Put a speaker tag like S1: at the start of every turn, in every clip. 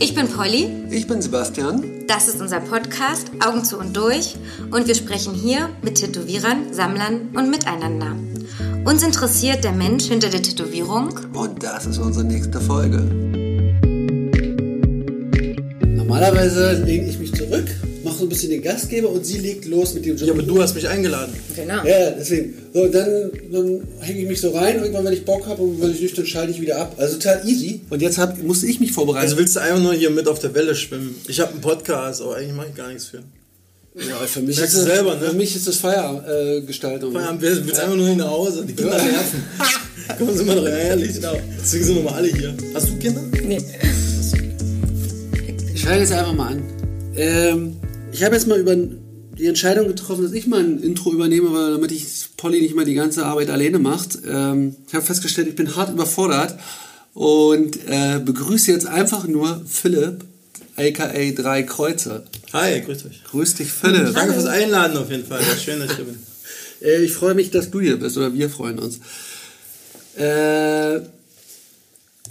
S1: Ich bin Polly.
S2: Ich bin Sebastian.
S1: Das ist unser Podcast Augen zu und durch und wir sprechen hier mit Tätowierern, Sammlern und miteinander. Uns interessiert der Mensch hinter der Tätowierung.
S2: Und das ist unsere nächste Folge.
S3: Normalerweise lehne ich mich zurück, so ein bisschen den Gastgeber und sie legt los mit dem Job.
S4: Ja, aber du hast mich eingeladen.
S1: Genau.
S3: Ja, deswegen. So, dann, dann hänge ich mich so rein, irgendwann, wenn ich Bock habe und wenn ich nicht, dann schalte ich wieder ab. Also total easy. Und jetzt hab, musste ich mich vorbereiten.
S4: Also willst du einfach nur hier mit auf der Welle schwimmen? Ich habe einen Podcast, aber eigentlich mache ich gar nichts für.
S3: ja, für mich,
S4: Merkst
S3: ist das,
S4: selber, ne?
S3: für mich ist das Feiergestaltung.
S4: Feierabend, willst willst einfach nur hin nach Hause, die Kinder nerven. Kommen Sie mal doch her, Licht auf. Deswegen sind nochmal alle hier. Hast du Kinder?
S1: Nee.
S3: Ich fange jetzt einfach mal an. Ähm, ich habe jetzt mal über die Entscheidung getroffen, dass ich mal ein Intro übernehme, weil, damit ich Polly nicht mal die ganze Arbeit alleine macht. Ähm, ich habe festgestellt, ich bin hart überfordert und äh, begrüße jetzt einfach nur Philipp, aka Drei Kreuze.
S4: Hi, grüß euch.
S3: Grüß dich, Philipp.
S4: Danke fürs Einladen auf jeden Fall. Schön, dass ich hier bin.
S3: Äh, ich freue mich, dass du hier bist, oder wir freuen uns. Äh,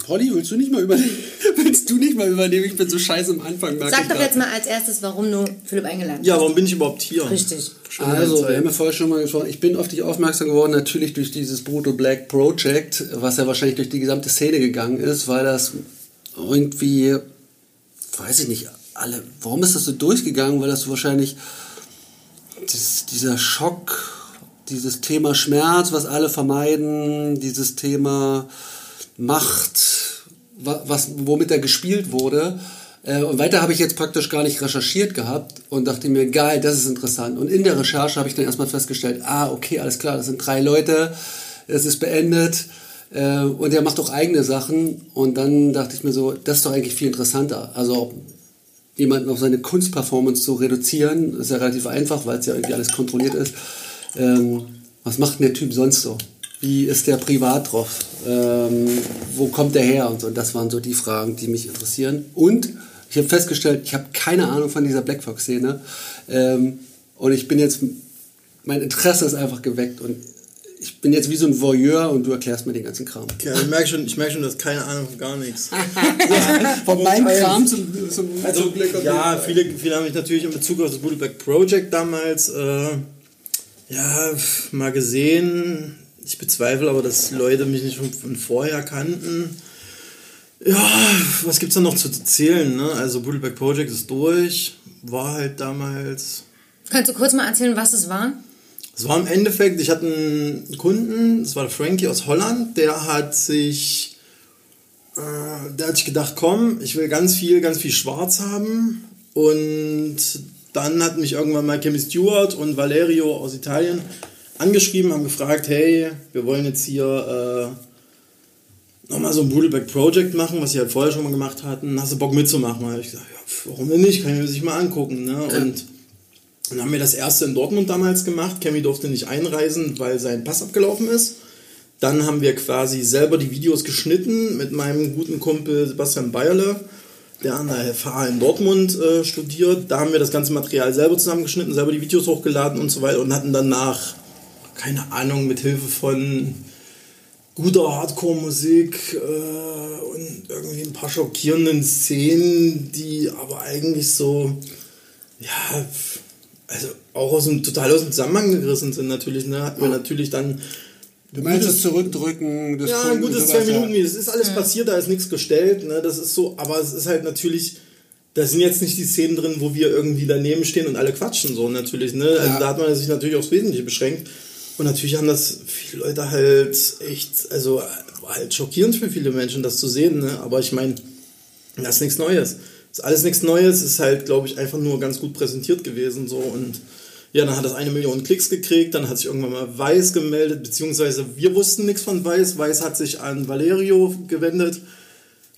S3: Polly, willst du nicht mal übernehmen? willst du nicht mal übernehmen? Ich bin so scheiße am Anfang.
S1: Sag
S3: ich
S1: doch
S3: grad.
S1: jetzt mal als erstes, warum du Philipp eingeladen hast.
S4: Ja, warum bin ich überhaupt hier?
S1: Richtig.
S4: Schon
S3: Also, wir haben ja vorher schon mal gesprochen. Ich bin auf dich aufmerksam geworden, natürlich durch dieses Brutal Black Project, was ja wahrscheinlich durch die gesamte Szene gegangen ist, weil das irgendwie, weiß ich nicht, alle, warum ist das so durchgegangen? Weil das so wahrscheinlich das, dieser Schock, dieses Thema Schmerz, was alle vermeiden, dieses Thema Macht, wa- was, womit da gespielt wurde. Äh, Und weiter habe ich jetzt praktisch gar nicht recherchiert gehabt und dachte mir, geil, das ist interessant. Und in der Recherche habe ich dann erstmal festgestellt, ah, okay, alles klar, das sind drei Leute, es ist beendet äh, und er macht auch eigene Sachen. Und dann dachte ich mir so, das ist doch eigentlich viel interessanter. Also jemanden auf seine Kunstperformance zu reduzieren, ist ja relativ einfach, weil es ja irgendwie alles kontrolliert ist. Ähm, was macht denn der Typ sonst so? Wie ist der privat drauf? Ähm, wo kommt der her? Und so. Und das waren so die Fragen, die mich interessieren. Und ich habe festgestellt, ich habe keine Ahnung von dieser Blackfox-Szene. Ähm, und ich bin jetzt, mein Interesse ist einfach geweckt. Und ich bin jetzt wie so ein Voyeur und du erklärst mir den ganzen Kram.
S4: Ja, ich merke schon, ich merk schon, du hast keine Ahnung von gar nichts.
S3: Von meinem Kram zum, zum,
S4: Also,
S3: zum Black
S4: ja, viele, viele haben mich natürlich in Bezug auf das Bootleback Project damals äh, ja, mal gesehen. Ich bezweifle aber, dass Leute mich nicht von vorher kannten. Ja, was gibt's da noch zu erzählen? Ne? Also Bootleback Project ist durch, war halt damals.
S1: Kannst du kurz mal erzählen, was es war?
S4: Es war im Endeffekt, ich hatte einen Kunden, das war der Frankie aus Holland, der hat sich, äh, der hat sich gedacht, komm, ich will ganz viel, ganz viel Schwarz haben. Und dann hat mich irgendwann mal Kimmy Stewart und Valerio aus Italien angeschrieben, haben gefragt, hey, wir wollen jetzt hier äh, nochmal so ein Boodleback Project machen, was sie halt vorher schon mal gemacht hatten. Hast du Bock mitzumachen? Da habe ich gesagt, ja, pf, warum denn nicht? Kann ich mir sich mal angucken. Ne? Und dann haben wir das erste in Dortmund damals gemacht. Cammy durfte nicht einreisen, weil sein Pass abgelaufen ist. Dann haben wir quasi selber die Videos geschnitten mit meinem guten Kumpel Sebastian Bayerle, der an der FH in Dortmund äh, studiert. Da haben wir das ganze Material selber zusammengeschnitten, selber die Videos hochgeladen und so weiter und hatten danach, keine Ahnung, mit Hilfe von guter Hardcore-Musik äh, und irgendwie ein paar schockierenden Szenen, die aber eigentlich so, ja, also auch aus dem, total aus dem Zusammenhang gerissen sind natürlich. Ne? Hatten wir natürlich dann
S3: Du meinst das Zurückdrücken des
S4: ja, ein gutes zwei
S3: ja.
S4: Minuten. Es ist alles passiert, da ist nichts gestellt. Ne? Das ist so, aber es ist halt natürlich, da sind jetzt nicht die Szenen drin, wo wir irgendwie daneben stehen und alle quatschen so natürlich. Ne? Also
S3: Ja.
S4: da hat man sich natürlich aufs Wesentliche beschränkt. Und natürlich haben das viele Leute halt echt, also halt schockierend für viele Menschen, das zu sehen. Ne? Aber ich meine, das ist nichts Neues. Das ist alles nichts Neues, ist halt, glaube ich, einfach nur ganz gut präsentiert gewesen. So und ja, dann hat das eine Million Klicks gekriegt, dann hat sich irgendwann mal Weiß gemeldet, beziehungsweise wir wussten nichts von Weiß. Weiß hat sich an Valerio gewendet.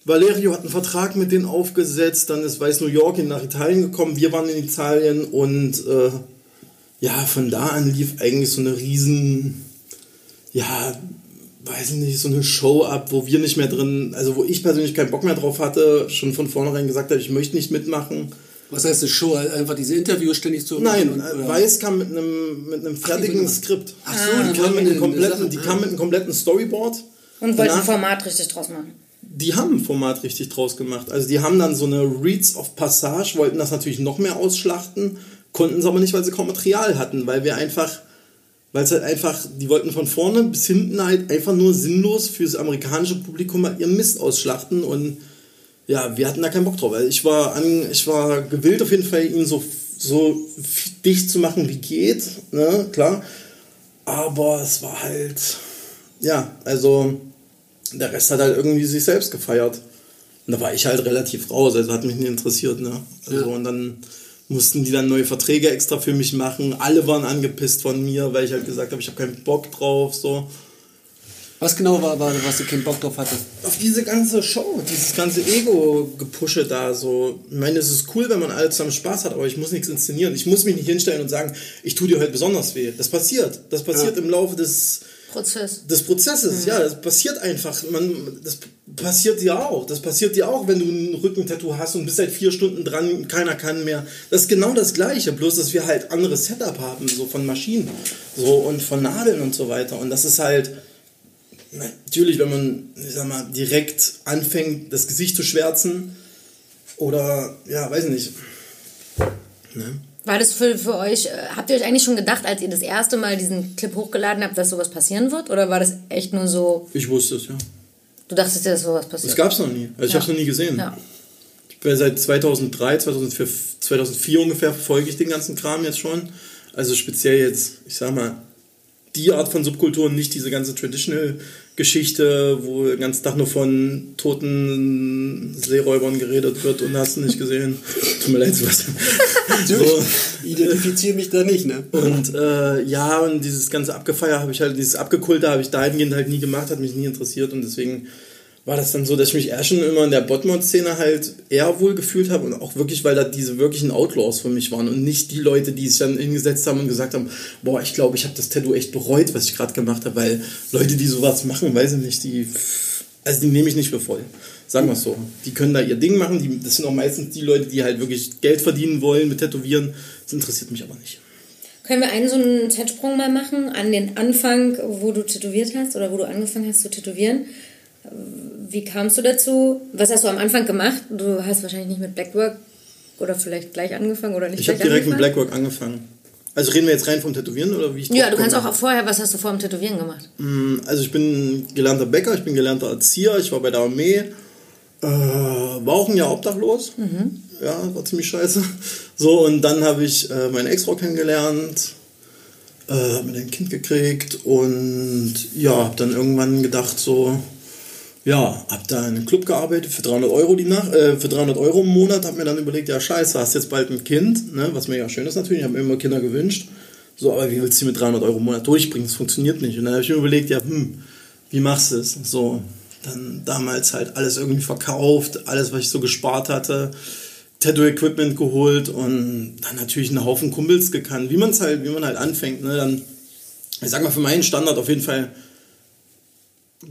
S4: Valerio hat einen Vertrag mit denen aufgesetzt, dann ist Weiß New York nach Italien gekommen, wir waren in Italien und äh, ja, von da an lief eigentlich so eine riesen, ja, weiß ich nicht, so eine Show ab, wo wir nicht mehr drin, also wo ich persönlich keinen Bock mehr drauf hatte, schon von vornherein gesagt habe, ich möchte nicht mitmachen.
S3: Was heißt eine Show? Einfach diese Interviews ständig zu
S4: Nein,
S3: machen? oder?
S4: Weiß kam mit einem, mit einem fertigen
S3: genau.
S4: Skript.
S3: Ach so,
S4: die kam mit einem kompletten, die
S3: Sache-
S4: kam mit einem kompletten Storyboard.
S1: Und wollte ein Format richtig draus machen.
S4: die haben ein Format richtig draus gemacht. Also die haben dann so eine Reads of Passage, wollten das natürlich noch mehr ausschlachten, konnten es aber nicht, weil sie kaum Material hatten, weil wir einfach, weil es halt einfach, die wollten von vorne bis hinten halt einfach nur sinnlos fürs amerikanische Publikum mal ihren Mist ausschlachten und ja, wir hatten da keinen Bock drauf. Also ich war an, ich war gewillt auf jeden Fall, ihn so, so dicht zu machen wie geht, ne, klar. Aber es war halt, ja, also der Rest hat halt irgendwie sich selbst gefeiert. Und da war ich halt relativ raus, also hat mich nicht interessiert, ne? Also
S3: Ja.
S4: und dann mussten die dann neue Verträge extra für mich machen. Alle waren angepisst von mir, weil ich halt gesagt habe, ich habe keinen Bock drauf, so.
S3: Was genau war, war, was du keinen Bock drauf hattest?
S4: Auf diese ganze Show, dieses ganze Ego-Gepusche da, so. Ich meine, es ist cool, wenn man alle zusammen Spaß hat, aber ich muss nichts inszenieren. Ich muss mich nicht hinstellen und sagen, ich tue dir heute besonders weh. Das passiert. Das passiert im Laufe des,
S1: Prozess.
S4: des Prozesses, ja, das passiert einfach. Man, das passiert dir auch. Das passiert dir auch, wenn du ein Rückentattoo hast und bist seit vier Stunden dran, keiner kann mehr. Das ist genau das Gleiche, bloß dass wir halt anderes Setup haben, so von Maschinen, so und von Nadeln und so weiter. Und das ist halt natürlich, wenn man, ich sag mal, direkt anfängt, das Gesicht zu schwärzen oder ja, weiß nicht. Ne?
S1: War das für, für euch, äh, habt ihr euch eigentlich schon gedacht, als ihr das erste Mal diesen Clip hochgeladen habt, dass sowas passieren wird? Oder war das echt nur so,
S4: Ich wusste es, ja.
S1: du dachtest dir, dass sowas passiert?
S4: Das gab es noch nie. Also ich
S1: Ja.
S4: habe es noch nie gesehen.
S1: Ja.
S4: Ich bin seit 2003, 2004, 2004 ungefähr verfolge ich den ganzen Kram jetzt schon. Also speziell jetzt, ich sag mal, die Art von Subkulturen, nicht diese ganze Traditional-Geschichte, wo den ganzen Tag nur von toten Seeräubern geredet wird und hast du nicht gesehen. Tut mir leid, was. so.
S3: Identifiziere mich da nicht, ne?
S4: Und äh, ja, und dieses ganze Abgefeier habe ich halt, dieses Abgekulte habe ich dahingehend halt nie gemacht, hat mich nie interessiert und deswegen war das dann so, dass ich mich eher schon immer in der Botmod-Szene halt eher wohl gefühlt habe und auch wirklich, weil da diese wirklichen Outlaws für mich waren und nicht die Leute, die sich dann hingesetzt haben und gesagt haben, boah, ich glaube, ich habe das Tattoo echt bereut, was ich gerade gemacht habe, weil Leute, die sowas machen, weiß ich nicht, die, also die nehme ich nicht für voll. Sagen wir es so. Die können da ihr Ding machen, die, das sind auch meistens die Leute, die halt wirklich Geld verdienen wollen mit Tätowieren. Das interessiert mich aber nicht.
S1: Können wir einen so einen Zeitsprung mal machen an den Anfang, wo du tätowiert hast oder wo du angefangen hast zu tätowieren? Wie kamst du dazu? Was hast du am Anfang gemacht? Du hast wahrscheinlich nicht mit Blackwork oder vielleicht gleich angefangen oder nicht
S4: Ich habe direkt mit
S1: angefangen?
S4: Blackwork angefangen. Also reden wir jetzt rein vom Tätowieren oder wie ich
S1: Ja, du kannst auch vorher, was hast du vor dem Tätowieren gemacht?
S4: Also ich bin gelernter Bäcker, ich bin gelernter Erzieher, ich war bei der Armee, äh, war auch ein Jahr obdachlos. Ja, war ziemlich scheiße. So, und dann habe ich äh, meine Ex-Frau kennengelernt, äh, habe mir ein Kind gekriegt und ja, habe dann irgendwann gedacht so, ja, habe da in einem Club gearbeitet für 300 Euro die Nacht, äh, für 300 Euro im Monat, habe mir dann überlegt, ja scheiße, hast jetzt bald ein Kind, ne, was mir ja schön ist natürlich, ich habe mir immer Kinder gewünscht, so, aber wie willst du mit 300 Euro im Monat durchbringen, das funktioniert nicht. Und dann habe ich mir überlegt, ja, hm, wie machst du es? So, dann damals halt alles irgendwie verkauft, alles, was ich so gespart hatte, Tattoo-Equipment geholt und dann natürlich einen Haufen Kumpels gekannt, wie man es halt, wie man halt anfängt, ne, dann, ich sag mal, für meinen Standard auf jeden Fall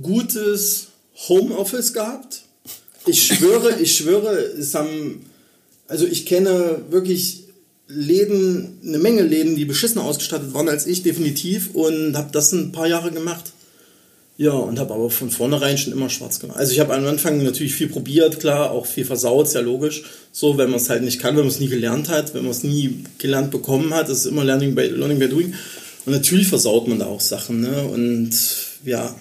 S4: gutes Homeoffice gehabt. Ich schwöre, ich schwöre, es haben, also ich kenne wirklich Läden, eine Menge Läden, die beschissener ausgestattet waren als ich, definitiv, und habe das ein paar Jahre gemacht. Ja, und habe aber von vornherein schon immer schwarz gemacht. Also ich habe am Anfang natürlich viel probiert, klar, auch viel versaut, ist ja logisch. So, wenn man es halt nicht kann, wenn man es nie gelernt hat, wenn man es nie gelernt bekommen hat, das ist immer Learning by, Learning by Doing. Und natürlich versaut man da auch Sachen, ne? Und ja,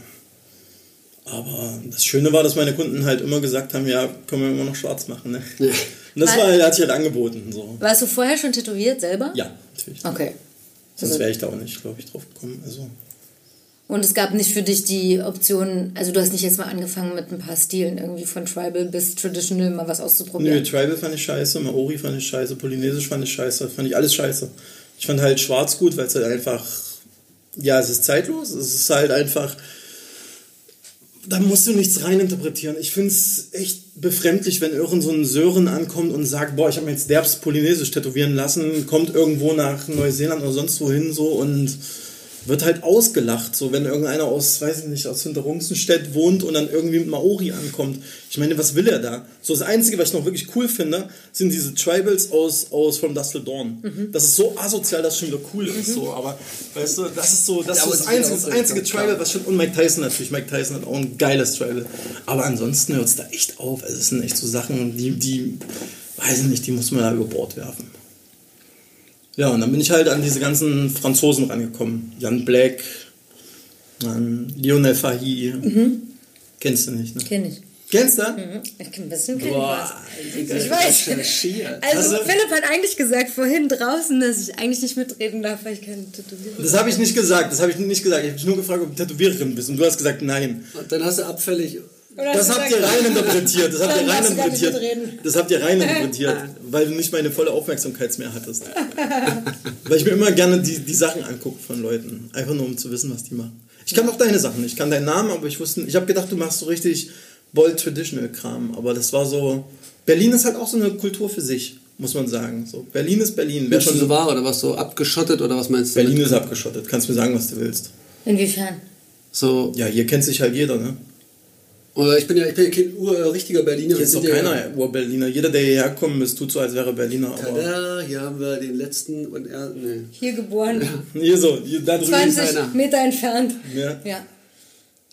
S4: aber das Schöne war, dass meine Kunden halt immer gesagt haben, ja, können wir immer noch schwarz machen. Ne?
S3: Ja.
S4: Und das war, hat sich halt angeboten. So.
S1: Warst du vorher schon tätowiert selber?
S4: Ja, natürlich.
S1: Okay.
S4: Sonst wäre ich da auch nicht, glaube ich, drauf gekommen. Also,
S1: Und es gab nicht für dich die Option, also du hast nicht jetzt mal angefangen mit ein paar Stilen, irgendwie von Tribal bis Traditional mal was
S4: nö,
S1: auszuprobieren.
S4: Tribal fand ich scheiße, Maori fand ich scheiße, Polynesisch fand ich scheiße, fand ich alles scheiße. Ich fand halt schwarz gut, weil es halt einfach, ja, es ist zeitlos, es ist halt einfach, da musst du nichts reininterpretieren. Ich finde es echt befremdlich, wenn irgend so ein Sören ankommt und sagt, boah, ich habe mir jetzt derbst polynesisch tätowieren lassen, kommt irgendwo nach Neuseeland oder sonst wohin so und wird halt ausgelacht, so wenn irgendeiner aus, weiß ich nicht, aus Hinterrungsenstedt wohnt und dann irgendwie mit Maori ankommt. Ich meine, was will er da? So das Einzige, was ich noch wirklich cool finde, sind diese Tribals aus, aus From Dust Till Dawn. Das ist so asozial, dass es schon wieder cool ist. So, aber weißt du, das ist so, das
S3: Ja,
S4: ist das einzige, das einzige Tribal, was schon, und Mike Tyson natürlich. Mike Tyson hat auch ein geiles Tribal. Aber ansonsten hört es da echt auf. Also Es sind echt so Sachen, die, die, weiß ich nicht, die muss man da über Bord werfen. Ja, und dann bin ich halt an diese ganzen Franzosen rangekommen. Jan Black, dann Lionel Fahy. Kennst du nicht, ne?
S1: Kenn ich.
S4: Kennst du?
S1: Mhm. Ich kann ein bisschen kenn ich
S3: Boah,
S1: was. Ich weiß. Also,
S4: Also-
S1: Philipp hat eigentlich gesagt vorhin draußen, dass ich eigentlich nicht mitreden darf, weil ich keine Tätowierung
S4: Das habe ich nicht gesagt. Das habe ich nicht gesagt. Ich habe dich nur gefragt, ob du Tätowiererin bist. Und du hast gesagt, nein.
S3: Und dann hast du abfällig.
S1: Oder
S4: Das
S1: hast du
S4: habt ihr rein interpretiert. Das habt ihr rein interpretiert. Das habt ihr rein interpretiert, weil du nicht meine volle Aufmerksamkeit mehr hattest. weil ich mir immer gerne die, die Sachen angucke von Leuten. Einfach nur, um zu wissen, was die machen. Ich kann auch deine Sachen. Ich kann deinen Namen, aber ich wusste, ich habe gedacht, du machst so richtig Bold Traditional Kram. Aber das war so. Berlin ist halt auch so eine Kultur für sich, muss man sagen. So, Berlin ist Berlin. Wer schon
S3: so war oder was so abgeschottet oder was meinst du?
S4: Berlin ist abgeschottet. Kannst mir sagen, was du willst.
S1: Inwiefern?
S3: So,
S4: Ja, hier kennt sich halt jeder, ne?
S3: Oder ich bin ja, ich bin ja kein ur, richtiger Berliner.
S4: Hier ist doch
S3: sind ja-
S4: keiner Ur-Berliner. Jeder, der hierher gekommen ist, tut so, als wäre er Berliner. Aber
S3: Tada, hier haben wir den letzten und er, nee.
S1: Hier geboren,
S4: hier so, hier, da drüben ist
S1: 20
S3: einer.
S1: Meter entfernt.
S4: Ja.
S1: Ja.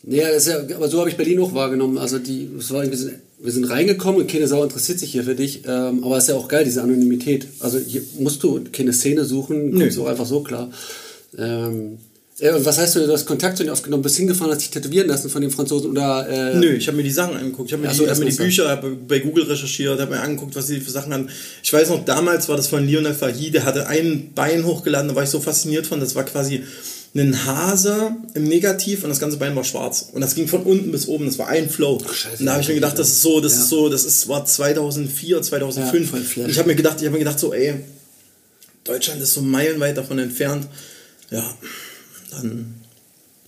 S3: Nee, das ist ja, aber so habe ich Berlin auch wahrgenommen. Also die, es war, wir, sind, wir sind reingekommen und keine Sau interessiert sich hier für dich. Ähm, aber es ist ja auch geil, diese Anonymität. Also hier musst du keine Szene suchen, kommst du auch einfach so klar. Ähm, was heißt du, du hast Kontakt zu denen aufgenommen, bist hingefahren, hast dich tätowieren lassen von den Franzosen oder äh,
S4: Nö, ich habe mir die Sachen angeguckt. Ich habe mir,
S3: Ach
S4: die,
S3: so,
S4: hab mir die. Bücher hab bei Google recherchiert, habe mir angeguckt, was sie für Sachen haben. Ich weiß noch, damals war das von Lionel Fahy, der hatte ein Bein hochgeladen, da war ich so fasziniert von. Das war quasi ein Hase im Negativ und das ganze Bein war schwarz. Und das ging von unten bis oben, das war ein Flow.
S3: Scheiße,
S4: und da habe ich mir gedacht, das ist so, das
S3: Ja.
S4: ist so, das ist, war 2004, 2005.
S3: Ja,
S4: ich habe mir gedacht, ich habe mir gedacht so, ey, Deutschland ist so meilenweit davon entfernt. Ja, dann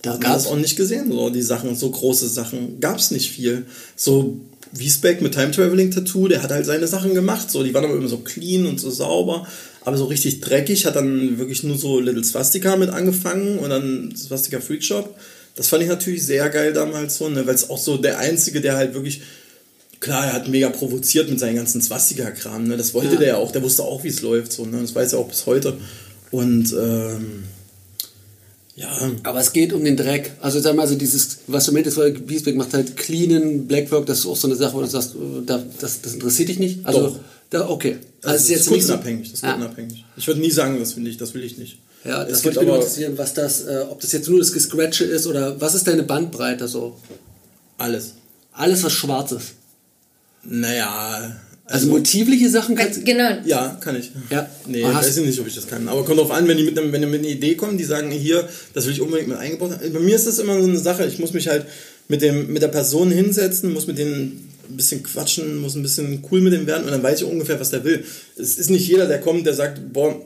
S3: da
S4: man das auch nicht gesehen, so die Sachen, so große Sachen gab es nicht viel. So Wiesbeck mit Time Traveling Tattoo, der hat halt seine Sachen gemacht, so die waren aber immer so clean und so sauber, aber so richtig dreckig, hat dann wirklich nur so Little Swastika mit angefangen und dann Swastika Freak Shop. Das fand ich natürlich sehr geil damals so, ne, weil es auch so der einzige, der halt wirklich Klar, er hat mega provoziert mit seinen ganzen Swastika-Kram. Ne? Das wollte
S3: Ja.
S4: der ja auch. Der wusste auch, wie es läuft. So, ne? Das weiß er auch bis heute. Und ähm, ja,
S3: Aber es geht um den Dreck. Also sag mal, also dieses, was du meintest, weil Biesbeck macht halt cleanen Blackwork, das ist auch so eine Sache, wo du sagst, äh, da, das, das interessiert dich nicht. Also
S4: Doch.
S3: da, okay.
S4: Also das ist
S3: nicht so-
S4: kundenabhängig. Das ist
S3: Ja.
S4: kundenabhängig. Ich würde nie sagen, das will ich, das will ich nicht.
S3: Ja, das würde mich
S4: aber
S3: interessieren, was das, äh, ob das jetzt nur das Gescratche ist oder was ist deine Bandbreite so?
S4: alles.
S3: Alles, was schwarz ist.
S4: Naja,
S3: Also, motivliche Sachen kannst
S1: Genau.
S4: ja, kann ich.
S3: Ja.
S4: Nee,
S3: Ah,
S4: weiß ich nicht, ob ich das kann. Aber kommt drauf an, wenn die mit, einem, wenn die mit einer Idee kommen, die sagen, hier, das will ich unbedingt mit eingebaut haben. Bei mir ist das immer so eine Sache, ich muss mich halt mit, dem, mit der Person hinsetzen, muss mit denen ein bisschen quatschen, muss ein bisschen cool mit dem werden und dann weiß ich ungefähr, was der will. Es ist nicht jeder, der kommt, der sagt, boah,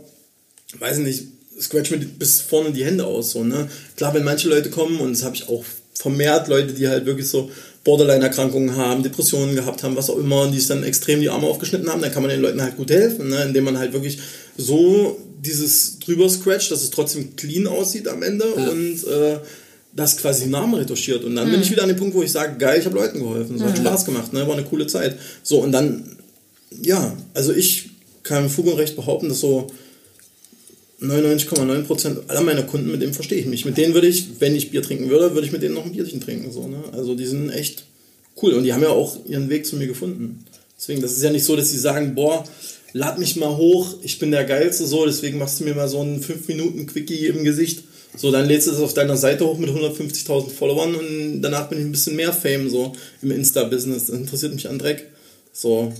S4: weiß ich nicht, scratch mir bis vorne die Hände aus. So, ne? Klar, wenn manche Leute kommen, und das habe ich auch vermehrt, Leute, die halt wirklich so Borderline-Erkrankungen haben, Depressionen gehabt haben, was auch immer, und die sich dann extrem die Arme aufgeschnitten haben, dann kann man den Leuten halt gut helfen, ne? indem man halt wirklich so dieses drüber scratcht, dass es trotzdem clean aussieht am Ende und äh, das quasi Namen retuschiert. Und dann bin ich wieder an dem Punkt, wo ich sage, geil, ich habe Leuten geholfen, es hat Spaß gemacht, ne? war eine coole Zeit. So, und dann, ja, also ich kann Fug und Recht behaupten, dass so 99,9% aller meiner Kunden, mit denen verstehe ich mich. Mit denen würde ich, wenn ich Bier trinken würde, würde ich mit denen noch ein Bierchen trinken. So, ne? Also die sind echt cool und die haben ja auch ihren Weg zu mir gefunden. Deswegen, das ist ja nicht so, dass sie sagen, boah, lad mich mal hoch, ich bin der Geilste, so, deswegen machst du mir mal so einen 5-Minuten-Quickie im Gesicht. So, dann lädst du es auf deiner Seite hoch mit 150.000 Followern und danach bin ich ein bisschen mehr Fame so im Insta-Business. Das interessiert mich an Dreck. So,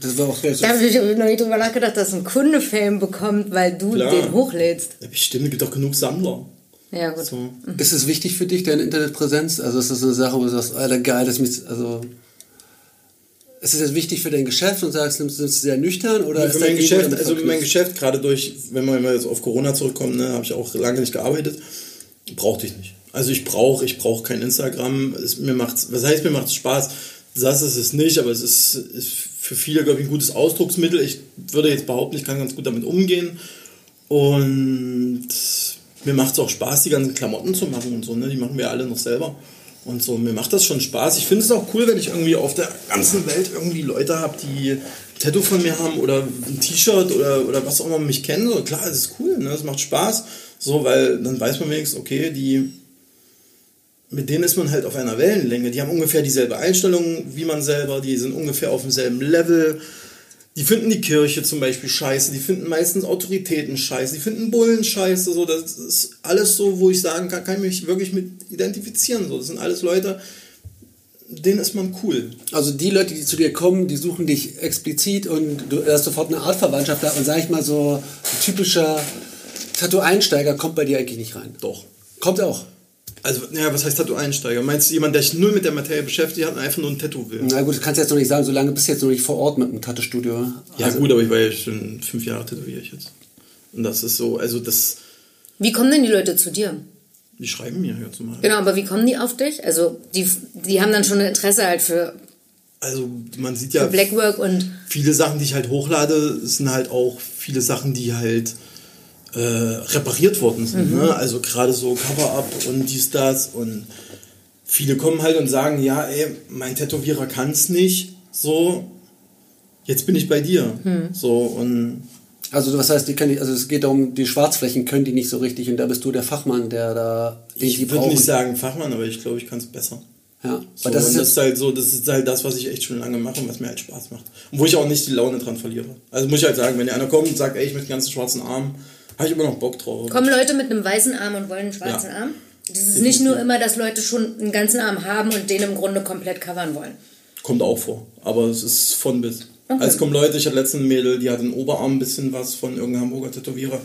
S3: Das war auch so.
S1: Da habe ich noch nicht drüber nachgedacht, dass ein Kunde Fame bekommt, weil du
S4: Klar.
S1: den hochlädst.
S4: ja, bestimmt, es gibt doch genug Sammler.
S1: Ja, gut.
S4: So.
S3: Ist es wichtig für dich, deine Internetpräsenz? Also ist das eine Sache, wo du sagst, Alter, geil, das ist mich, also ist es jetzt wichtig für dein Geschäft und sagst, nimmst du es sehr nüchtern oder
S4: für
S3: dein
S4: mein Geschäft, also mein? Geschäft, gerade durch, wenn wir mal jetzt auf Corona zurückkommen, ne, habe ich auch lange nicht gearbeitet, brauchte ich nicht. Also ich brauche, ich brauche kein Instagram. Es, mir macht's, was heißt, mir macht es Spaß? Das ist es nicht, aber es ist, ist für viele, glaube ich, ein gutes Ausdrucksmittel. Ich würde jetzt behaupten, ich kann ganz gut damit umgehen. Und mir macht es auch Spaß, die ganzen Klamotten zu machen und so, ne? Die machen wir alle noch selber. Und so, mir macht das schon Spaß. Ich finde es auch cool, wenn ich irgendwie auf der ganzen Welt irgendwie Leute habe, die ein Tattoo von mir haben oder ein T-Shirt oder, oder was auch immer mich kennen. So, klar, es ist cool, ne? Es macht Spaß. So, weil dann weiß man wenigstens, okay, die, mit denen ist man halt auf einer Wellenlänge. Die haben ungefähr dieselbe Einstellung wie man selber, die sind ungefähr auf demselben Level. Die finden die Kirche zum Beispiel scheiße, die finden meistens Autoritäten scheiße, die finden Bullen scheiße. So, das ist alles so, wo ich sagen kann, kann ich mich wirklich mit identifizieren. So, das sind alles Leute, denen ist man cool.
S3: Also die Leute, die zu dir kommen, die suchen dich explizit und du hast sofort eine Art Verwandtschaft da und sag ich mal so, ein typischer Tattoo-Einsteiger kommt bei dir eigentlich nicht rein.
S4: Doch.
S3: Kommt auch.
S4: Also, ja, was heißt Tattoo-Einsteiger? Meinst du jemand, der sich null mit der Materie beschäftigt hat und einfach nur ein Tattoo will?
S3: Na gut, das kannst du jetzt noch nicht sagen, solange bist du jetzt noch nicht vor Ort mit einem Tattoo-Studio.
S4: Ja,
S3: Also-
S4: gut, aber ich war ja schon fünf Jahre tätowiere ich jetzt. Und das ist so, also das,
S1: Wie kommen denn die Leute zu dir?
S4: die schreiben mir jetzt mal.
S1: Genau, aber wie kommen die auf dich? Also die, die haben dann schon ein Interesse halt für,
S4: Also man sieht
S1: für
S4: ja,
S1: Blackwork und
S4: viele Sachen, die ich halt hochlade, sind halt auch viele Sachen, die halt äh, repariert worden sind. Ne? Also gerade so Cover-Up und dies, das. Und viele kommen halt und sagen, ja, ey, mein Tätowierer kann es nicht. So, jetzt bin ich bei dir. So, und
S3: Also was heißt, die können nicht, also es geht darum, die Schwarzflächen können die nicht so richtig und da bist du der Fachmann, der da den
S4: ich würde nicht sagen Fachmann, aber ich glaube, ich kann es besser.
S3: Ja,
S4: So,
S3: weil das ist
S4: das ist halt so, das ist halt das, was ich echt schon lange mache und was mir halt Spaß macht. Und wo ich auch nicht die Laune dran verliere. Also muss ich halt sagen, wenn einer kommt und sagt, ey, ich möchte einen ganzen schwarzen Arm, habe ich immer noch Bock drauf.
S1: kommen Leute mit einem weißen Arm und wollen einen schwarzen
S4: Ja.
S1: Arm? Das ist nicht nur immer, dass Leute schon einen ganzen Arm haben und den im Grunde komplett covern wollen.
S4: Kommt auch vor. Aber es ist von bis.
S1: Okay.
S4: Also es kommen Leute, ich hatte letztens ein Mädel, die hat im Oberarm ein bisschen was von irgendeinem Hamburger Tätowierer.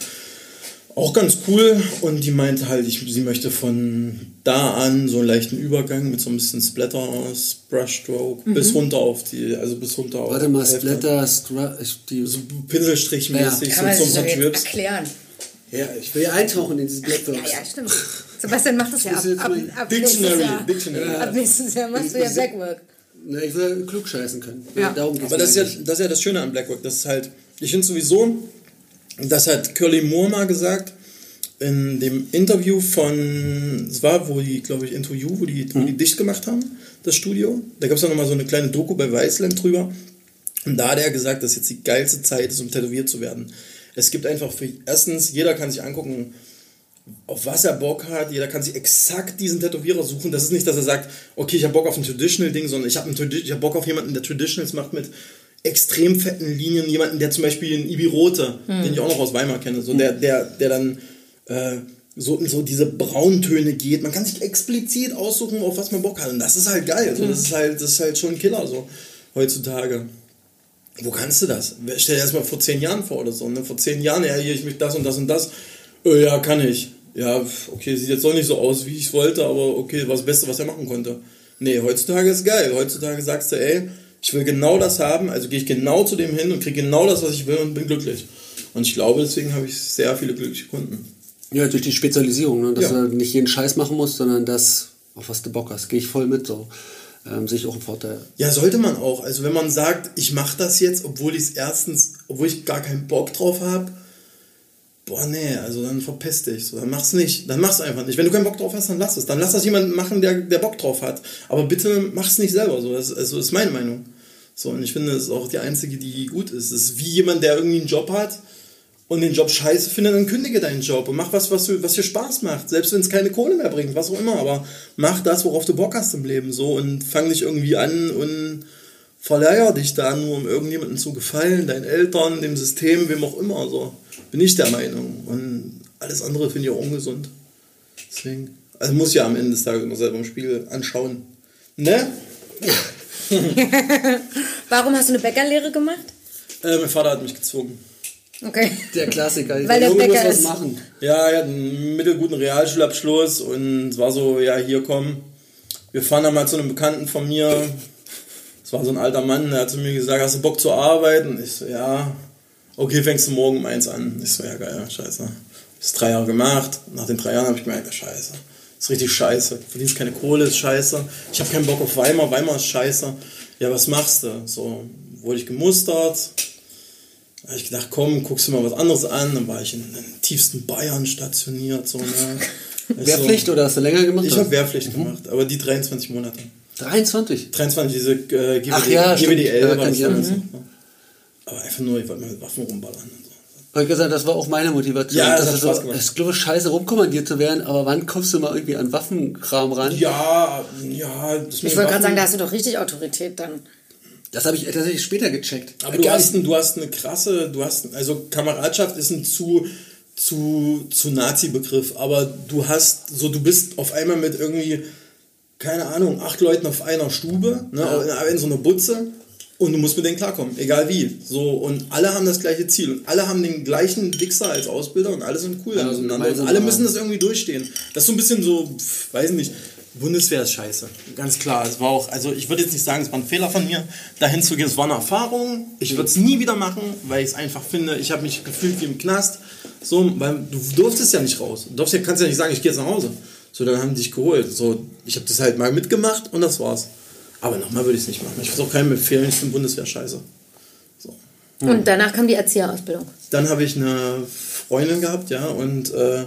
S4: Auch ganz cool. Und die meinte halt, ich, sie möchte von da an so einen leichten Übergang mit so ein bisschen Splatter, Brushstroke, bis runter auf die, also bis runter auf.
S3: warte mal,
S4: Hälfte.
S3: Splatter, ich, die,
S4: So Pinselstrichmäßig,
S1: man
S4: so
S1: jetzt
S4: Vertrips.
S1: erklären.
S3: ja, ich will ja eintauchen in diese Blackbox.
S1: Ja, ja, stimmt. Sebastian macht das ja ab, ab, ab
S4: Dictionary,
S1: Jahr.
S4: Dictionary.
S1: Ab nächstes Jahr machst du ja Blackwork.
S3: Na, ich will klug scheißen können.
S1: Ja.
S3: Darum geht's
S4: Aber das ist, ja, das ist ja das Schöne an Blackwork. Das ist halt, ich finde sowieso, das hat Curly Moore mal gesagt, in dem Interview von, es war, wo die, glaube ich, Interview, wo die, wo die dicht gemacht haben, das Studio. Da gab es auch nochmal so eine kleine Doku bei Weißland drüber. Und da hat er gesagt, dass jetzt die geilste Zeit ist, um tätowiert zu werden. Es gibt einfach für, erstens, jeder kann sich angucken, auf was er Bock hat. Jeder kann sich exakt diesen Tätowierer suchen. Das ist nicht, dass er sagt, okay, ich habe Bock auf ein Traditional-Ding, sondern ich habe hab Bock auf jemanden, der Traditionals macht mit extrem fetten Linien. Jemanden, der zum Beispiel einen Ibi Rote, den ich auch noch aus Weimar kenne, so der, der, der dann äh, so, so diese Brauntöne geht. Man kann sich explizit aussuchen, auf was man Bock hat. Und das ist halt geil. So, das, ist halt, das ist halt schon ein Killer so heutzutage. Wo kannst du das? Stell dir das mal vor zehn Jahren vor oder so. Ne? Vor zehn Jahren, ja, hier, ich möchte das und das und das. Äh, ja, kann ich. Ja, okay, sieht jetzt doch nicht so aus, wie ich es wollte, aber okay, war das Beste, was er machen konnte. Nee, heutzutage ist geil. Heutzutage sagst du, ey, ich will genau das haben, also gehe ich genau zu dem hin und kriege genau das, was ich will und bin glücklich. Und ich glaube, deswegen habe ich sehr viele glückliche Kunden.
S3: Ja, durch die Spezialisierung, ne? dass
S4: Ja.
S3: du nicht jeden Scheiß machen musst, sondern das, auf was du Bock hast. Gehe ich voll mit so. Ähm, sehe ich auch einen Vorteil.
S4: Ja, sollte man auch. Also wenn man sagt, ich mache das jetzt, obwohl ich es erstens, obwohl ich gar keinen Bock drauf habe, boah, nee, also dann verpiss dich. So, dann mach's nicht. Dann mach's einfach nicht. Wenn du keinen Bock drauf hast, dann lass es. Dann lass das jemand machen, der, der Bock drauf hat. Aber bitte mach's nicht selber. So, das, also, das ist meine Meinung. So, und ich finde, das ist auch die einzige, die gut ist. Das ist wie jemand, der irgendwie einen Job hat und den Job scheiße findet, dann kündige deinen Job und mach was, was, du, was dir Spaß macht. Selbst wenn es keine Kohle mehr bringt, was auch immer. Aber mach das, worauf du Bock hast im Leben. So und fang dich irgendwie an und verleier dich da nur, um irgendjemandem zu gefallen, deinen Eltern, dem System, wem auch immer. So bin ich der Meinung. Und alles andere finde ich auch ungesund. Deswegen, also muss ja am Ende des Tages immer selber im Spiegel anschauen. Ne?
S1: Warum hast du eine Bäckerlehre gemacht?
S4: Äh, mein Vater hat mich gezwungen.
S1: Okay.
S3: Der Klassiker.
S1: Weil der
S3: Junge muss
S1: Bäcker
S3: was
S1: ist.
S3: machen.
S4: Ja, er hat einen mittelguten Realschulabschluss und es war so, ja, hier komm, wir fahren da mal zu einem Bekannten von mir. Es war so ein alter Mann, der hat zu mir gesagt, hast du Bock zu arbeiten? Ich so, ja. Okay, fängst du morgen um eins an. Ich so, ja geil, scheiße. Das drei Jahre gemacht. Nach den drei Jahren habe ich gemerkt, ja, scheiße. ist richtig scheiße. Du verdienst keine Kohle, ist scheiße. Ich habe keinen Bock auf Weimar, Weimar ist scheiße. Ja, was machst du? So, wurde ich gemustert. Da habe ich gedacht, komm, guckst du mal was anderes an. Dann war ich in den tiefsten Bayern stationiert. So, ne?
S3: Wehrpflicht
S4: so.
S3: oder hast du länger gemacht?
S4: Ich habe Wehrpflicht gemacht, aber die 23 Monate.
S3: 23.
S4: 23, diese äh, GWD,
S3: Ach ja.
S4: GWDL
S3: Ja,
S4: war das
S3: ich erinnern.
S4: damals noch, ne? Aber einfach nur, ich wollte mit Waffen rumballern. Und so.
S3: Hab ich gesagt, das war auch meine Motivation.
S4: Ja, das
S3: Das
S4: hat
S3: ist
S4: Spaß
S3: so,
S4: gemacht.
S3: es ist glaube ich scheiße rumkommandiert zu werden, aber wann kommst du mal irgendwie an Waffenkram ran?
S4: Ja, ja. Das
S1: Ich wollte gerade sagen, da hast du doch richtig Autorität dann.
S3: Das habe ich tatsächlich später gecheckt.
S4: Aber du hast,
S3: nicht-
S4: du hast eine krasse, du hast, also Kameradschaft ist ein zu, zu, zu Nazi-Begriff, aber du hast, so du bist auf einmal mit irgendwie, keine Ahnung, acht Leuten auf einer Stube, ne, in, in so einer Butze und du musst mit denen klarkommen, egal wie. So, und alle haben das gleiche Ziel und alle haben den gleichen Wichser als Ausbilder und alle sind cool
S3: Ja,
S4: miteinander und alle müssen das irgendwie durchstehen. Das ist so ein bisschen so, weiß nicht, Bundeswehr ist scheiße. Ganz klar. Es war auch, also ich würde jetzt nicht sagen, es war ein Fehler von mir, dahin zu gehen. Es war eine Erfahrung. Ich würde es nie wieder machen, weil ich es einfach finde, ich habe mich gefühlt wie im Knast. So, weil du durftest ja nicht raus. Du durfst ja, kannst ja nicht sagen, ich gehe jetzt nach Hause. So, dann haben die dich geholt. So, ich habe das halt mal mitgemacht und das war's. Aber nochmal würde ich es nicht machen. Ich würde es auch keinem empfehlen, ich finde Bundeswehr scheiße. So.
S1: Und danach kam die Erzieherausbildung.
S4: Dann habe ich eine Freundin gehabt, ja, und äh,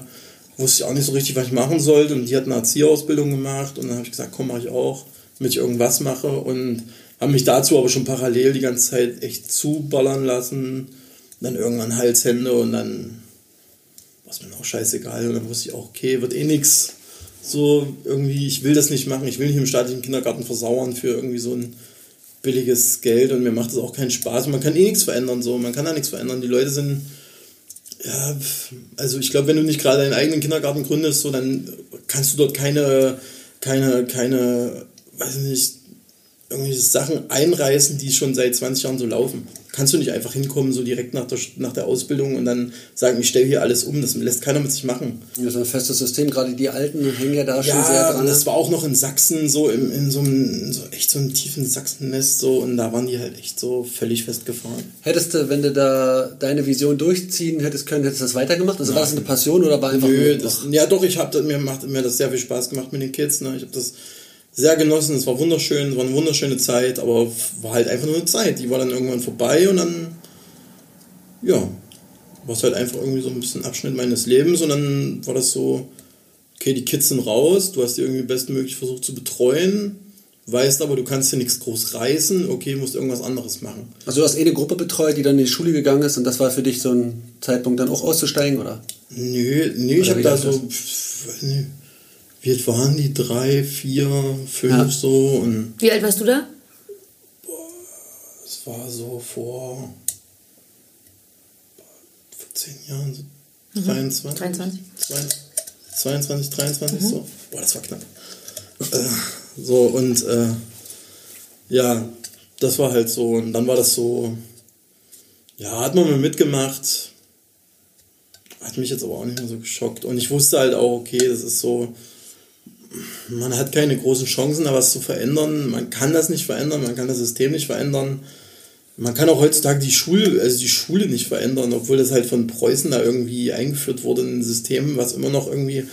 S4: wusste ich auch nicht so richtig, was ich machen sollte. Und die hat eine Erzieherausbildung gemacht und dann habe ich gesagt, komm, mache ich auch, damit ich irgendwas mache. Und habe mich dazu aber schon parallel die ganze Zeit echt zuballern lassen. Dann irgendwann Halshände und dann war es mir auch scheißegal. Und dann wusste ich auch, okay, wird eh nix. So irgendwie, ich will das nicht machen, ich will nicht im staatlichen Kindergarten versauern für irgendwie so ein billiges Geld und mir macht es auch keinen Spaß. Man kann eh nichts verändern, so, man kann da nichts verändern. Die Leute sind, ja, also ich glaube, wenn du nicht gerade deinen eigenen Kindergarten gründest, so, dann kannst du dort keine, keine, keine, weiß nicht, irgendwelche Sachen einreißen, die schon seit 20 Jahren so laufen. Kannst du nicht einfach hinkommen, so direkt nach der, nach der Ausbildung und dann sagen, ich stelle hier alles um. Das lässt keiner mit sich machen.
S3: Das ist ein festes System, gerade die Alten hängen ja da schon sehr
S4: Ja,
S3: dran.
S4: und das war auch noch in Sachsen, so im, in so einem, in so echt so einem tiefen Sachsennest, so, und da waren die halt echt so völlig festgefahren.
S3: Hättest du, wenn du da deine Vision durchziehen hättest können, hättest du das weitergemacht? Also war das eine Passion oder war einfach
S4: Nö,
S3: nur,
S4: das, ja doch, ich hab, mir macht mir das sehr viel Spaß gemacht mit den Kids. Ne? Ich habe das sehr genossen, es war wunderschön, es war eine wunderschöne Zeit, aber war halt einfach nur eine Zeit. Die war dann irgendwann vorbei und dann, ja, war es halt einfach irgendwie so ein bisschen Abschnitt meines Lebens und dann war das so, okay, die Kids sind raus, du hast die irgendwie bestmöglich versucht zu betreuen, weißt aber, du kannst hier nichts groß reißen, okay, musst irgendwas anderes machen.
S3: Also du hast eh eine Gruppe betreut, die dann in die Schule gegangen ist und das war für dich so ein Zeitpunkt dann auch auszusteigen, oder?
S4: Nö, nee, ich habe da so,
S3: das?
S4: Wie alt waren die? Drei, vier, fünf
S3: Ja.
S4: so und
S1: Wie alt warst du da?
S4: es war so vor, vor zehn Jahren, so 23,
S1: 23.
S4: 22, 23 so. Boah, das war knapp. Äh, so und äh, ja, das war halt so und dann war das so, ja, hat man mal mitgemacht, hat mich jetzt aber auch nicht mehr so geschockt und ich wusste halt auch, okay, das ist so, man hat keine großen Chancen, da was zu verändern. Man kann das nicht verändern, man kann das System nicht verändern. Man kann auch heutzutage die Schule, also die Schule nicht verändern, obwohl das halt von Preußen da irgendwie eingeführt wurde, ein System, was immer noch irgendwie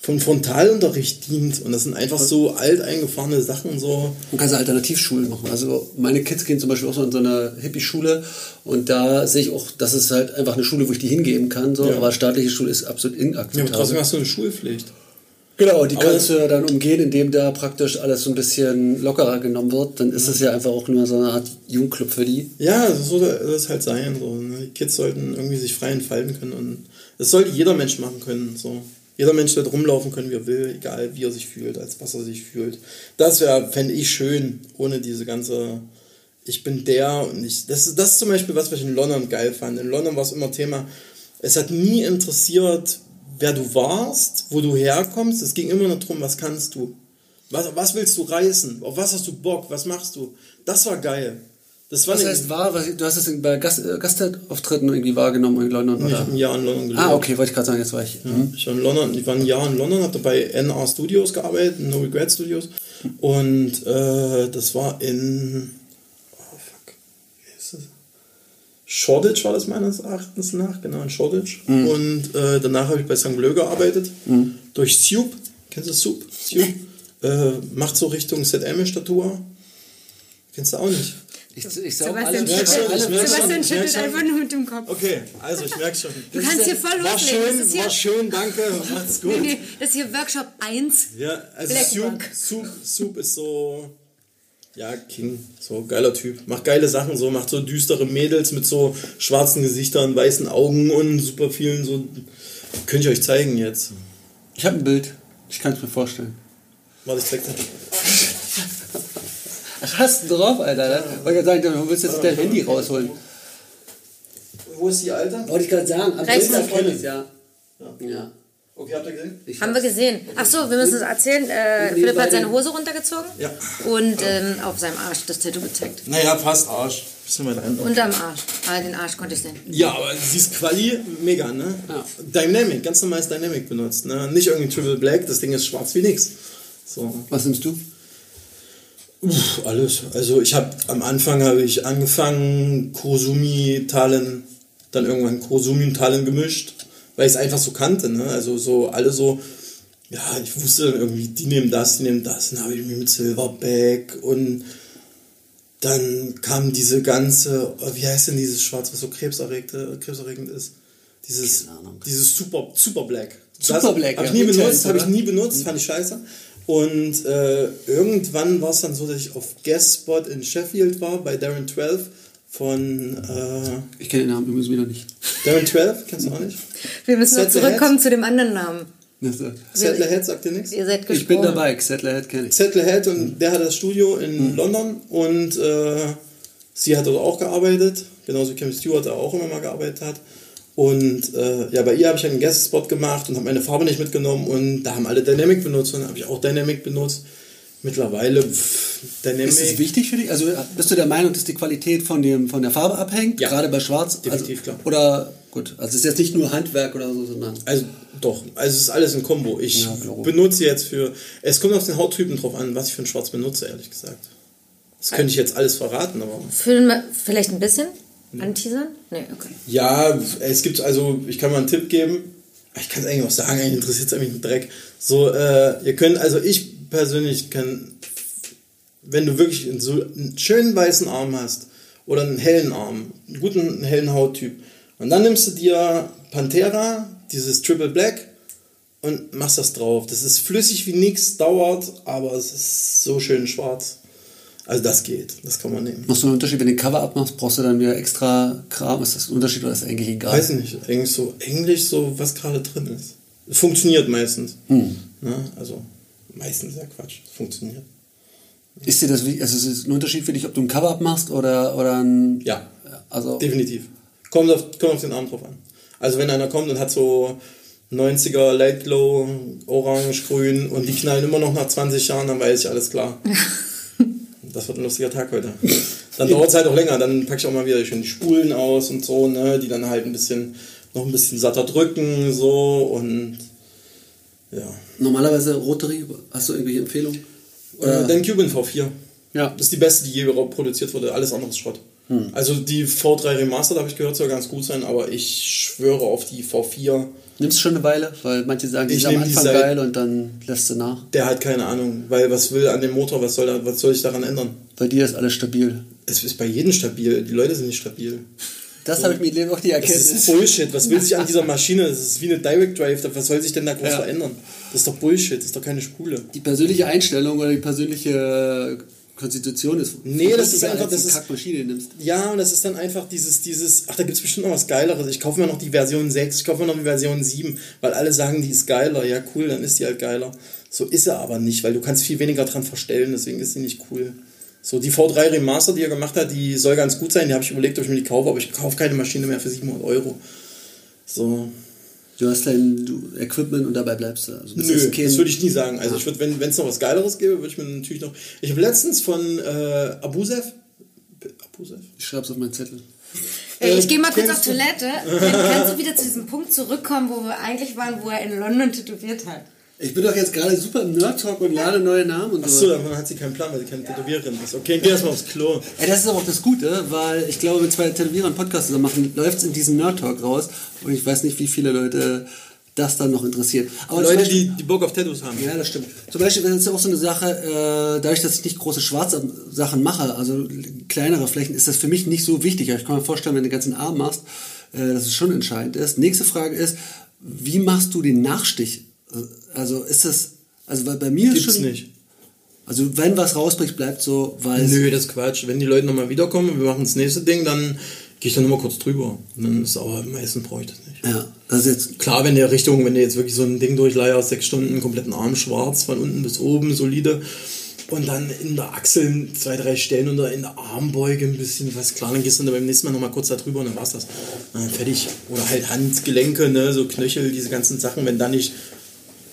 S4: von Frontalunterricht dient. Und das sind einfach so alt eingefahrene Sachen, so.
S3: Man kann so Alternativschulen machen. Also meine Kids gehen zum Beispiel auch so in so eine Hippie-Schule und da sehe ich auch, das ist halt einfach eine Schule, wo ich die hingeben kann. So.
S4: Ja.
S3: Aber staatliche Schule ist absolut
S4: Ja, aber
S3: inakzeptabel.
S4: trotzdem hast du eine Schulpflicht.
S3: Genau, und die kannst du ja dann umgehen, indem da praktisch alles so ein bisschen lockerer genommen wird. Dann ist es ja einfach auch nur so eine Art Jugendclub für die.
S4: Ja, so soll das halt sein. So. ne? Die Kids sollten irgendwie sich frei entfalten können und das sollte jeder Mensch machen können. So. Jeder Mensch sollte rumlaufen können, wie er will, egal wie er sich fühlt, als was er sich fühlt. Das wäre, fände ich schön, ohne diese ganze, ich bin der und ich, das ist, das ist zum Beispiel was, was ich in London geil fand. In London war es immer Thema, es hat nie interessiert, wer du warst, wo du herkommst, es ging immer nur darum, was kannst du. Was, was willst du reißen? Auf was hast du Bock? Was machst du? Das war geil. Das war eine-
S3: heißt wahr? Was, du hast es bei Gast, äh, Gastauftritten irgendwie wahrgenommen in London,
S4: Ich
S3: oder?
S4: habe ein Jahr in London gelebt.
S3: Ah, okay, wollte ich gerade sagen, jetzt war ich. Mhm.
S4: Ich war in London, ich war ein Jahr in London, habe bei NR Studios gearbeitet, No Regret Studios. Und äh, das war in. Oh fuck. Wie ist das? Shoreditch war das meines Erachtens nach, genau, in Shoreditch. Und äh, danach habe ich bei St. Bleu gearbeitet. Durch Soup. Kennst du Soup? Soup. äh, macht so Richtung ZM-Statur. Kennst du auch nicht.
S3: Ich, ich saug
S1: Sebastian
S3: alle,
S4: merk schon,
S1: schüttelt,
S4: ich merk schon,
S1: Sebastian schüttelt
S4: schon.
S1: einfach nur mit dem Kopf.
S4: Okay, also ich merke schon.
S1: Du kannst hier voll
S4: War
S1: loslegen. Das
S4: schön,
S1: ist hier,
S4: war schön, danke, macht's gut.
S1: nee, nee, das ist hier Workshop 1.
S4: Ja, also Soup. Soup, Soup ist so, ja, King, so geiler Typ. Macht geile Sachen, so macht so düstere Mädels mit so schwarzen Gesichtern, weißen Augen und super vielen so. Könnte ich euch zeigen jetzt.
S3: Ich habe ein Bild. Ich kann es mir vorstellen.
S4: Warte, ich zeig dir.
S3: Was hast du drauf, Alter? Ne? Wollte ich gerade sagen, du willst jetzt dein Handy rausholen.
S4: Wo ist die alte?
S3: Wollte ich gerade sagen. Am
S1: Rechts
S3: Bild ich's, ja. Ja.
S4: Okay, habt ihr gesehen?
S3: Ich
S1: Haben wir gesehen. Ach so, wir müssen es erzählen. Äh, Philipp hat seine Hose runtergezogen
S4: Ja.
S1: und ähm, auf seinem Arsch das Tattoo gezeigt.
S4: Naja, fast Arsch. Bisschen weiter hinten.
S1: Unterm Arsch. Ah, den Arsch konnte ich sehen.
S4: Ja, aber sie ist Quali, mega, ne?
S3: Ja.
S4: Dynamic, ganz normales Dynamic benutzt, ne? Nicht irgendwie Triple Black, das Ding ist schwarz wie nix. So.
S3: Was nimmst du?
S4: Uff, alles. Also ich habe am Anfang habe ich angefangen Kurosumi Talen, dann irgendwann Kurosumi und Talen gemischt, weil ich es einfach so kannte, ne? Also so alle so ja, ich wusste dann irgendwie, die nehmen das, die nehmen das, dann habe ich mich mit Silverback und dann kam diese ganze, oh, wie heißt denn dieses Schwarz, was so krebserregte, krebserregend ist? Dieses, dieses Super, Super Black.
S3: Super Black,
S4: Habe
S3: ja.
S4: ich nie
S3: Mit
S4: benutzt, habe ich nie benutzt, fand ich scheiße. Und äh, irgendwann war es dann so, dass ich auf Guest Spot in Sheffield war, bei Darren 12 von äh,
S3: Ich kenne den Namen übrigens wieder nicht.
S4: Darren 12, kennst du auch nicht?
S1: Wir müssen noch
S4: Set the
S1: zurückkommen zu dem anderen Namen.
S4: Settler Head sagt dir nichts?
S1: Ihr seid gesprungen.
S3: Ich bin dabei, Settlerhead kenne ich.
S4: Settler Head und der hat das Studio in
S3: Hm.
S4: London und äh, sie hat dort auch gearbeitet, genauso wie Kim Stewart da auch immer mal gearbeitet hat. Und äh, ja, bei ihr habe ich einen Guest-Spot gemacht und habe meine Farbe nicht mitgenommen und da haben alle Dynamic benutzt und habe ich auch Dynamic benutzt. Mittlerweile pff, Dynamic.
S3: Ist es wichtig für dich? Also bist du der Meinung, dass die Qualität von, dem, von der Farbe abhängt?
S4: Ja.
S3: Gerade bei Schwarz?
S4: Definitiv,
S3: also,
S4: klar.
S3: Oder, gut, also es ist jetzt nicht nur Handwerk oder so, sondern...
S4: Also doch, also es ist alles ein Kombo. Ich
S3: Ja,
S4: benutze jetzt für. Es kommt auf den Hauttypen drauf an, was ich für ein Schwarz benutze, ehrlich gesagt. Das könnte ich jetzt alles verraten, aber.
S1: Füllen wir vielleicht ein bisschen anteasern? Nee, okay.
S4: Ja, es gibt also, ich kann mal einen Tipp geben. Ich kann es eigentlich auch sagen, eigentlich interessiert es eigentlich einen Dreck. So, äh, ihr könnt, also ich persönlich kann, wenn du wirklich einen, so einen schönen weißen Arm hast oder einen hellen Arm, einen guten hellen Hauttyp, und dann nimmst du dir Pantera, dieses Triple Black, und machst das drauf. Das ist flüssig wie nix, dauert, aber es ist so schön schwarz. Also das geht, das kann man nehmen.
S3: Machst du einen Unterschied, wenn du den Cover abmachst, brauchst du dann wieder extra Kram? Ist das ein Unterschied oder ist das eigentlich egal?
S4: Weiß nicht, eigentlich so, Englisch so, was gerade drin ist. Funktioniert meistens.
S3: Hm.
S4: Ne? Also, meistens ja Quatsch. Funktioniert.
S3: Ist dir das? Also ist es ein Unterschied für dich, ob du ein Cover abmachst oder, oder ein...
S4: Ja,
S3: Also,
S4: definitiv. Kommt auf, kommt auf den Arm drauf an. Also, wenn einer kommt und hat so 90er Light Glow, orange, grün und die knallen immer noch nach 20 Jahren, dann weiß ich, alles klar. Das wird ein lustiger Tag heute. Dann dauert es halt auch länger. Dann packe ich auch mal wieder schön die Spulen aus und so, ne, die dann halt ein bisschen, noch ein bisschen satter drücken, so und ja.
S3: normalerweise Rotary, hast du irgendwelche Empfehlungen? Oder?
S4: Äh, dann Cuban V4.
S3: ja.
S4: Das ist die beste, die je produziert wurde. Alles andere ist Schrott. Also die V3 Remastered habe ich gehört, soll ganz gut sein, aber ich schwöre auf die V4.
S3: Nimmst du schon eine Weile? Weil manche sagen, die
S4: Ich
S3: ist am Anfang geil und dann lässt du nach.
S4: Der hat keine Ahnung, weil was will an dem Motor, was soll, da, was soll ich daran ändern?
S3: Bei dir ist alles stabil.
S4: Es ist bei jedem stabil, die Leute sind nicht stabil.
S3: Das habe ich mir eben auch die
S4: Das
S3: Erkenntnis.
S4: ist Bullshit. Was will sich an dieser Maschine? Das ist wie eine Direct Drive. Was soll sich denn da groß
S3: Ja.
S4: verändern? Das ist doch Bullshit. Das ist doch keine Spule.
S3: die persönliche Einstellung oder die persönliche Konstitution ist.
S4: Nee, das ist einfach- das
S3: die
S4: ist-
S3: Kackmaschine nimmst.
S4: Ja, und das ist dann einfach dieses, dieses, ach, da gibt es bestimmt noch was Geileres. Ich kaufe mir noch die Version 6, ich kaufe mir noch die Version 7, weil alle sagen, die ist geiler. Ja, cool, dann ist die halt geiler. So ist sie aber nicht, weil du kannst viel weniger dran verstellen, deswegen ist sie nicht cool. So, die V3 Remaster, die er gemacht hat, die soll ganz gut sein. Die habe ich überlegt, ob ich mir die kaufe, aber ich kaufe keine Maschine mehr für 700 Euro. So,
S3: Du hast dein Equipment und dabei bleibst du. Also das
S4: Nö, das würde ich nie sagen. Also ich würde, wenn es noch was Geileres gäbe, würde ich mir natürlich noch. Ich habe letztens von äh, Abusev. Abusev?
S3: Ich schreib's auf meinen Zettel.
S1: Ey, ich gehe mal kurz auf Toilette. Dann kannst du wieder zu diesem Punkt zurückkommen, wo wir eigentlich waren, wo er in London tätowiert hat.
S3: Ich bin doch jetzt gerade super im Nerd-Talk und lade neue Namen und
S4: Achso, dann hat sie keinen Plan, weil sie keine Tätowiererin ist. Okay, geh erstmal aufs Klo.
S3: Ey, das ist aber auch das Gute, weil ich glaube, wenn zwei Tätowierer einen Podcast zusammen machen, läuft es in diesem Nerd-Talk raus. Und ich weiß nicht, wie viele Leute das dann noch interessiert. Aber
S4: Leute,
S3: Beispiel-
S4: die, die Bock auf Tattoos haben.
S3: ja, das stimmt. Zum Beispiel, das ist ja auch so eine Sache, äh, dadurch, dass ich nicht große schwarze Sachen mache, also kleinere Flächen, ist das für mich nicht so wichtig. Aber ich kann mir vorstellen, wenn du den ganzen Arm machst, äh, dass es schon entscheidend ist. Nächste Frage ist, wie machst du den Nachstich? Also ist das, also weil bei mir ist
S4: Gibt's
S3: schon,
S4: nicht.
S3: also wenn was rausbricht, bleibt so, weil
S4: Nö, das ist Quatsch. Wenn die Leute nochmal wiederkommen und wir machen das nächste Ding, dann gehe ich dann nochmal kurz drüber. Und dann ist aber meistens brauche ich das nicht.
S3: ja, das ist jetzt
S4: Klar, wenn der Richtung, wenn du jetzt wirklich so ein Ding durchleierst, sechs Stunden, kompletten Arm schwarz, von unten bis oben, solide. Und dann in der Achsel zwei, drei Stellen oder in der Armbeuge ein bisschen was. Klar, dann gehst du dann beim nächsten Mal nochmal kurz da drüber und dann war's das. Und dann fertig. Oder halt Handgelenke, ne, so Knöchel, diese ganzen Sachen. Wenn da nicht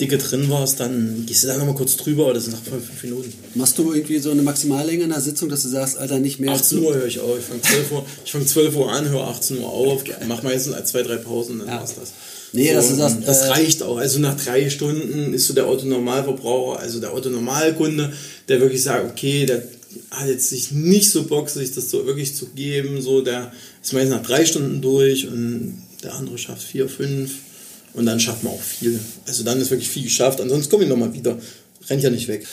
S4: dicke drin warst, dann gehst du da nochmal kurz drüber, aber das sind nach fünf, Minuten.
S3: machst du irgendwie so eine Maximallänge in der Sitzung, dass du sagst, Alter, nicht mehr als
S4: 18 Uhr höre ich auf. Ich fange 12 Uhr, ich fang 12 Uhr an, höre 18 Uhr auf, mach meistens zwei, drei Pausen, dann
S3: Ja.
S4: war's das.
S3: Nee, dass du sagst,
S4: das
S3: äh,
S4: reicht auch. Also nach drei Stunden ist so der Autonormalverbraucher, also der Autonormalkunde, der wirklich sagt, okay, der hat jetzt sich nicht so Bock, sich das so wirklich zu geben, so der ist meistens nach drei Stunden durch und der andere schafft vier, fünf und dann schafft man auch viel. Also dann ist wirklich viel geschafft. Ansonsten komme ich nochmal wieder. Rennt ja nicht weg.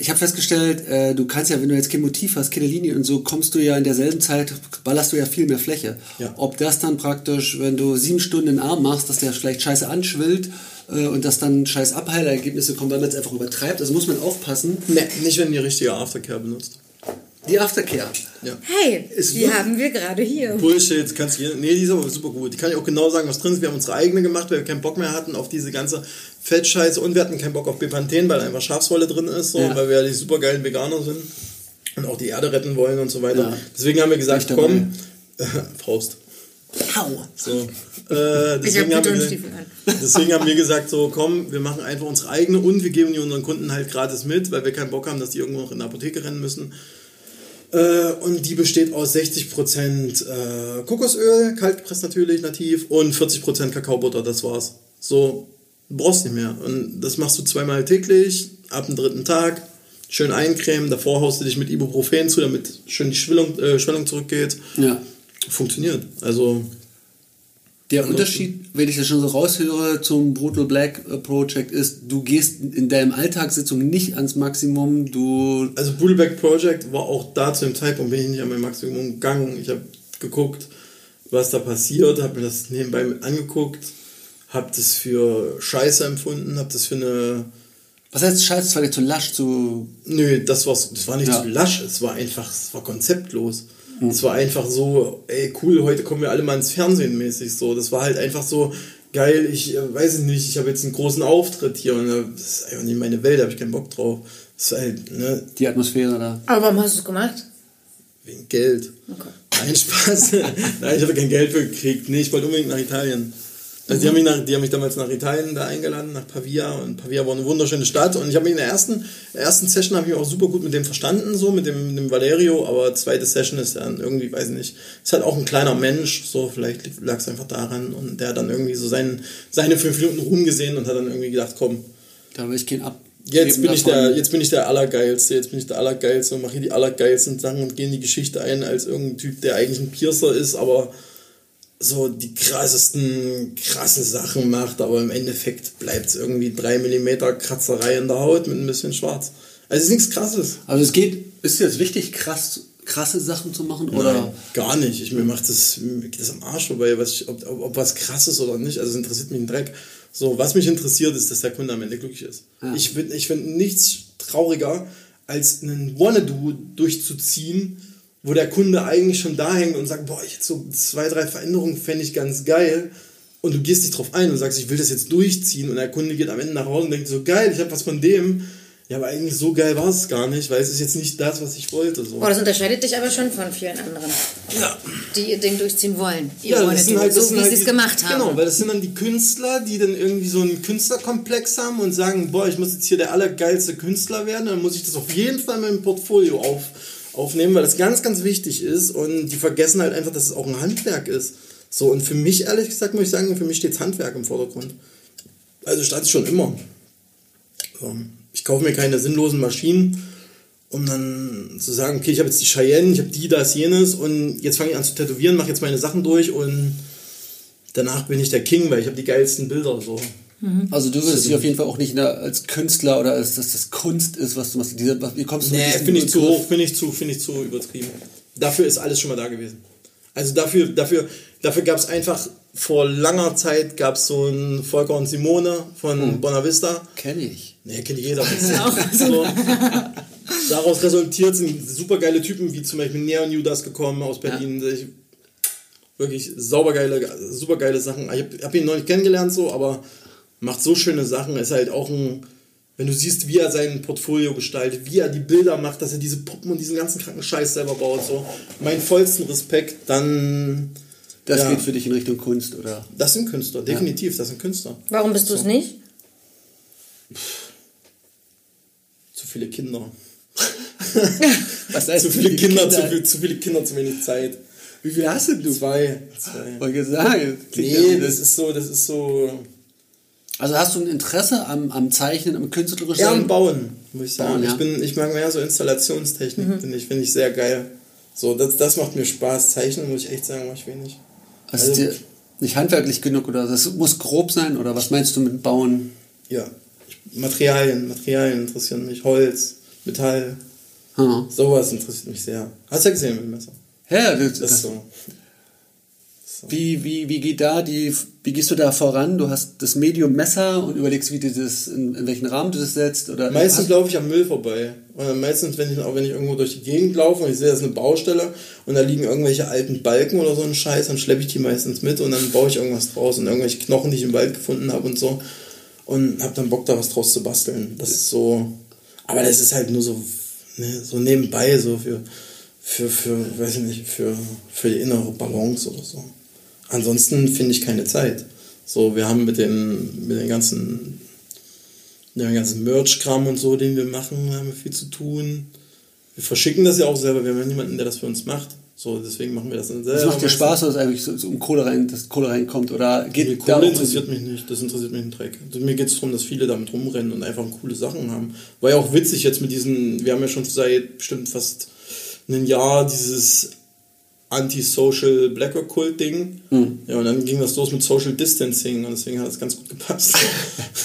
S3: Ich habe festgestellt, äh, du kannst ja, wenn du jetzt kein Motiv hast, keine Linie und so, kommst du ja in derselben Zeit, ballerst du ja viel mehr Fläche.
S4: Ja.
S3: Ob das dann praktisch, wenn du sieben Stunden den Arm machst, dass der vielleicht scheiße anschwillt äh, und dass dann scheiß Abheilergebnisse kommen, weil man es einfach übertreibt. Also muss man aufpassen.
S4: Ne, nicht wenn ihr richtige Aftercare benutzt.
S3: Die Aftercare.
S4: Ja.
S1: Hey,
S3: Ist
S1: die haben wir gerade hier.
S4: Bullshit, kannst du. Nee, die ist aber super gut. Die kann ich auch genau sagen, was drin ist. Wir haben unsere eigene gemacht, weil wir keinen Bock mehr hatten auf diese ganze Fettscheiße und wir hatten keinen Bock auf Bepanthen, weil einfach Schafswolle drin ist, so,
S3: Ja.
S4: weil wir ja die supergeilen Veganer sind und auch die Erde retten wollen und so weiter.
S3: Ja.
S4: Deswegen haben wir gesagt, komm, Faust.
S3: Au.
S4: So, äh, deswegen, haben wir, deswegen haben wir gesagt, so komm, wir machen einfach unsere eigene und wir geben die unseren Kunden halt gratis mit, weil wir keinen Bock haben, dass die irgendwo noch in der Apotheke rennen müssen. Äh, und die besteht aus 60% äh, Kokosöl, kaltgepresst natürlich, nativ, und 40% Kakaobutter, das war's. So, du brauchst nicht mehr. Und das machst du zweimal täglich, ab dem dritten Tag, schön eincremen, davor haust du dich mit Ibuprofen zu, damit schön die Schwellung, äh, Schwellung zurückgeht.
S3: Ja.
S4: Funktioniert. Also,
S3: Der Unterschied, wenn ich das schon so raushöre, zum Brutal Black äh, Project ist, du gehst in deinem Alltagssitzung nicht ans Maximum, du
S4: Also Bullback Project war auch da zu dem Zeitpunkt, bin ich nicht an mein Maximum gegangen. Ich habe geguckt, was da passiert, habe mir das nebenbei angeguckt, habe das für scheiße empfunden, habe das für eine...
S3: Was heißt scheiße, das war dir zu lasch, zu.
S4: Nö, das, war's, das war nicht
S3: Ja.
S4: zu lasch, es war einfach, es war konzeptlos. Es war einfach so, ey cool, heute kommen wir alle mal ins Fernsehen mäßig so. Das war halt einfach so geil, ich äh, weiß es nicht, ich habe jetzt einen großen Auftritt hier und äh, das ist einfach nicht meine Welt, da habe ich keinen Bock drauf. Das ist halt, ne,
S3: Die Atmosphäre da.
S1: Aber warum hast du es gemacht?
S4: Wegen Geld.
S1: Okay.
S4: Nein, Spaß. Nein, ich habe kein Geld für gekriegt. Nee, ich wollte unbedingt nach Italien. Also die, haben mich nach, die haben mich damals nach Italien da eingeladen, nach Pavia. Und Pavia war eine wunderschöne Stadt. Und ich habe mich in der ersten, der ersten Session habe ich mich auch super gut mit dem verstanden, so mit dem, mit dem Valerio. Aber zweite Session ist dann irgendwie, weiß nicht, ist halt auch ein kleiner Mensch. So, vielleicht lag es einfach daran. Und der hat dann irgendwie so seinen, seine fünf Minuten Ruhm gesehen und hat dann irgendwie gedacht, komm,
S3: Da will ich keinen ab.
S4: Jetzt bin, ich der, jetzt bin ich der Allergeilste, jetzt bin ich der Allergeilste und mache hier die allergeilsten Sachen und gehe in die Geschichte ein als irgendein Typ, der eigentlich ein Piercer ist, aber so die krassesten, krassen Sachen macht, aber im Endeffekt bleibt es irgendwie 3 mm Kratzerei in der Haut mit ein bisschen schwarz. Also es ist nichts krasses.
S3: Also es geht, ist jetzt wichtig, krass, krasse Sachen zu machen? Oder?
S4: Nein, gar nicht. Ich, mir macht das, mir geht das am Arsch vorbei, was ich, ob, ob, ob was krass ist oder nicht. Also es interessiert mich ein Dreck. So, was mich interessiert, ist, dass der Kunde am Ende glücklich ist.
S3: Ja.
S4: Ich finde ich find nichts trauriger, als einen Wanna-Do durchzuziehen, wo der Kunde eigentlich schon da hängt und sagt, boah, ich hätte so zwei, drei Veränderungen fände ich ganz geil. Und du gehst nicht drauf ein und sagst, ich will das jetzt durchziehen. Und der Kunde geht am Ende nach Hause und denkt so, geil, ich habe was von dem. Ja, aber eigentlich so geil war es gar nicht, weil es ist jetzt nicht das, was ich wollte. So.
S1: Boah, das unterscheidet dich aber schon von vielen anderen,
S4: Ja.
S1: die ihr Ding durchziehen wollen. Ihr
S4: Ja,
S1: wollt
S4: das sind
S1: so,
S4: halt, das
S1: so
S4: sind
S1: wie
S4: halt
S1: sie es gemacht haben.
S4: Genau, weil das sind dann die Künstler, die dann irgendwie so einen Künstlerkomplex haben und sagen, boah, ich muss jetzt hier der allergeilste Künstler werden, dann muss ich das auf jeden Fall in meinem Portfolio auf, aufnehmen, weil das ganz, ganz wichtig ist und die vergessen halt einfach, dass es auch ein Handwerk ist. So, und für mich, ehrlich gesagt, muss ich sagen, für mich steht Handwerk im Vordergrund. Also stand es schon immer. So, ich kaufe mir keine sinnlosen Maschinen, um dann zu sagen, okay, ich habe jetzt die Cheyenne, ich habe die, das, jenes und jetzt fange ich an zu tätowieren, mache jetzt meine Sachen durch und danach bin ich der King, weil ich habe die geilsten Bilder so.
S3: Also du würdest dich auf jeden Fall auch nicht in der, als Künstler oder als dass das Kunst ist, was du machst. Diese, wie kommst du
S4: Nee, finde ich zu hoch, finde ich zu, finde ich zu übertrieben. Dafür ist alles schon mal da gewesen. Also dafür, dafür, dafür gab es einfach vor langer Zeit gab es so einen Volker und Simone von
S3: Hm.
S4: Bonavista.
S3: Kenn ich.
S4: Nee, kennt jeder. so. Daraus resultiert sind super geile Typen, wie zum Beispiel Neon Judas gekommen aus Berlin. Ich, wirklich saubergeile, super geile Sachen. Ich habe hab ihn noch nicht kennengelernt, so, aber macht so schöne Sachen. Ist halt auch ein, wenn du siehst, wie er sein Portfolio gestaltet, wie er die Bilder macht, dass er diese Puppen und diesen ganzen kranken Scheiß selber baut, so. Mein vollsten Respekt, dann.
S3: Das
S4: ja,
S3: geht für dich in Richtung Kunst, oder?
S4: Das sind Künstler, definitiv, das sind Künstler.
S1: Warum bist du es nicht?
S4: Zu viele Kinder.
S3: Was
S4: zu viele Kinder, Zu, viel, zu viele Kinder, zu wenig Zeit.
S3: Wie viel hast du?
S4: Zwei. Zwei.
S3: Wollte ich sagen. Klingt
S4: Nee,
S3: ja-
S4: das ist so, das ist so.
S3: Also hast du ein Interesse am, am Zeichnen, am künstlerischen
S4: Ja, am Bauen, muss ich sagen.
S3: Bauen, ja.
S4: ich, bin, ich mag mehr so Installationstechnik, finde ich, finde ich sehr geil. So, das, das macht mir Spaß. Zeichnen, muss ich echt sagen, mache ich wenig.
S3: Also ist dir nicht handwerklich genug oder das muss grob sein oder was meinst du mit Bauen?
S4: Ja. Materialien, Materialien interessieren mich. Holz, Metall,
S3: Hm.
S4: sowas interessiert mich sehr. Hast du ja gesehen mit dem Messer.
S3: Ja, das,
S4: Das
S3: das,
S4: ist so.
S3: Wie, wie, wie geht da die, wie gehst du da voran? Du hast das Medium Messer und überlegst, wie du das, in, in welchen Rahmen du das setzt oder
S4: Meistens laufe ich am Müll vorbei. Oder meistens, wenn ich, auch wenn ich irgendwo durch die Gegend laufe und ich sehe, das ist eine Baustelle und da liegen irgendwelche alten Balken oder so ein Scheiß, dann schleppe ich die meistens mit und dann baue ich irgendwas draus und irgendwelche Knochen, die ich im Wald gefunden habe und so. Und habe dann Bock, da was draus zu basteln. Das ist so. Aber das ist halt nur so, ne, so nebenbei, so für, für, für, weiß ich nicht, für, für die innere Balance oder so. Ansonsten finde ich keine Zeit. So, wir haben mit den, mit den ganzen ganzen Merch-Kram und so, den wir machen, haben wir viel zu tun. Wir verschicken das ja auch selber, wir haben ja niemanden, der das für uns macht. So, deswegen machen wir das dann selber.
S3: Das macht dir. Spaß, ist eigentlich so, so um Kohle rein, dass Kohle reinkommt oder geht da
S4: Kohle interessiert mich nicht, das interessiert mich einen Dreck. Also mir geht es darum, dass viele damit rumrennen und einfach coole Sachen haben. War ja auch witzig jetzt mit diesen, wir haben ja schon seit bestimmt fast einem Jahr dieses Anti-Social Black Occult Ding.
S3: Hm.
S4: Ja, und dann ging das los mit Social Distancing und deswegen hat es ganz gut gepasst.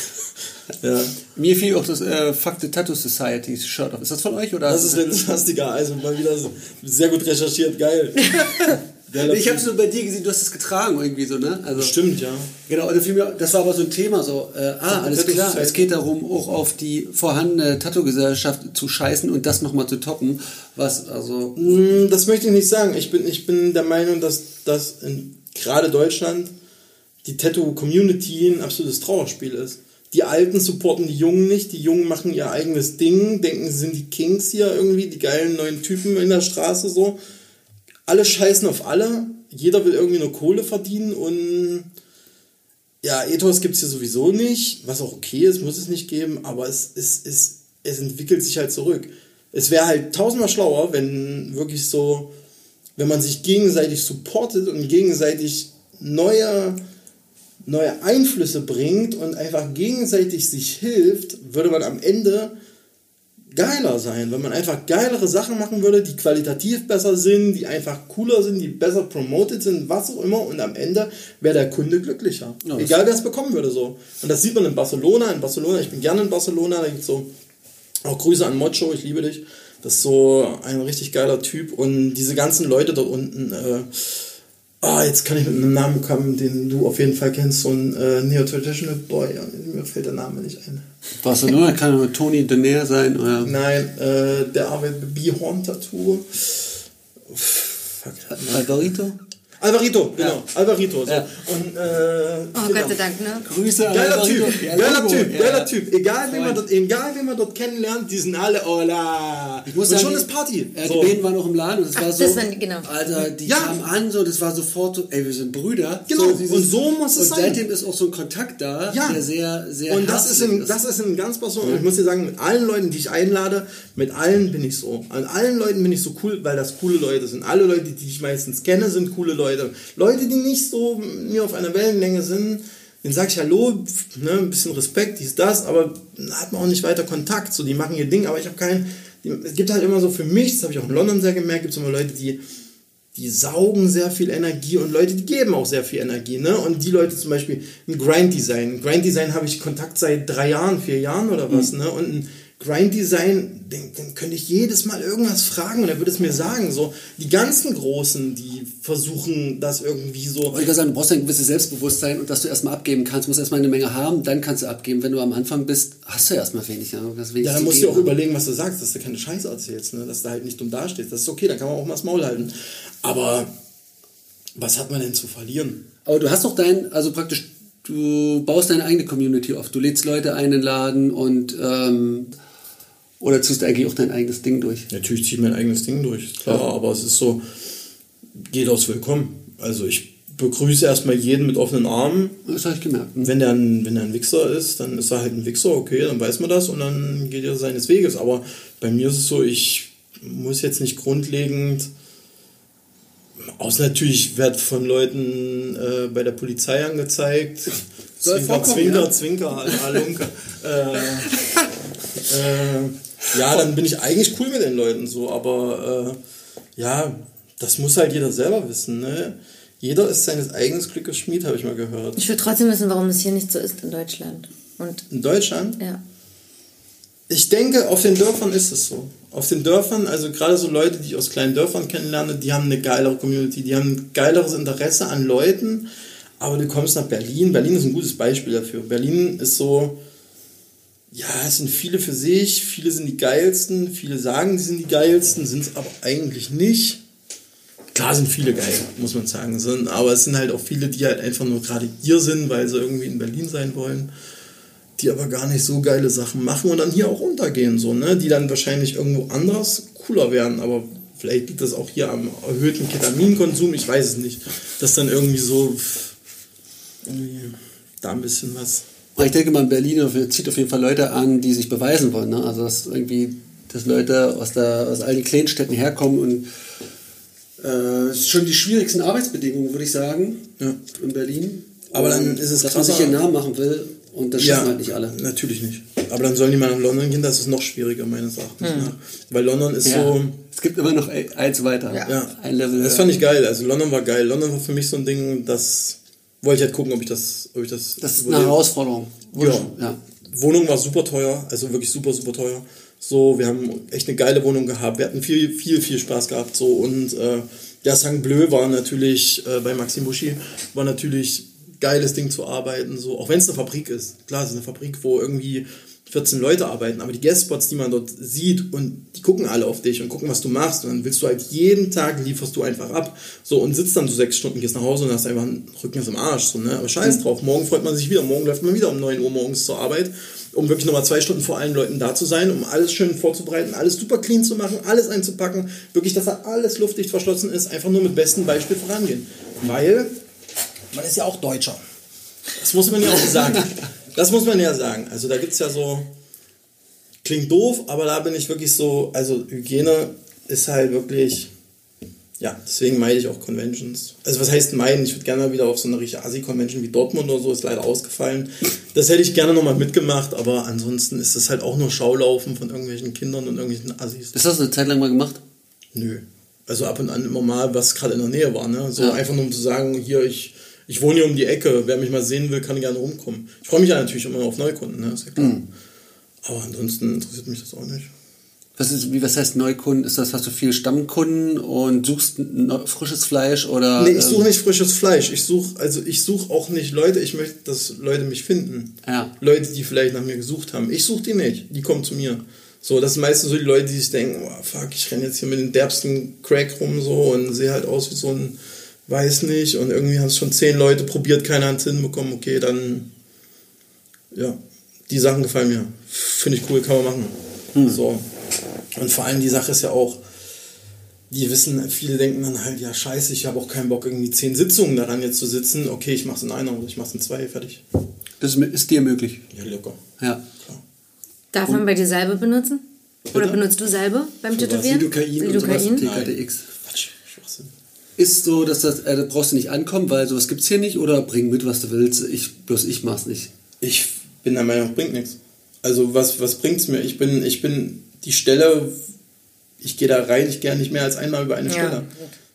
S4: ja.
S3: Mir fiel auch das äh, Fuck the Tattoo Society Shirt auf. Ist das von euch oder?
S4: Das ist fantastiger, also mal wieder so sehr gut recherchiert, geil.
S3: Ich habe
S4: Typ.
S3: so bei dir gesehen, du hast es getragen irgendwie so, ne? Also
S4: Stimmt, ja.
S3: Genau, und mir, das war aber so ein Thema so, äh, ah, alles klar, es geht darum, auch auf die vorhandene Tattoo-Gesellschaft zu scheißen und das nochmal zu toppen, was, also,
S4: Mm, Das möchte ich nicht sagen. Ich bin, ich bin der Meinung, dass, dass in gerade Deutschland die Tattoo-Community ein absolutes Trauerspiel ist. Die Alten supporten die Jungen nicht, die Jungen machen ihr eigenes Ding, denken, sie sind die Kings hier irgendwie, die geilen neuen Typen in der Straße so. Alle scheißen auf alle, jeder will irgendwie nur Kohle verdienen und ja, Ethos gibt es hier sowieso nicht, was auch okay ist, muss es nicht geben, aber es, es, es, es entwickelt sich halt zurück. Es wäre halt tausendmal schlauer, wenn wirklich so, wenn man sich gegenseitig supportet und gegenseitig neue, neue Einflüsse bringt und einfach gegenseitig sich hilft, würde man am Ende geiler sein, wenn man einfach geilere Sachen machen würde, die qualitativ besser sind, die einfach cooler sind, die besser promoted sind, was auch immer und am Ende wäre der Kunde glücklicher.
S3: Ja,
S4: Egal wer es bekommen würde so. Und das sieht man in Barcelona, in Barcelona, ich bin gerne in Barcelona, da gibt so auch Grüße an Mocho, ich liebe dich. Das ist so ein richtig geiler Typ und diese ganzen Leute dort unten, äh, ah, jetzt kann ich mit einem Namen kommen, den du auf jeden Fall kennst, so ein äh, Neo-Traditional Boy, mir fällt der Name nicht ein.
S3: Barcelona kann nur Tony Denaire sein oder,
S4: Nein, äh, der arbeitet mit Bihorn Tattoo. Fuck.
S3: Alvarito?
S4: Alvarito, genau. Alvarito. So.
S3: Ja.
S4: Und, äh,
S1: Oh
S4: genau.
S1: Gott sei Dank, ne?
S3: Grüße an
S4: Geiler
S3: Alvarito.
S4: Typ,
S3: Ja,
S4: geiler Typ,
S3: ja.
S4: geiler Typ. Egal, wen man dort, egal, wen man dort kennenlernt, die sind alle hola.
S3: Ich muss
S4: und
S3: sagen,
S4: schon ist Party.
S3: Ja,
S4: So.
S3: Die beiden waren noch im Laden und es war so.
S1: das waren die, genau.
S3: Alter, die
S4: Ja.
S3: kamen an, so, das war sofort so, ey, wir sind Brüder.
S4: Genau,
S3: dieses-
S4: und so muss es
S3: und
S4: sein.
S3: seitdem ist auch so ein Kontakt da,
S4: Ja.
S3: der sehr, sehr
S4: Und das ist,
S3: herzlich
S4: in, das ist in ganz Barcelona. Ich muss dir sagen, mit allen Leuten, die ich einlade, mit allen bin ich so. An allen Leuten bin ich so cool, weil das coole Leute sind. Alle Leute, die ich meistens kenne, sind coole Leute. Leute, die nicht so mir auf einer Wellenlänge sind, denen sage ich Hallo, ne, ein bisschen Respekt, dies, das, aber hat man auch nicht weiter Kontakt. So, die machen ihr Ding, aber ich habe keinen. die- Es gibt halt immer so für mich, das habe ich auch in London sehr gemerkt, gibt es immer Leute, die die saugen sehr viel Energie und Leute, die geben auch sehr viel Energie. Ne? Und die Leute zum Beispiel ein Grind Design. Ein Grind Design habe ich Kontakt seit drei Jahren, vier Jahren oder was. Ne? Und ein Grind Design, den, den könnte ich jedes Mal irgendwas fragen und er würde es mir sagen. So, die ganzen Großen, die versuchen das irgendwie so.
S3: Ich würde sagen, du brauchst ein gewisses Selbstbewusstsein und dass du erstmal abgeben kannst. Du musst erstmal eine Menge haben, dann kannst du abgeben. Wenn du am Anfang bist, hast du erstmal wenig. Ja, wenig
S4: Ja, dann musst du auch überlegen, was du sagst, dass du keine Scheiße erzählst, ne? dass du halt nicht dumm dastehst. Das ist okay, dann kann man auch mal das Maul halten. Aber was hat man denn zu verlieren?
S3: Aber du hast doch dein, also praktisch, du baust deine eigene Community auf. Du lädst Leute ein in den Laden und ähm, oder ziehst du eigentlich auch dein eigenes Ding durch.
S4: Natürlich ziehe ich mein eigenes Ding durch, ist klar, aber es ist so, jeder ist willkommen. Also ich begrüße erstmal jeden mit offenen Armen.
S3: Das habe ich gemerkt. ne?
S4: Wenn der, ein, wenn der ein Wichser ist, dann ist er halt ein Wichser, okay, dann weiß man das und dann geht er seines Weges. Aber bei mir ist es so, ich muss jetzt nicht grundlegend, außer natürlich wird von Leuten äh, bei der Polizei angezeigt.
S3: Soll
S4: Zwinker, Zwinker,
S3: ja.
S4: Zwinker, Halunke. äh, äh, ja, dann bin ich eigentlich cool mit den Leuten so, aber äh, ja, das muss halt jeder selber wissen. Ne? Jeder ist seines eigenen Glückes Schmied, habe ich mal gehört.
S1: Ich würde trotzdem wissen, warum es hier nicht so ist in Deutschland. Und
S4: In Deutschland?
S1: ja.
S4: Ich denke, auf den Dörfern ist es so. Auf den Dörfern, also gerade so Leute, die ich aus kleinen Dörfern kennenlerne, die haben eine geilere Community, die haben ein geileres Interesse an Leuten, aber du kommst nach Berlin. Berlin ist ein gutes Beispiel dafür. Berlin ist so, ja, es sind viele für sich, viele sind die geilsten, viele sagen, sie sind die geilsten, sind es aber eigentlich nicht. Klar sind viele geil, muss man sagen, aber es sind halt auch viele, die halt einfach nur gerade hier sind, weil sie irgendwie in Berlin sein wollen die aber gar nicht so geile Sachen machen und dann hier auch untergehen, so, ne? Die dann wahrscheinlich irgendwo anders cooler werden, aber vielleicht liegt das auch hier am erhöhten Ketaminkonsum, ich weiß es nicht. Dass dann irgendwie so irgendwie da ein bisschen was.
S3: Aber ich denke mal, Berlin zieht auf jeden Fall Leute an, die sich beweisen wollen. Ne? Also dass irgendwie, dass Leute aus, der, aus all den kleinen Städten herkommen und äh, schon die schwierigsten Arbeitsbedingungen, würde ich sagen,
S4: Ja.
S3: in Berlin.
S4: Aber dann ist es
S3: dass man sich
S4: krasser-
S3: hier Namen machen will und das schaffen halt nicht alle.
S4: Natürlich nicht. Aber dann sollen die mal nach London gehen, das ist noch schwieriger meines Erachtens nach. Weil London ist
S3: Hm. Ja.
S4: so.
S3: Es gibt immer noch ein- eins weiter.
S4: Ja,
S3: Ein Level.
S4: das fand ich geil. Also London war geil. London war für mich so ein Ding, das wollte ich halt gucken, ob ich das, ob ich das.
S3: das ist eine
S4: überlebe.
S3: Herausforderung. Wurde
S4: Ja.
S3: ja.
S4: Wohnung war super teuer, also wirklich super, super teuer. So, wir haben echt eine geile Wohnung gehabt. Wir hatten viel, viel, viel Spaß gehabt. So und äh, ja, St. Bleu war natürlich äh, bei Maxim Buschi war natürlich geiles Ding zu arbeiten. So, auch wenn es eine Fabrik ist. Klar, es ist eine Fabrik, wo irgendwie 14 Leute arbeiten, aber die Guestspots, die man dort sieht und die gucken alle auf dich und gucken, was du machst und dann willst du halt jeden Tag lieferst du einfach ab. So und sitzt dann so sechs Stunden, gehst nach Hause und hast einfach einen Rücken im Arsch. So, ne? Aber scheiß drauf, morgen freut man sich wieder. Morgen läuft man wieder um 9 Uhr morgens zur Arbeit, um wirklich nochmal zwei Stunden vor allen Leuten da zu sein, um alles schön vorzubereiten, alles super clean zu machen, alles einzupacken, wirklich, dass da alles luftdicht verschlossen ist, einfach nur mit bestem Beispiel vorangehen. Weil man ist ja auch Deutscher. Das muss man ja auch sagen. Das muss man ja sagen. Also da gibt es ja so, klingt doof, aber da bin ich wirklich so, also Hygiene ist halt wirklich, ja, deswegen meide ich auch Conventions. Also was heißt meiden? Ich würde gerne mal wieder auf so eine richtige Asi-Convention wie Dortmund oder so, ist leider ausgefallen. Das hätte ich gerne nochmal mitgemacht, aber ansonsten ist das halt auch nur Schaulaufen von irgendwelchen Kindern und irgendwelchen Assis.
S3: Das hast du eine Zeit lang mal gemacht?
S4: Nö. Also ab und an immer mal, was gerade in der Nähe war. Ne? So
S3: Ja.
S4: einfach nur um zu sagen, hier, ich, ich wohne hier um die Ecke, wer mich mal sehen will, kann gerne rumkommen. Ich freue mich ja natürlich immer auf Neukunden, ne? ist ja klar. Aber ansonsten interessiert mich das auch nicht.
S3: Was, ist, wie, was heißt Neukunden? Ist das, hast du viel Stammkunden und suchst frisches Fleisch oder?
S4: Nee, ich suche
S3: ähm,
S4: nicht frisches Fleisch. Ich suche, also ich suche auch nicht Leute, ich möchte, dass Leute mich finden.
S3: Ja.
S4: Leute, die vielleicht nach mir gesucht haben. Ich suche die nicht, die kommen zu mir. So, das sind meistens so die Leute, die sich denken, oh, fuck, ich renne jetzt hier mit dem derbsten Crack rum so und sehe halt aus wie so ein, weiß nicht, und irgendwie haben es schon zehn Leute probiert, keiner hat es hinbekommen, okay, dann, ja, die Sachen gefallen mir. Finde ich cool, kann man machen.
S3: Hm.
S4: So. Und vor allem die Sache ist ja auch, die wissen, viele denken dann halt, ja scheiße, ich habe auch keinen Bock, irgendwie zehn Sitzungen daran jetzt zu sitzen. Okay, ich mach's in einer oder ich mach's in zwei, fertig.
S3: Das ist, dir möglich.
S4: Ja, locker.
S3: Ja.
S4: Klar.
S1: Darf man bei dir Salbe benutzen? Oder
S4: Bitte?
S1: benutzt du Salbe beim
S4: Für was?
S1: Tätowieren?
S3: Lidocain und sowas.
S1: Lidocain?
S3: Ist so, dass das, äh, da brauchst du nicht ankommen, weil sowas gibt's hier nicht oder bring mit, was du willst. Ich, bloß ich mach's nicht.
S4: Ich bin der Meinung, bringt nichts. Also was, was bringt's mir? Ich bin, ich bin die Stelle, ich gehe da rein, ich gehe nicht mehr als einmal über eine
S1: Ja,
S4: Stelle.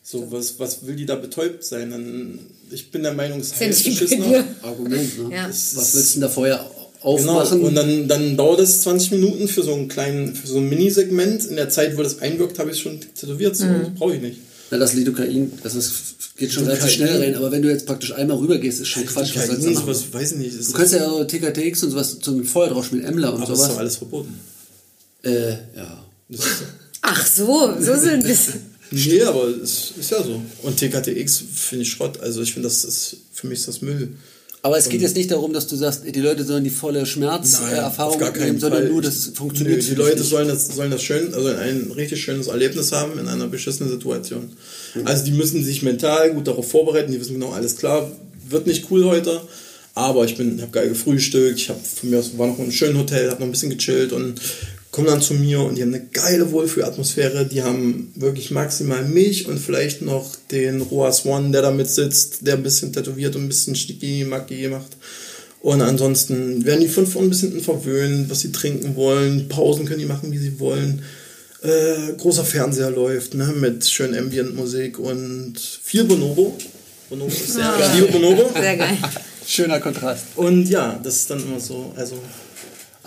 S4: So, was, was will die da betäubt sein? Dann, ich bin der Meinung, es heißt beschissener.
S3: Argument, ne?
S1: Ja.
S3: Was willst du denn da vorher
S4: Genau,
S3: aufmachen?
S4: und dann, dann dauert es 20 Minuten für so einen kleinen, für so ein Minisegment. In der Zeit, wo das einwirkt, habe ich es schon tätowiert. So,
S1: Mhm.
S4: brauche ich nicht.
S3: Na, das Lidocain, das ist, geht schon relativ schnell rein, aber wenn du jetzt praktisch einmal rübergehst, ist schon Quatsch. Was sollst du machen?
S4: sowas, weiß ich nicht. Das
S3: Du kannst ja so TKTX und sowas zum Feuer drauf spielen, Emler und
S4: aber ist doch
S3: sowas.
S4: alles verboten.
S3: Äh, ja.
S4: Das
S1: Ach so, so sind es.
S4: nee, aber es ist ja so. Und TKTX finde ich Schrott. Also ich finde, das ist, für mich ist das Müll.
S3: Aber es geht jetzt nicht darum, dass du sagst, die Leute sollen die volle Schmerzerfahrung
S4: keinen
S3: nehmen, sondern
S4: Fall.
S3: nur, dass es funktioniert.
S4: Nö, die Leute
S3: nicht.
S4: sollen das, sollen das schön, also ein richtig schönes Erlebnis haben in einer beschissenen Situation. Also die müssen sich mental gut darauf vorbereiten, die wissen genau, alles klar, wird nicht cool heute, aber ich bin, habe geil gefrühstückt, ich habe von mir aus war noch in einem schönen Hotel, habe noch ein bisschen gechillt und kommen dann zu mir und die haben eine geile Wohlfühlatmosphäre, die haben wirklich maximal mich und vielleicht noch den Roa Swan, der da mit sitzt, der ein bisschen tätowiert und ein bisschen schnicki-macki macht. Und ansonsten werden die fünf von bis hinten verwöhnt, was sie trinken wollen. Pausen können die machen, wie sie wollen. Äh, großer Fernseher läuft, ne, mit schön Ambient-Musik und viel Bonobo. Bonobo ist sehr, ich liebe Bonobo.
S1: Sehr geil.
S3: Schöner Kontrast.
S4: Und ja, das ist dann immer so, also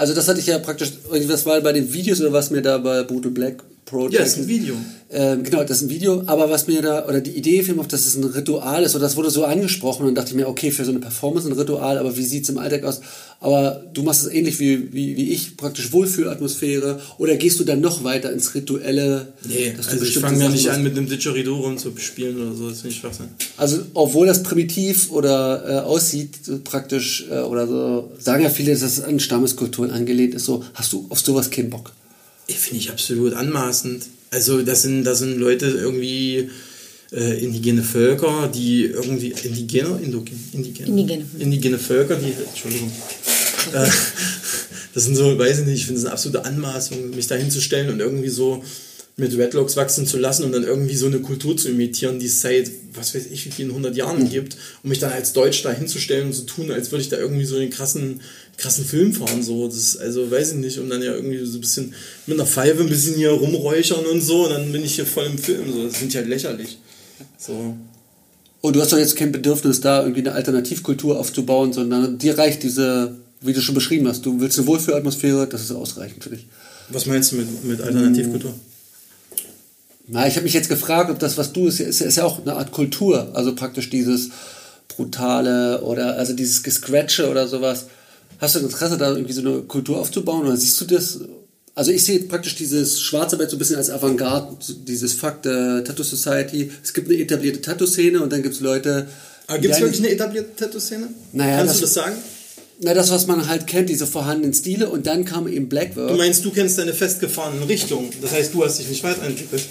S3: Also das hatte ich ja praktisch, das war bei den Videos oder was mir da bei Brutal Black Project...
S4: Ja, ist ein Video.
S3: Ähm, genau, das ist ein Video, aber was mir da, oder die Idee mir auf, dass es ein Ritual ist, oder das wurde so angesprochen und dann dachte ich mir, okay, für so eine Performance ein Ritual, aber wie sieht es im Alltag aus? Aber du machst es ähnlich wie, wie, wie ich, praktisch Wohlfühlatmosphäre, oder gehst du dann noch weiter ins Rituelle?
S4: nee, also ich fange ja nicht an mit einem Didgeridoo rum zu spielen oder so, das finde ich Schwachsinn.
S3: Also, obwohl das primitiv oder äh, aussieht, praktisch, äh, oder so, sagen ja viele, dass es an Stammeskulturen angelehnt ist, so, hast du auf sowas keinen Bock?
S4: Finde ich absolut anmaßend. Also das sind, das sind Leute irgendwie äh, indigene Völker, die irgendwie indigene, indigene,
S1: Indigene.
S4: indigene Völker, die Entschuldigung. äh, das sind so, weiß ich nicht, ich finde es eine absolute Anmaßung, mich da hinzustellen und irgendwie so mit Redlocks wachsen zu lassen und dann irgendwie so eine Kultur zu imitieren, die es seit, was weiß ich, wie vielen hundert Jahren gibt, um mich dann als Deutsch da hinzustellen und zu tun, als würde ich da irgendwie so einen krassen, krassen Film fahren, so, das also, weiß ich nicht, und dann ja irgendwie so ein bisschen mit einer Pfeife ein bisschen hier rumräuchern und so, und dann bin ich hier voll im Film, so, das finde ich halt lächerlich. So.
S3: Und du hast doch jetzt kein Bedürfnis, da irgendwie eine Alternativkultur aufzubauen, sondern dir reicht diese, wie du schon beschrieben hast, du willst eine Wohlfühlatmosphäre, das ist ausreichend für dich.
S4: Was meinst du mit, mit Alternativkultur?
S3: Na, ich habe mich jetzt gefragt, ob das, was du ist, ist, ist ja auch eine Art Kultur, also praktisch dieses brutale oder also dieses Gescratche oder sowas. Hast du Interesse, da irgendwie so eine Kultur aufzubauen oder siehst du das? Also ich sehe praktisch dieses Schwarzarbeit so ein bisschen als Avantgarde, dieses Fakt der Tattoo Society. Es gibt eine etablierte Tattoo-Szene und dann gibt es Leute.
S4: Aber gibt es wirklich eine etablierte Tattoo-Szene?
S3: Naja,
S4: Kannst
S3: das-
S4: du das sagen?
S3: Na, das, was man halt kennt, diese vorhandenen Stile und dann kam eben Blackwork.
S4: Du meinst, du kennst deine festgefahrenen Richtungen. Das heißt, du hast dich nicht weiterentwickelt.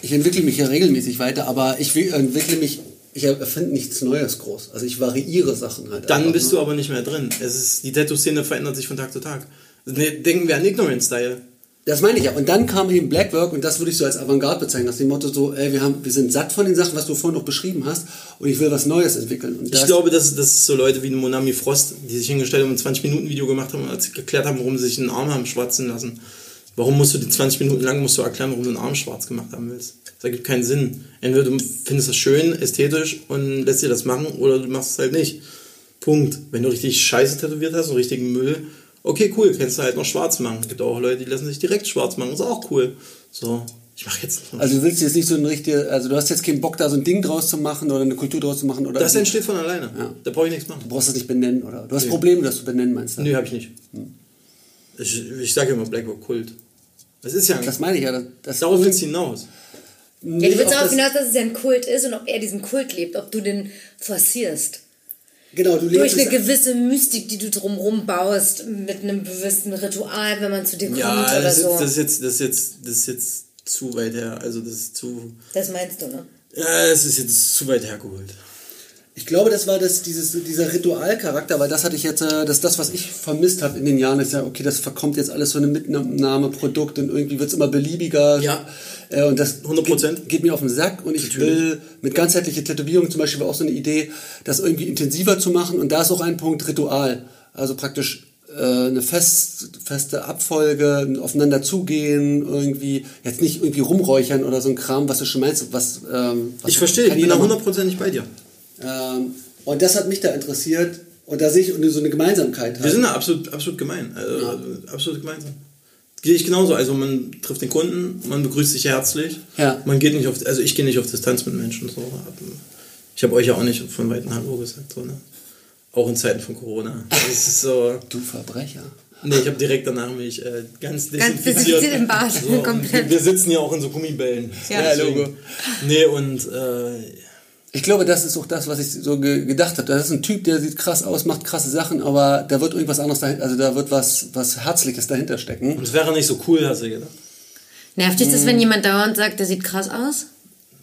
S3: Ich entwickle mich ja regelmäßig weiter, aber ich entwickle mich, ich erfinde nichts Neues groß. Also ich variiere Sachen halt.
S4: Dann
S3: einfach,
S4: bist
S3: ne?
S4: du aber nicht mehr drin. Es ist, die Tattoo-Szene verändert sich von Tag zu Tag. Denken wir an Ignorant Style.
S3: Das meine ich ja. Und dann kam eben Blackwork und das würde ich so als Avantgarde bezeichnen. Nach dem Motto so, ey, wir, haben, wir sind satt von den Sachen, was du vorhin noch beschrieben hast und ich will was Neues entwickeln. Und
S4: Ich glaube, dass das so Leute wie Monami Frost, die sich hingestellt haben und ein 20-Minuten-Video gemacht haben und als- geklärt haben, warum sie sich einen Arm haben schwatzen lassen. Warum musst du die 20 Minuten lang musst du erklären, warum du einen Arm schwarz gemacht haben willst? Das ergibt keinen Sinn. Entweder du findest das schön, ästhetisch und lässt dir das machen oder du machst es halt nicht. Punkt. Wenn du richtig Scheiße tätowiert hast und richtigen Müll, okay, cool, kannst du halt noch schwarz machen. Es gibt auch Leute, die lassen sich direkt schwarz machen, ist auch cool. So, ich mache jetzt nicht noch
S3: Also du willst jetzt nicht so ein richtiges, also du hast jetzt keinen Bock da so ein Ding draus zu machen oder eine Kultur draus zu machen oder
S4: Das entsteht von alleine.
S3: Ja.
S4: Da brauche ich nichts machen.
S3: du brauchst es nicht benennen oder du hast
S4: Nee.
S3: Probleme, dass du benennen meinst. du?
S4: Nö, habe ich nicht. Ich, ich sage immer Blackboard Kult. Das ist ja ein,
S3: Das meine ich ja. Das, das
S4: darauf willst du hinaus.
S1: Ja, du willst
S3: auf
S1: darauf
S3: das-
S1: hinaus, dass es ja ein Kult ist und ob er diesen Kult lebt, ob du den forcierst.
S3: Genau, du
S1: Durch eine gewisse Mystik, die du drumherum baust, mit einem gewissen Ritual, wenn man zu dir kommt
S4: Ja,
S1: oder
S4: das,
S1: so.
S4: ist, das, ist jetzt, das, ist jetzt, das ist jetzt zu weit her. Also das ist zu.
S1: das meinst du, ne?
S4: Ja, es ist jetzt zu weit hergeholt.
S3: Ich glaube, das war das, dieses, dieser Ritualcharakter, weil das hatte ich jetzt, äh, das das, was ich vermisst habe in den Jahren, ist ja, okay, das verkommt jetzt alles so eine Mitnahmeprodukt und irgendwie wird es immer beliebiger.
S4: Ja.
S3: Äh, und das
S4: 100%.
S3: Geht, geht mir auf den Sack und ich
S4: Natürlich.
S3: will mit ganzheitlicher Tätowierung zum Beispiel auch so eine Idee, das irgendwie intensiver zu machen und da ist auch ein Punkt Ritual. Also praktisch äh, eine fest, feste Abfolge, ein aufeinander zugehen, irgendwie, jetzt nicht irgendwie rumräuchern oder so ein Kram, was du schon meinst, was, ähm, was
S4: Ich verstehe, ich bin da hundertprozentig bei dir.
S3: Ähm, und das hat mich da interessiert und da sehe ich so eine Gemeinsamkeit.
S4: Wir
S3: halt.
S4: sind da absolut, absolut gemein. Also, also absolut gemeinsam. Gehe ich genauso. Also man trifft den Kunden, man begrüßt sich herzlich.
S3: Ja.
S4: Man geht nicht auf, also ich gehe nicht auf Distanz mit Menschen. So. Ich habe euch ja auch nicht von weitem Hallo gesagt. So, ne? Auch in Zeiten von Corona. Das ist so.
S3: Du Verbrecher.
S4: Nee, ich habe direkt danach mich äh, ganz
S1: Ganz
S4: desinfiziert.
S1: desinfiziert im Bad,
S4: So,
S1: komplett.
S4: wir sitzen ja auch in so Gummibällen.
S1: Ja.
S3: Ja, Logo.
S4: Nee, und äh,
S3: Ich glaube, das ist auch das, was ich so ge gedacht habe. Das ist ein Typ, der sieht krass aus, macht krasse Sachen, aber da wird irgendwas anderes dahinter, also da wird was, was Herzliches dahinter stecken.
S4: und es wäre nicht so cool, hast du gedacht.
S1: Nervt dich das, wenn jemand dauernd sagt, der sieht krass aus?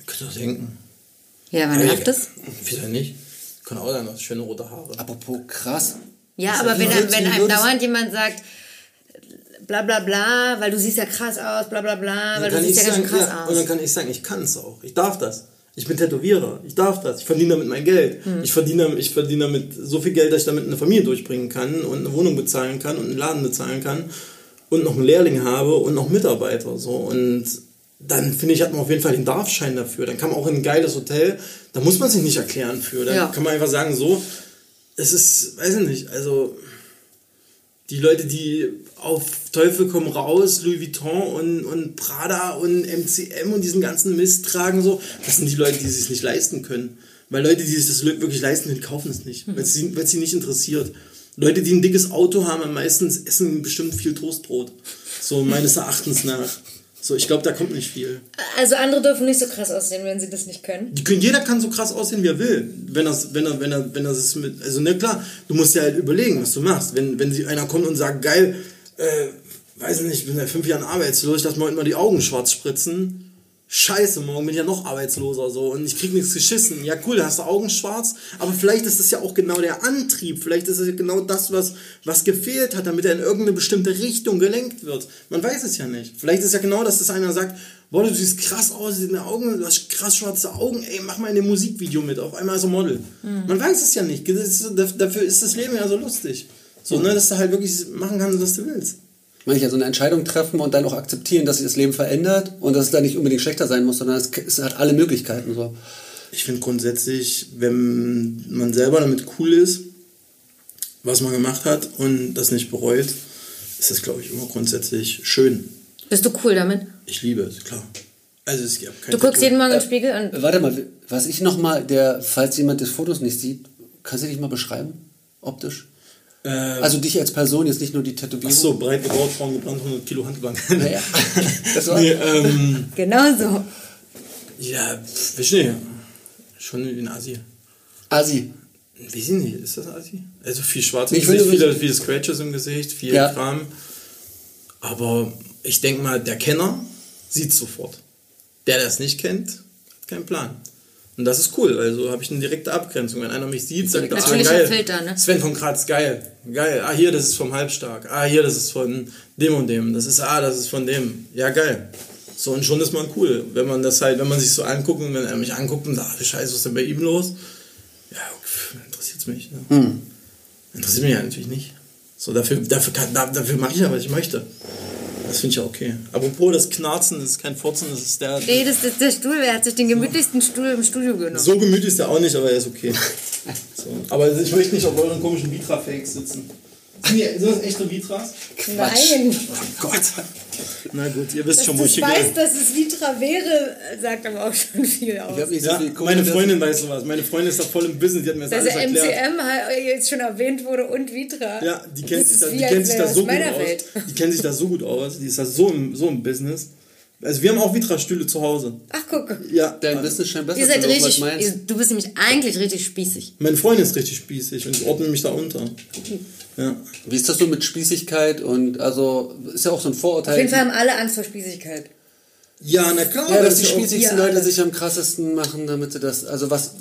S4: Könnt ihr doch denken.
S1: Ja, aber nervt das?
S4: Wieso nicht? Kann auch sein, du hast schöne rote Haare.
S3: Apropos krass.
S1: Ja,
S3: Das-
S1: aber wenn,
S3: würdest-
S1: wenn einem dauernd jemand sagt, bla bla bla, weil du siehst ja krass aus, bla bla bla, weil du siehst ja ganz
S4: sagen,
S1: schön krass
S4: ja,
S1: aus.
S4: und dann kann ich sagen, ich kann es auch. Ich darf das. Ich bin Tätowierer. Ich darf das. Ich verdiene damit mein Geld.
S1: Hm.
S4: Ich, verdiene, ich verdiene damit so viel Geld, dass ich damit eine Familie durchbringen kann und eine Wohnung bezahlen kann und einen Laden bezahlen kann und noch einen Lehrling habe und noch Mitarbeiter. So. Und dann finde ich, hat man auf jeden Fall den Darfschein dafür. Dann kann man auch in ein geiles Hotel, da muss man sich nicht erklären für. Dann
S1: Ja.
S4: kann man einfach sagen, so, es ist, weiß ich nicht, also die Leute, die auf Teufel komm raus, Louis Vuitton und, und Prada und MCM und diesen ganzen Mist tragen, so, das sind die Leute, die es sich nicht leisten können. Weil Leute, die sich das wirklich leisten können, kaufen es nicht, weil es sie, weil es sie nicht interessiert. Leute, die ein dickes Auto haben, am meisten essen bestimmt viel Toastbrot. So meines Erachtens nach. So, ich glaube, da kommt nicht viel.
S1: Also andere dürfen nicht so krass aussehen, wenn sie das nicht können.
S4: Können, jeder kann so krass aussehen, wie er will. Wenn das, wenn er, wenn er, wenn das mit, also ne, klar, du musst ja halt überlegen, was du machst. Wenn, wenn sie, einer kommt und sagt, geil, äh, weiß nicht, ich bin seit fünf Jahren arbeitslos, ich lasse mir heute mal die Augen schwarz spritzen. Scheiße, morgen bin ich ja noch arbeitsloser so und ich krieg nichts geschissen. Ja, cool, hast du Augen schwarz, aber vielleicht ist das ja auch genau der Antrieb. Vielleicht ist es ja genau das, was, was gefehlt hat, damit er in irgendeine bestimmte Richtung gelenkt wird. Man weiß es ja nicht. Vielleicht ist ja genau das, dass einer sagt, boah, du siehst krass aus, deine Augen, du hast krass schwarze Augen, ey, mach mal in dem Musikvideo mit, auf einmal so Model. Man weiß es ja nicht. Das ist, dafür ist das Leben ja so lustig. So, ne, dass du halt wirklich machen kannst, was du willst.
S3: Manche so eine Entscheidung treffen und dann auch akzeptieren, dass sich das Leben verändert und dass es da nicht unbedingt schlechter sein muss, sondern es, es hat alle Möglichkeiten. So.
S4: Ich finde grundsätzlich, wenn man selber damit cool ist, was man gemacht hat und das nicht bereut, ist das, glaube ich, immer grundsätzlich schön.
S1: Bist du cool damit?
S4: Ich liebe es, klar. Also es gibt kein
S1: Du guckst
S4: Tattoo.
S1: jeden Morgen in den Spiegel und
S3: Warte mal, was ich nochmal, der, falls jemand das Fotos nicht sieht, kannst du dich mal beschreiben, optisch?
S4: Äh,
S3: Also dich als Person, jetzt nicht nur die Tätowierung.
S4: Ach so, breit gebaut, Frauen gebrannt, 100 Kilo Handgelenk.
S3: Naja, das war,
S4: nee, ähm,
S1: genau so.
S4: ja, weiß nicht. Schon in Asi.
S3: Asi.
S4: Weiß ich nicht, ist das Asi? Also viel schwarz im
S3: ich
S4: Gesicht,
S3: finde,
S4: viele, viele Scratches im Gesicht, viel
S3: Ja.
S4: Kram. Aber ich denke mal, der Kenner sieht sofort. Der, der es nicht kennt, hat keinen Plan. Und das ist cool, also habe ich eine direkte Abgrenzung. Wenn einer mich sieht, sagt er, ah, geil.
S1: Filter, ne?
S4: Sven von Kratz, geil, geil. Ah, hier, das ist vom Halbstark. Ah, hier, das ist von dem und dem. Das ist, ah, das ist von dem. Ja, geil. So, und schon ist man cool. Wenn man das halt, wenn man sich so anguckt und wenn er mich anguckt und sagt, ach, Scheiße, was ist denn bei ihm los? Ja, interessiert es mich. Ne? Interessiert mich ja natürlich nicht. So, dafür, dafür, kann, da- dafür mache ich ja, was ich möchte. Das finde ich ja okay. Apropos, das Knarzen, das ist kein Furzen, das ist der.
S1: Nee, das ist der Stuhl. Wer hat sich den gemütlichsten Stuhl im Studio genommen?
S4: So gemütlich ist der auch nicht, aber er ist okay. So. Aber ich möchte nicht auf euren komischen Vitra-Fakes sitzen. Sind, die, sind das echte Vitras?
S1: Nein.
S4: Oh Gott. Na gut, ihr wisst
S1: Dass
S4: schon, wo ich hier gehe.
S1: dass es Vitra wäre, sagt aber auch schon viel aus.
S3: Ich hab nicht so
S4: Ja,
S3: viel Kohle,
S4: meine Freundin weiß sowas. Meine Freundin ist da voll im Business, die hat mir das
S1: Dass
S4: alles
S1: der
S4: erklärt.
S1: MCM halt jetzt schon erwähnt wurde und Vitra.
S4: Ja, die kennt
S1: Das
S4: sich da, die kennt sich da so gut
S1: meiner
S4: aus.
S1: Welt.
S4: Die kennt sich da so gut aus. Die ist da so im, so im Business. Also wir haben auch Vitra-Stühle zu Hause.
S1: Ach, guck.
S4: Ja.
S3: Dein Business scheint besser
S1: Ihr seid
S3: zu laufen als
S1: richtig, du bist nämlich eigentlich richtig spießig.
S4: Meine Freundin ist richtig spießig und ich ordne mich da unter. Ja.
S3: Wie ist das so mit Spießigkeit und also ist ja auch so ein Vorurteil.
S1: Auf jeden Fall haben alle Angst vor Spießigkeit.
S4: Ja, na klar.
S3: ja, dass
S4: das
S3: die spießigsten Leute
S1: alles.
S3: sich am krassesten machen, damit sie das. Also was,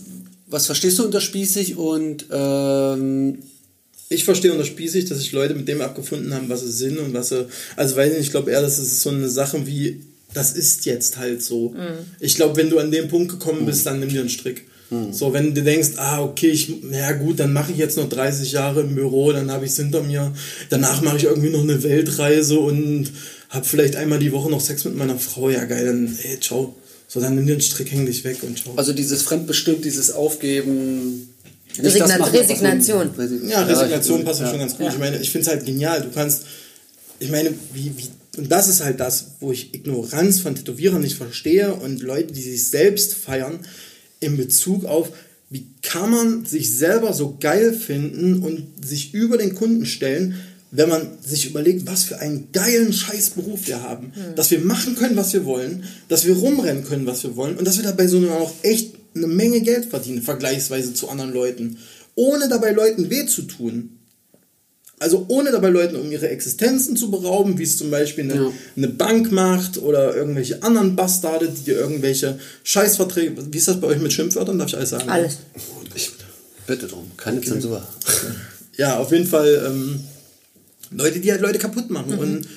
S3: was verstehst du unter spießig und ähm,
S4: Ich verstehe unter spießig, dass sich Leute mit dem abgefunden haben, was sie sind und was sie. Also weiß ich nicht, ich glaube eher, das ist so eine Sache wie, das ist jetzt halt so. Ich glaube, wenn du an dem Punkt gekommen bist, dann nimm dir einen Strick. So, wenn du denkst, ah, okay, ich, ja gut, dann mache ich jetzt noch 30 Jahre im Büro, dann habe ich es hinter mir. Danach mache ich irgendwie noch eine Weltreise und habe vielleicht einmal die Woche noch Sex mit meiner Frau. Ja, geil, dann, ey, ciao. So, dann nimm den Strick, häng dich weg und ciao.
S3: Also dieses Fremdbestimmt, dieses Aufgeben. nicht
S1: Resigna-
S3: machen,
S1: Resignation.
S3: Resi-
S4: Ja, Resignation passt ja. schon ganz gut.
S1: Ja.
S4: Ich meine, ich finde es halt genial. Du kannst, ich meine, wie, wie, und das ist halt das, wo ich Ignoranz von Tätowierern nicht verstehe und Leute, die sich selbst feiern, in Bezug auf, wie kann man sich selber so geil finden und sich über den Kunden stellen, wenn man sich überlegt, was für einen geilen Scheißberuf wir haben. Dass wir machen können, was wir wollen, dass wir rumrennen können, was wir wollen und dass wir dabei so auch echt eine Menge Geld verdienen, vergleichsweise zu anderen Leuten. Ohne dabei Leuten weh zu tun. Also ohne dabei Leuten um ihre Existenzen zu berauben, wie es zum Beispiel eine,
S3: Ja.
S4: eine Bank macht oder irgendwelche anderen Bastarde, die dir irgendwelche Scheißverträge. Wie ist das bei euch mit Schimpfwörtern? Darf ich alles sagen?
S1: Alles.
S3: Ich bitte drum, keine Zensur.
S4: Ja, auf jeden Fall ähm, Leute, die halt Leute kaputt machen.
S1: Mhm.
S4: Und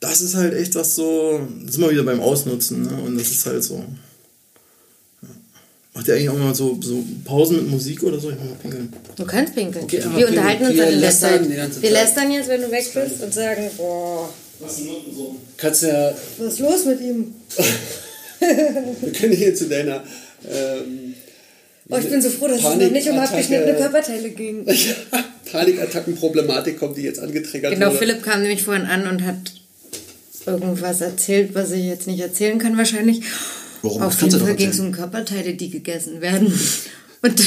S4: das ist halt echt was so. Das sind wir wieder beim Ausnutzen. Ne? Und das ist halt so. Macht ihr eigentlich auch mal so, so Pausen mit Musik oder so? Ich muss mal pinkeln.
S1: Du kannst pinkeln.
S3: Okay,
S1: wir unterhalten uns
S3: wir
S1: dann in der
S3: lästern
S1: Zeit.
S3: die ganze
S1: Wir lästern jetzt, wenn du weg bist und sagen, boah,
S3: Kannst ja,
S1: was ist los mit ihm?
S3: wir können hier zu deiner ähm,
S1: Oh, ich bin so froh, dass es noch nicht um abgeschnittene Körperteile ging.
S3: Panikattackenproblematik kommt, die jetzt angetriggert
S1: Genau,
S3: wurde.
S1: Philipp kam nämlich vorhin an und hat irgendwas erzählt, was ich jetzt nicht erzählen kann wahrscheinlich.
S3: Warum? Das
S1: Auf jeden Fall ging es um Körperteile, die gegessen werden. Und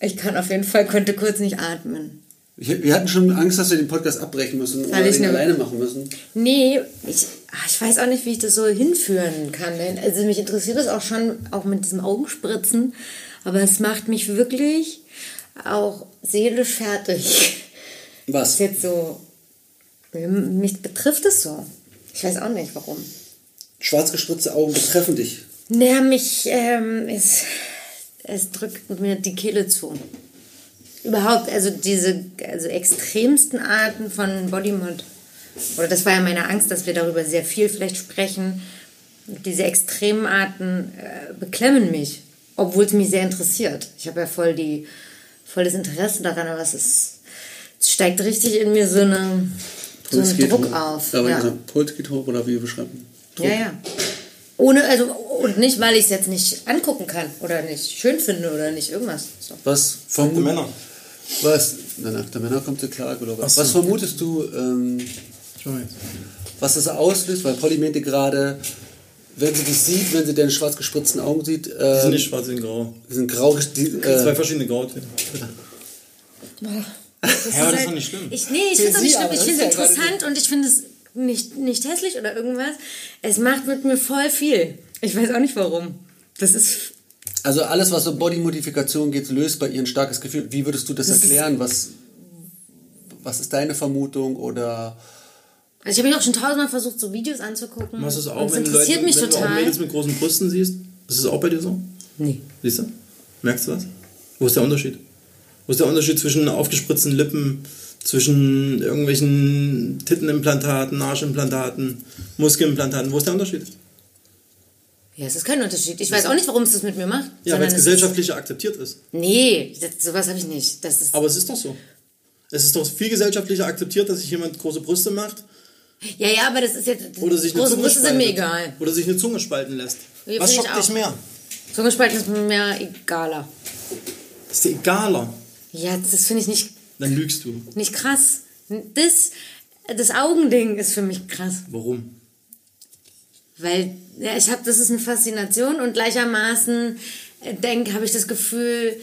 S1: ich kann auf jeden Fall, konnte kurz nicht atmen.
S3: Ich- Wir hatten schon Angst, dass wir den Podcast abbrechen müssen oder
S1: Weil ich
S3: den
S1: ne-
S3: alleine machen müssen.
S1: Nee, ich, ah, ich weiß auch nicht, wie ich das so hinführen kann. denn- Also mich interessiert das auch schon, auch mit diesem Augenspritzen. Aber es macht mich wirklich auch seelisch fertig. Das
S3: Was?
S1: ist jetzt so. Mich betrifft es so. Ich weiß auch nicht warum.
S3: Schwarz gespritzte Augen betreffen dich.
S1: Naja, mich, ähm, es, es drückt mir die Kehle zu. Überhaupt, also diese also extremsten Arten von Bodymod. Oder das war ja meine Angst, dass wir darüber sehr viel vielleicht sprechen. Diese extremen Arten äh, beklemmen mich, obwohl es mich sehr interessiert. Ich habe ja voll, die, voll das Interesse daran, aber es, ist, es steigt richtig in mir so, eine, so
S3: Puls
S1: ein
S3: geht
S1: Druck
S3: hoch.
S1: auf.
S3: Aber
S1: ja.
S3: Puls geht hoch oder wie beschreiben?
S1: Ja, ja. Ohne, also, und nicht, weil ich es jetzt nicht angucken kann oder nicht schön finde oder nicht irgendwas. So.
S3: Was
S4: Die
S3: vermutest
S4: Männer.
S3: Was? Na, nach der Männer kommt der Klage, glaube ich.
S4: So.
S3: Was vermutest du, ähm, was das auslöst? Weil Polly meinte gerade, wenn sie dich sieht, wenn sie deine schwarz gespritzten Augen sieht,
S4: Die
S3: äh,
S4: sind nicht schwarz, die sind grau.
S3: die sind grau. Die,
S4: Zwei
S3: äh,
S4: verschiedene Grautöne.
S1: Das
S4: Ja, aber das ist doch nicht schlimm.
S1: Ich, nee, ich finde es nicht schlimm. Ich finde es interessant und ich finde es nicht, nicht hässlich oder irgendwas. Es macht mit mir voll viel. Ich weiß auch nicht warum. Das ist.
S3: also alles, was so Body-Modifikation geht, löst bei ihr ein starkes Gefühl. Wie würdest du das,
S1: Das
S3: erklären? Was, was ist deine Vermutung? Oder
S1: Also ich habe mich auch schon tausendmal versucht, so Videos anzugucken.
S4: Machst du es auch,
S1: es
S4: wenn, du
S1: interessiert
S4: Leute,
S1: mich
S4: wenn du auch
S1: total.
S4: Mädels mit großen Brüsten siehst? Ist es auch bei dir so?
S1: Nee.
S4: Siehst du? Merkst du was? Wo ist der Unterschied? Wo ist der Unterschied zwischen aufgespritzten Lippen, zwischen irgendwelchen Tittenimplantaten, Arschimplantaten, Muskelimplantaten? Wo ist der Unterschied?
S1: Ja, es ist kein Unterschied. Ich weiß auch nicht, warum es das mit mir macht.
S4: Ja, weil es
S1: es
S4: gesellschaftlich akzeptiert ist.
S1: Nee, das, sowas habe ich nicht. Das ist,
S4: Aber es ist doch so. Es ist doch viel gesellschaftlicher akzeptiert, dass sich jemand große Brüste macht
S1: ja, ja, aber das ist jetzt.
S4: oder sich eine
S1: große
S4: Zunge
S1: Brüste sind mir egal.
S4: Oder sich eine Zunge spalten lässt.
S1: Ja,
S4: Was schockt dich mehr?
S1: Zungespalten ist mir egaler.
S4: Ist dir egaler.
S1: Ja, das finde ich nicht,
S4: Dann lügst du.
S1: nicht krass. Das, das Augending ist für mich krass.
S4: Warum?
S1: Weil ja, ich habe, das ist eine Faszination und gleichermaßen äh, denk, habe ich das Gefühl,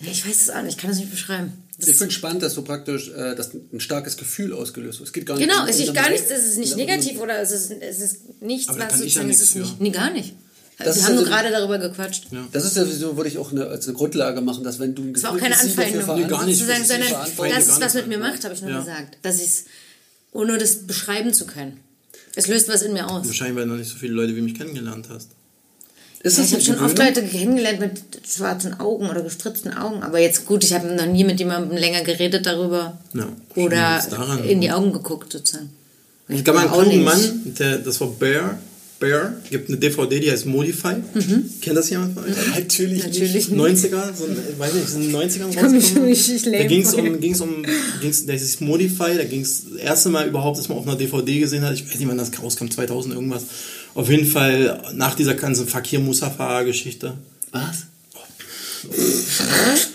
S1: ich weiß es auch nicht, ich kann es nicht beschreiben. Das,
S3: ich finde spannend, dass du praktisch äh, dass ein starkes Gefühl ausgelöst wird. Es geht gar nicht
S1: genau,
S3: um-
S1: es ist
S3: um-
S1: gar nichts, es ist nicht
S3: um-
S1: negativ oder es ist, es ist nichts,
S4: Aber
S1: was
S4: kann ich ja nichts
S1: ist
S4: für.
S1: nicht, nee, gar nicht.
S3: Das
S1: Wir
S3: ist
S1: haben nur
S3: also-
S1: gerade darüber gequatscht.
S4: Ja.
S3: Das ist ja sowieso, würde ich auch eine, als eine Grundlage machen, dass wenn du ein
S1: Das war auch keine Anfeindung,
S4: Nee, gar nicht. Das ist
S1: sondern das ist, was mit mir macht, habe ich nur
S4: Ja.
S1: gesagt. Dass ich es, ohne das beschreiben zu können. Es löst was in mir aus.
S4: Wahrscheinlich, weil du noch nicht so viele Leute wie mich kennengelernt hast.
S3: Ist
S1: Ja,
S3: das
S1: ich habe schon oft? Leute kennengelernt mit schwarzen Augen oder gestritzten Augen. Aber jetzt gut, ich habe noch nie mit jemandem länger geredet darüber.
S4: Ja,
S1: oder
S4: daran.
S1: in die Augen geguckt sozusagen.
S4: Einen
S1: auch
S4: klugen
S1: nicht.
S4: Mann, der, das war Bear, Bear. Gibt eine DVD, die heißt Modify. Kennt das jemand von euch?
S3: Natürlich,
S1: Natürlich nicht.
S4: 90er, so ein, weiß nicht, sind in den 90ern
S1: komm mich
S4: rausgekommen.
S1: nicht, ich
S4: Da ging es um, ging's um, ging's, das ist Modify, da ging es das erste Mal überhaupt, dass man auf einer DVD gesehen hat. Ich weiß nicht, wann das rauskam, 2000 irgendwas. Auf jeden Fall nach dieser ganzen Fakir Musafa-Geschichte.
S3: Was?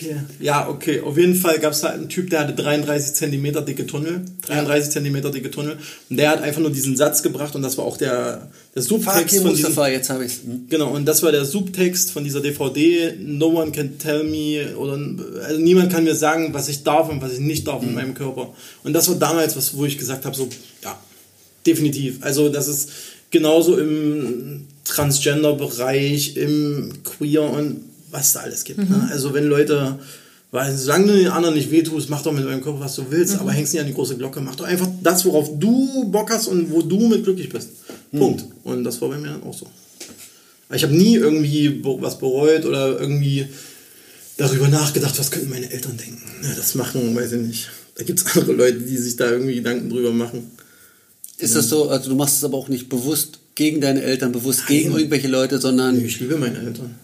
S4: Okay. Ja, okay. Auf jeden Fall gab es da einen Typ, der hatte 33 Zentimeter dicke Tunnel. 33 Zentimeter dicke Tunnel. Und der hat einfach nur diesen Satz gebracht und das war auch der, der Subtext von diesem,
S3: Mustafa, jetzt habe ich es.
S4: Genau, und das war der Subtext von dieser DVD. No one can tell me, oder also niemand kann mir sagen, was ich darf und was ich nicht darf in meinem Körper. Und das war damals was, wo ich gesagt habe, so, ja, definitiv. Also das ist genauso im Transgender-Bereich, im Queer und was da alles gibt. Ne? Also wenn Leute, weil solange du den anderen nicht wehtust, mach doch mit deinem Körper, was du willst, aber hängst nicht an die große Glocke, mach doch einfach das, worauf du Bock hast und wo du mit glücklich bist. Punkt. Und das war bei mir dann auch so. Ich habe nie irgendwie was bereut oder irgendwie darüber nachgedacht, was könnten meine Eltern denken. Ja, das machen, weiß ich nicht. Da gibt es andere Leute, die sich da irgendwie Gedanken drüber machen.
S3: Ist das so, also du machst es aber auch nicht bewusst gegen deine Eltern, bewusst gegen irgendwelche Leute, sondern
S4: Ich liebe meine Eltern.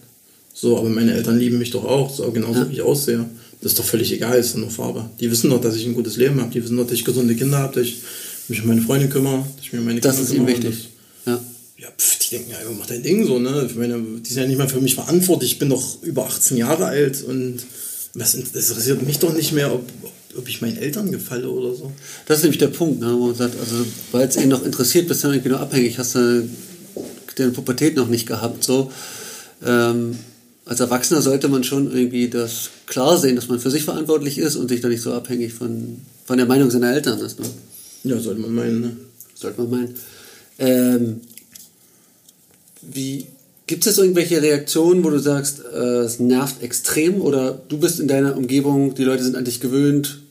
S4: So, aber meine Eltern lieben mich doch auch, so genauso wie ich aussehe. Das ist doch völlig egal, ist nur Farbe. Die wissen doch, dass ich ein gutes Leben habe. Die wissen doch, dass ich gesunde Kinder habe, dass ich mich um meine Freunde kümmere, dass ich mir um meine
S3: das
S4: Kinder
S3: ist ihnen
S4: kümmere.
S3: wichtig. Ja.
S4: Ja, pf, die denken ja, mach dein Ding so, ne? Ich meine, die sind ja nicht mal für mich verantwortlich. Ich bin doch über 18 Jahre alt und das interessiert mich doch nicht mehr, ob, ob ich meinen Eltern gefalle oder so.
S3: Das ist nämlich der Punkt, ne, wo man sagt, also weil es ihn noch interessiert, bist du irgendwie nur abhängig, hast du deine Pubertät noch nicht gehabt. So. Ähm, als Erwachsener sollte man schon irgendwie das klar sehen, dass man für sich verantwortlich ist und sich da nicht so abhängig von, von der Meinung seiner Eltern ist. Ne?
S4: Ja, sollte man meinen, ne?
S3: Sollte man meinen. Ähm, wie gibt es irgendwelche Reaktionen, wo du sagst, äh, es nervt extrem oder du bist in deiner Umgebung, die Leute sind an dich gewöhnt,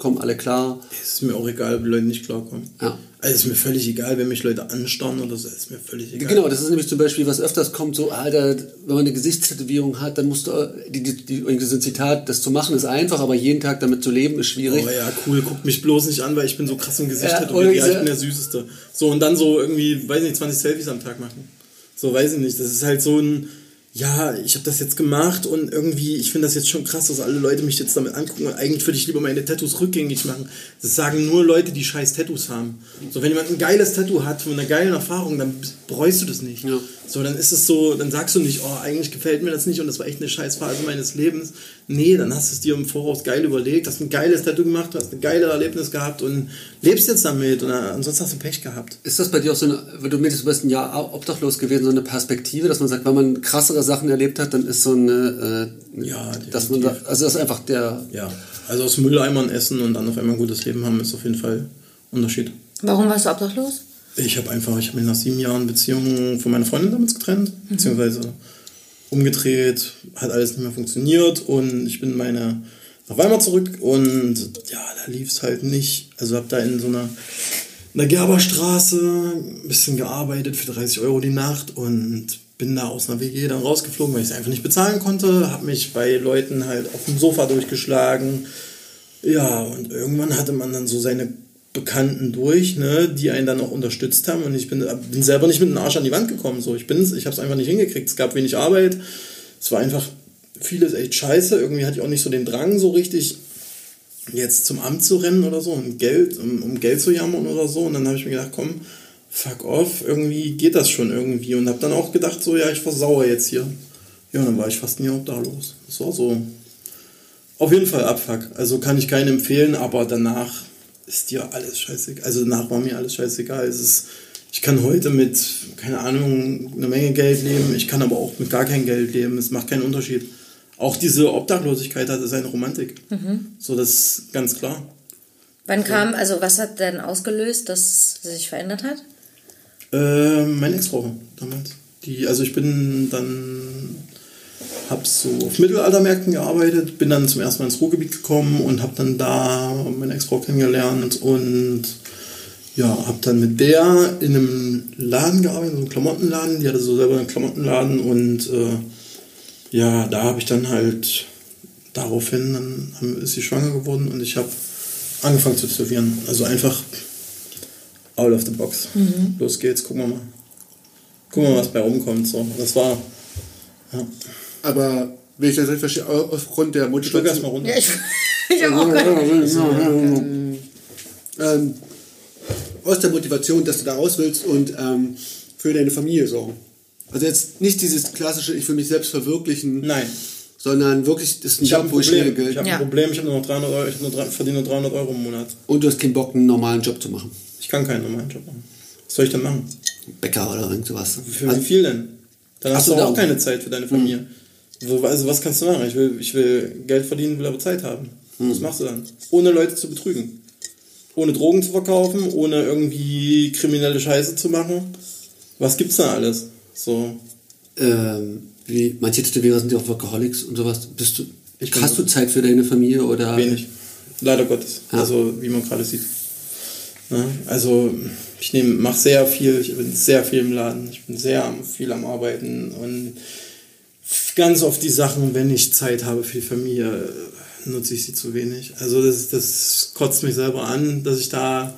S3: kommen alle klar?
S4: Es ist mir auch egal, ob Leute nicht klarkommen.
S3: Ja.
S4: Also es ist mir völlig egal, wenn mich Leute anstarren oder so, ist mir völlig egal.
S3: Genau, das ist nämlich zum Beispiel, was öfters kommt, so, Alter, wenn man eine Gesichtstätowierung hat, dann musst du, äh, die, die, die, irgendwie so ein Zitat, das zu machen ist einfach, aber jeden Tag damit zu leben ist schwierig.
S4: Oh ja, cool, guckt mich bloß nicht an, weil ich bin so krass im Gesicht
S3: Ja,
S4: tätowiert. Ja, ich bin der Süßeste. So, und dann so irgendwie, weiß nicht, 20 Selfies am Tag machen. So, weiß ich nicht. Das ist halt so ein, ja, ich habe das jetzt gemacht und irgendwie, ich finde das jetzt schon krass, dass alle Leute mich jetzt damit angucken. Und eigentlich würde ich lieber meine Tattoos rückgängig machen. Das sagen nur Leute, die scheiß Tattoos haben. So, wenn jemand ein geiles Tattoo hat, von einer geilen Erfahrung, dann bereust du das nicht.
S3: Ja.
S4: So, dann ist es so, dann sagst du nicht, oh, eigentlich gefällt mir das nicht und das war echt eine scheiß Phase meines Lebens. Nee, dann hast du es dir im Voraus geil überlegt, hast ein geiles Tattoo gemacht, hast ein geiles Erlebnis gehabt und lebst jetzt damit und ansonsten hast du Pech gehabt.
S3: Ist das bei dir auch so eine, weil du meintest, du bist ein Jahr obdachlos gewesen, so eine Perspektive, dass man sagt, wenn man krassere Sachen erlebt hat, dann ist so eine, äh,
S4: Ja,
S3: dass man sagt, also das ist einfach der,
S4: Ja, also aus Mülleimern essen und dann auf einmal ein gutes Leben haben, ist auf jeden Fall ein Unterschied.
S1: Warum warst du obdachlos?
S4: Ich habe einfach, ich habe mich nach sieben Jahren Beziehung von meiner Freundin damals getrennt, beziehungsweise umgedreht, hat alles nicht mehr funktioniert und ich bin meine nach Weimar zurück und ja, da lief es halt nicht. Also habe da in so einer, in der Gerberstraße ein bisschen gearbeitet für 30 Euro die Nacht und bin da aus einer WG dann rausgeflogen, weil ich es einfach nicht bezahlen konnte, habe mich bei Leuten halt auf dem Sofa durchgeschlagen. Ja, und irgendwann hatte man dann so seine Bekannten durch, ne, die einen dann auch unterstützt haben und ich bin, bin selber nicht mit dem Arsch an die Wand gekommen. So, ich ich habe es einfach nicht hingekriegt. Es gab wenig Arbeit. Es war einfach vieles echt scheiße. Irgendwie hatte ich auch nicht so den Drang, so richtig jetzt zum Amt zu rennen oder so und Geld, um, um Geld zu jammern oder so. Und dann habe ich mir gedacht, komm, fuck off, irgendwie geht das schon irgendwie. Und habe dann auch gedacht, so, ja, ich versauere jetzt hier. Ja, dann war ich fast ein Jahr obdachlos. Das war so auf jeden Fall Abfuck. Also kann ich keinen empfehlen, aber danach ist dir alles scheißegal. Also danach war mir alles scheißegal. Es ist, ich kann heute mit, keine Ahnung, einer Menge Geld leben. Ich kann aber auch mit gar kein Geld leben. Es macht keinen Unterschied. Auch diese Obdachlosigkeit hatte seine Romantik. So, das ist ganz klar.
S1: Wann kam, also was hat denn ausgelöst, dass es sich verändert hat?
S4: Äh, meine Ex-Frau damals. Die, also ich bin dann, hab so auf Mittelaltermärkten gearbeitet, bin dann zum ersten Mal ins Ruhrgebiet gekommen und habe dann da meine Ex-Frau kennengelernt und ja, habe dann mit der in einem Laden gearbeitet, so einem Klamottenladen. Die hatte so selber einen Klamottenladen und äh, ja, da habe ich dann halt daraufhin, dann haben- ist sie schwanger geworden und ich habe angefangen zu tätowieren. Also einfach out of the box. Los geht's, gucken wir mal. Gucken wir mal, was bei rumkommt. So. Das war. Ja.
S3: Aber, wenn ich das richtig verstehe, au- aufgrund der
S4: Ich drück erst mal
S3: Motivation.
S4: runter.
S1: Ja, ich, ich habe auch gehört.
S3: Ähm, aus der Motivation, dass du da raus willst und ähm, für deine Familie sorgen. Also jetzt nicht dieses klassische, ich will mich selbst verwirklichen,
S4: Nein.
S3: sondern wirklich, das ist ein
S4: Ich habe
S3: Job,
S4: ein
S3: wo ich. Geld
S4: Ich habe
S1: Ja.
S4: ein Problem. Ich habe nur noch 300 Euro. Ich hab nur verdiene nur 300 Euro im Monat.
S3: und du hast keinen Bock, einen normalen Job zu machen.
S4: Ich kann keinen normalen Job machen. Was soll ich denn machen?
S3: Bäcker oder irgend sowas.
S4: Für
S3: Also,
S4: wie viel denn? Dann hast
S3: so,
S4: du auch
S3: da-
S4: keine Zeit für deine Familie. So, Also was kannst du machen? Ich will, ich will Geld verdienen, will aber Zeit haben. Was machst du dann? Ohne Leute zu betrügen. Ohne Drogen zu verkaufen, ohne irgendwie kriminelle Scheiße zu machen. Was gibt's da alles? So.
S3: ähm, wie manche Tätowierer sind ja auch Workaholics und sowas. Bist du,
S4: Ich
S3: hast du Zeit für deine Familie oder?
S4: Wenig. Leider Gottes.
S3: Ja.
S4: Also, wie man gerade sieht. Ne? Also, ich mache sehr viel, ich bin sehr viel im Laden, ich bin sehr viel am Arbeiten und ganz oft die Sachen, wenn ich Zeit habe für die Familie, nutze ich sie zu wenig. Also, das, das kotzt mich selber an, dass ich da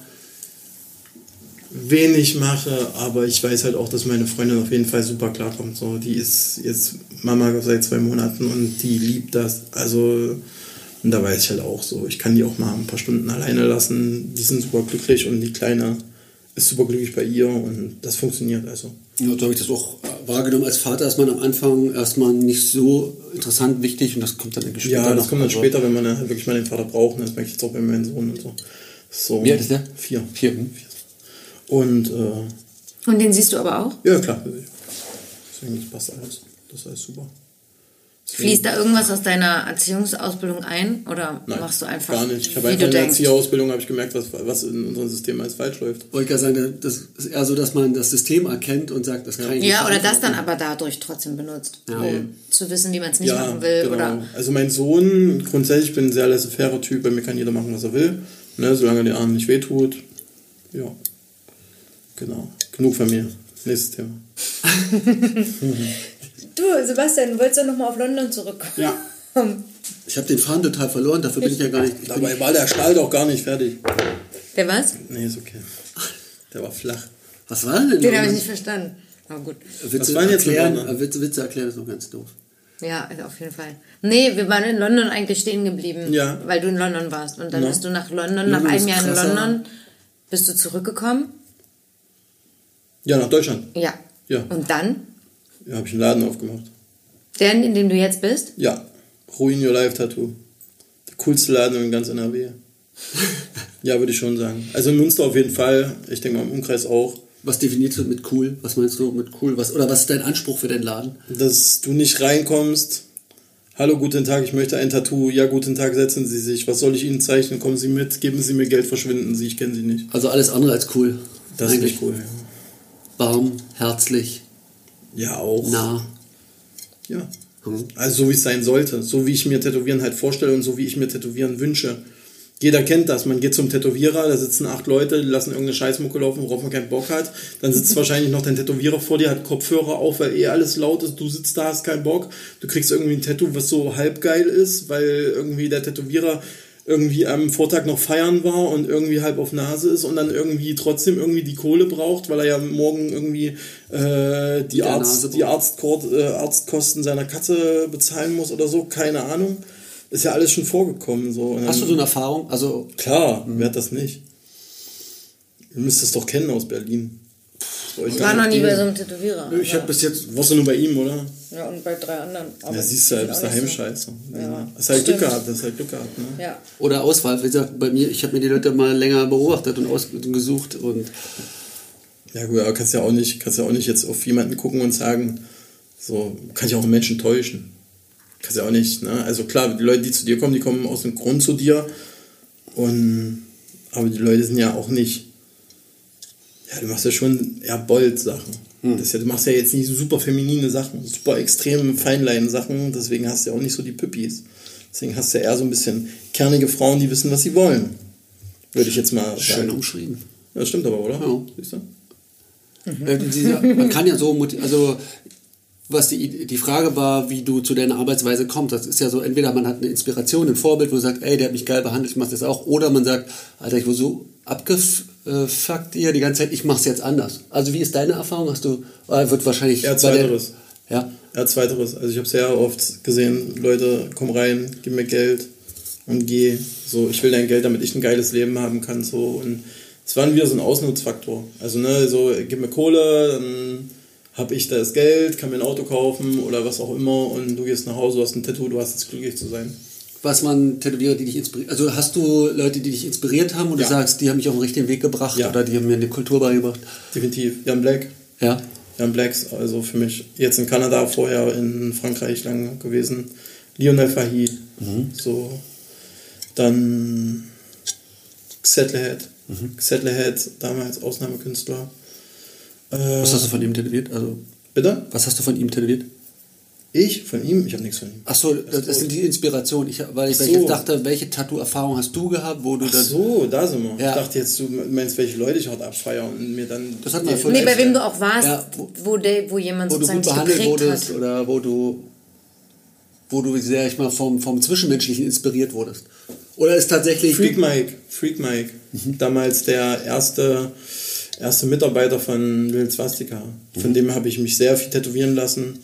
S4: wenig mache, aber ich weiß halt auch, dass meine Freundin auf jeden Fall super klarkommt. So, die ist jetzt Mama seit zwei Monaten und die liebt das. Also, und da weiß ich halt auch so, ich kann die auch mal ein paar Stunden alleine lassen. Die sind super glücklich und die Kleine ist super glücklich bei ihr und das funktioniert also.
S3: Ja, so habe ich das auch wahrgenommen. Als Vater ist man am Anfang erstmal nicht so interessant, wichtig und das kommt dann irgendwie später
S4: Ja, das
S3: noch.
S4: kommt dann
S3: Also,
S4: später, wenn man dann wirklich mal den Vater braucht. Und das merke ich jetzt auch bei meinem Sohn und so. so
S3: Wie alt ist der?
S4: Vier.
S3: Vier. hm?
S4: Und äh,
S1: Und den siehst du aber auch?
S4: ja, klar. Deswegen passt alles. Das ist alles super.
S1: Fließt da irgendwas aus deiner Erziehungsausbildung ein? Oder
S4: Nein,
S1: machst du einfach,
S4: gar nicht. Ich habe einfach in der? Erzieherausbildung habe ich gemerkt, was, was in unserem System alles falsch läuft.
S3: Wollte ich ja sagen, das ist eher so, dass man das System erkennt und sagt, das kann ich
S1: Ja,
S3: nicht
S1: oder das dann aber dadurch trotzdem benutzt,
S3: Ja.
S1: um zu wissen, wie man es nicht machen will. Oder
S4: Also mein Sohn, grundsätzlich ich bin ein sehr laissez-faire Typ, bei mir kann jeder machen, was er will, ne, solange der Arm nicht wehtut. Ja, genau. Genug von mir. Nächstes Thema.
S1: Du, Sebastian, du wolltest doch nochmal auf London zurückkommen.
S3: Ja. Ich habe den Faden total verloren, dafür bin ich ja gar nicht.
S4: Dabei war der Stahl doch gar nicht fertig.
S1: Der was?
S4: Nee, ist okay. Der war flach.
S3: was war denn?
S1: Den habe ich nicht verstanden. Aber gut.
S3: Witze
S4: Was waren jetzt
S3: erklären,
S4: London?
S3: Witze, Witze erklären ist noch ganz doof.
S1: Ja, also auf jeden Fall. Nee, wir waren in London eigentlich stehen geblieben,
S4: Ja.
S1: weil du in London warst. Und dann
S4: Ja.
S1: bist du nach London,
S3: London
S1: nach einem Jahr in. London, bist du zurückgekommen.
S4: Ja, nach Deutschland.
S1: Ja.
S4: Ja.
S1: Und dann?
S4: Ja, habe ich einen Laden aufgemacht.
S1: Der, in dem du jetzt bist?
S4: Ja, Ruin Your Life Tattoo. Der coolste Laden in ganz NRW. ja, würde ich schon sagen. Also in Münster auf jeden Fall. Ich denke mal im Umkreis auch.
S3: Was definierst du mit cool? Was meinst du mit cool? Was, oder was ist dein Anspruch für den Laden?
S4: Dass du nicht reinkommst. Hallo, guten Tag, ich möchte ein Tattoo. Ja, guten Tag, setzen Sie sich. Was soll ich Ihnen zeichnen? Kommen Sie mit, geben Sie mir Geld, verschwinden Sie, ich kenne Sie nicht.
S3: Also alles andere als cool.
S4: Das ist
S3: Eigentlich
S4: nicht cool.
S3: warm, herzlich,
S4: Ja, auch.
S3: nah.
S4: Ja.
S3: Mhm.
S4: Also so wie es sein sollte. So wie ich mir Tätowieren halt vorstelle und so wie ich mir Tätowieren wünsche. Jeder kennt das. Man geht zum Tätowierer, da sitzen acht Leute, die lassen irgendeine Scheißmucke laufen, worauf man keinen Bock hat. Dann sitzt wahrscheinlich noch dein Tätowierer vor dir, hat Kopfhörer auf, weil eh alles laut ist. Du sitzt da, hast keinen Bock. Du kriegst irgendwie ein Tattoo, was so halb geil ist, weil irgendwie der Tätowierer irgendwie am Vortag noch feiern war und irgendwie halb auf Nase ist und dann irgendwie trotzdem irgendwie die Kohle braucht, weil er ja morgen irgendwie äh, die, Arzt, die Arztkort, äh, Arztkosten seiner Katze bezahlen muss oder so, keine Ahnung. Ist ja alles schon vorgekommen. So.
S3: Hast du so eine Erfahrung? Also
S4: Klar, wer hat das nicht? Ihr müsst es doch kennen aus Berlin.
S1: Ich war noch nie bei so einem Tätowierer.
S3: ich habe bis jetzt
S4: Warst du nur bei ihm, oder?
S1: Ja, und bei drei anderen. Aber
S4: Ja, siehst du halt, bist daheim
S1: so-
S4: scheiße.
S1: Ja,
S4: Hast halt Glück gehabt, hast halt Glück gehabt. Ne?
S1: Ja.
S3: oder Auswahl. Wie gesagt, bei mir, ich habe mir die Leute mal länger beobachtet und ausgesucht und
S4: Ja gut, aber kannst ja auch nicht, kannst ja auch nicht jetzt auf jemanden gucken und sagen, so, kann ja auch einen Menschen täuschen. Kannst ja auch nicht, ne? Also klar, die Leute, die zu dir kommen, die kommen aus dem Grund zu dir. Und aber die Leute sind ja auch nicht. Ja, du machst ja schon eher Bold-Sachen. Das ist ja, du machst ja jetzt nicht super feminine Sachen, super extreme Feinlein-Sachen, deswegen hast du ja auch nicht so die Püppis. Deswegen hast du ja eher so ein bisschen kernige Frauen, die wissen, was sie wollen. Würde ich jetzt mal
S3: schön
S4: sagen.
S3: umschrieben.
S4: Ja, das stimmt aber, oder?
S3: Ja.
S4: Siehst du?
S3: Dieser, man kann ja so, also was die, die Frage war, wie du zu deiner Arbeitsweise kommst. Das ist ja so, entweder man hat eine Inspiration, ein Vorbild, wo man sagt, ey, der hat mich geil behandelt, ich mach das auch. Oder man sagt, Alter, ich wurde so abgef äh, sagt ihr die ganze Zeit, ich mache es jetzt anders? Also wie ist deine Erfahrung? Hast du, äh, wird wahrscheinlich... Der-
S4: zweiteres.
S3: Ja,
S4: Ja, zweiteres. Also ich habe sehr oft gesehen, Leute, komm rein, gib mir Geld und geh. So, ich will dein Geld, damit ich ein geiles Leben haben kann. So und es war wieder so ein Ausnutzfaktor. Also ne, so gib mir Kohle, dann habe ich das Geld, kann mir ein Auto kaufen oder was auch immer und du gehst nach Hause, du hast ein Tattoo, du hast jetzt glücklich zu sein.
S3: Was man Tätowierer, die dich inspiriert. Also hast du Leute, die dich inspiriert haben und
S4: Ja.
S3: du sagst, die haben mich auf den richtigen Weg gebracht
S4: Ja.
S3: oder die haben mir eine Kultur beigebracht?
S4: Definitiv. Jan Black.
S3: Ja.
S4: Jan Blacks, also für mich jetzt in Kanada, vorher in Frankreich lang gewesen. Lionel Fahy, so. Dann Xetlehead. Xetlehead, damals Ausnahmekünstler. Äh,
S3: Was hast du von ihm tätowiert? Also,
S4: bitte?
S3: was hast du von ihm tätowiert?
S4: Ich? Von ihm? Ich habe nichts von ihm.
S3: Ach so, das, das sind die Inspirationen. Ich, weil ich, weil ich
S4: so.
S3: jetzt dachte, welche Tattoo-Erfahrung hast du gehabt, wo du
S4: Ach
S3: dann.
S4: so, da sind wir.
S3: Ja.
S4: Ich dachte jetzt, du meinst, welche Leute ich heute abfeiere und mir dann.
S3: Das hat man voll-
S1: Nee, bei wem du auch warst,
S3: Ja.
S1: wo, der, wo jemand
S3: wo du
S1: sozusagen
S3: gut
S1: dich
S3: behandelt wurdest
S1: hat.
S3: oder wo du, wo du, sag ich mal, vom, vom Zwischenmenschlichen inspiriert wurdest. Oder ist tatsächlich.
S4: Freak Mike, Freak Mike.
S3: Mhm.
S4: Damals der erste, erste Mitarbeiter von Lil Swastika.
S3: Mhm.
S4: Von dem habe ich mich sehr viel tätowieren lassen.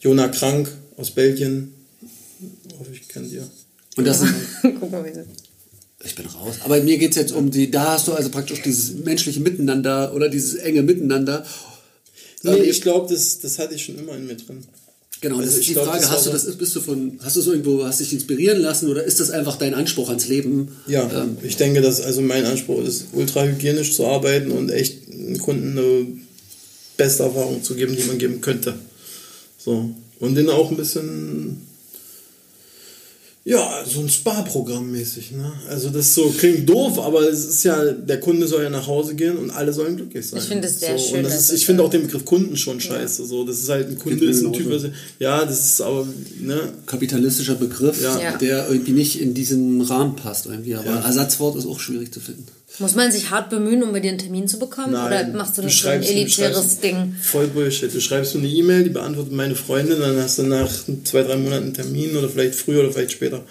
S4: Jona Krank aus Belgien. Hoffe ich kennt ihr.
S3: Und das ist,
S1: Guck mal, wie sie.
S3: ich bin raus. Aber mir geht es jetzt um die, da hast du also praktisch dieses menschliche Miteinander oder dieses enge Miteinander.
S4: Nee,
S3: Ähm,
S4: ich glaube, das, das hatte ich schon immer in mir drin.
S3: Genau,
S4: Also
S3: das ist
S4: ich
S3: die
S4: glaub,
S3: Frage,
S4: das
S3: hast du das, bist du von, hast du so irgendwo, hast dich inspirieren lassen oder ist das einfach dein Anspruch ans Leben?
S4: Ja,
S3: Ähm,
S4: ich denke, dass also mein Anspruch ist, ultra hygienisch zu arbeiten und echt den Kunden eine beste Erfahrung zu geben, die man geben könnte. So. Und denen auch ein bisschen, ja, so ein Spa-Programm mäßig. Ne? Also das so klingt doof, aber es ist ja, der Kunde soll ja nach Hause gehen und alle sollen glücklich sein.
S1: Ich finde es sehr
S4: so,
S1: schön,
S4: Und das
S1: dass
S4: ist, ich finde auch den Begriff Kunden schon scheiße. So, das ist halt ein Kunde, ist ein Typ, was- ja, das ist aber, ne,
S3: kapitalistischer Begriff,
S4: Ja.
S1: Ja.
S3: der irgendwie nicht in diesen Rahmen passt irgendwie. Aber
S4: Ja.
S3: Ersatzwort ist auch schwierig zu finden.
S1: Muss man sich hart bemühen, um bei dir einen Termin zu bekommen? Oder machst du nicht so ein elitäres Ding?
S4: Voll Bullshit. Du schreibst mir eine E-Mail, die beantwortet meine Freundin, dann hast du nach zwei, drei Monaten einen Termin oder vielleicht früher oder vielleicht später.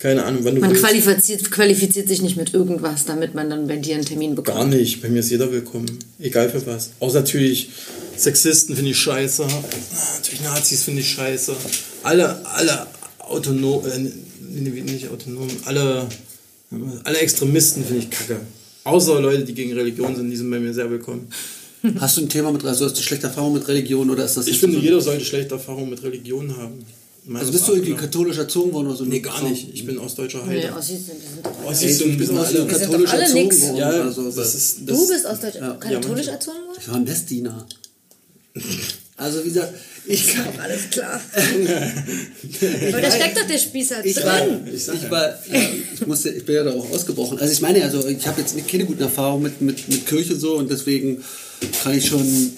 S4: Keine Ahnung, wann du
S1: Man
S4: willst.
S1: qualifiziert, qualifiziert sich nicht mit irgendwas, damit man dann bei dir einen Termin bekommt.
S4: Gar nicht. Bei mir ist jeder willkommen. Egal für was. Außer natürlich Sexisten finde ich scheiße. Natürlich Nazis finde ich scheiße. Alle, alle autonom, äh, nicht autonom, alle, alle Extremisten finde ich kacke. Außer Leute, die gegen Religion sind, die sind bei mir sehr willkommen.
S3: Hast du ein Thema mit, also hast du schlechte Erfahrungen mit Religion oder ist das
S4: Ich finde,
S3: so-
S4: jeder sollte schlechte Erfahrungen mit Religion haben.
S3: Also bist du irgendwie
S4: Meines
S3: katholisch erzogen worden oder so?
S4: Nee, gar nicht. Ich bin ostdeutscher
S1: Nee,
S4: Heide.
S1: Ossis sind.
S4: Ossis sind
S3: bist
S4: sind
S3: aus
S4: alle.
S3: katholisch
S1: alle
S3: erzogen
S1: nix.
S3: worden.
S4: Ja,
S3: also,
S4: das ist. Das
S1: Du bist aus Deutsch
S4: Ja,
S1: katholisch
S4: manche.
S1: erzogen worden?
S3: ich war ein Messdiener. Also wie gesagt, ich kann...
S1: Alles klar. Aber da steckt doch der Spießer
S3: Ich war,
S1: drin.
S3: ich, war, ja, ich, musste, ich bin ja da auch ausgebrochen. Also ich meine, also ich habe jetzt keine guten Erfahrungen mit, mit, mit Kirche so und deswegen kann ich schon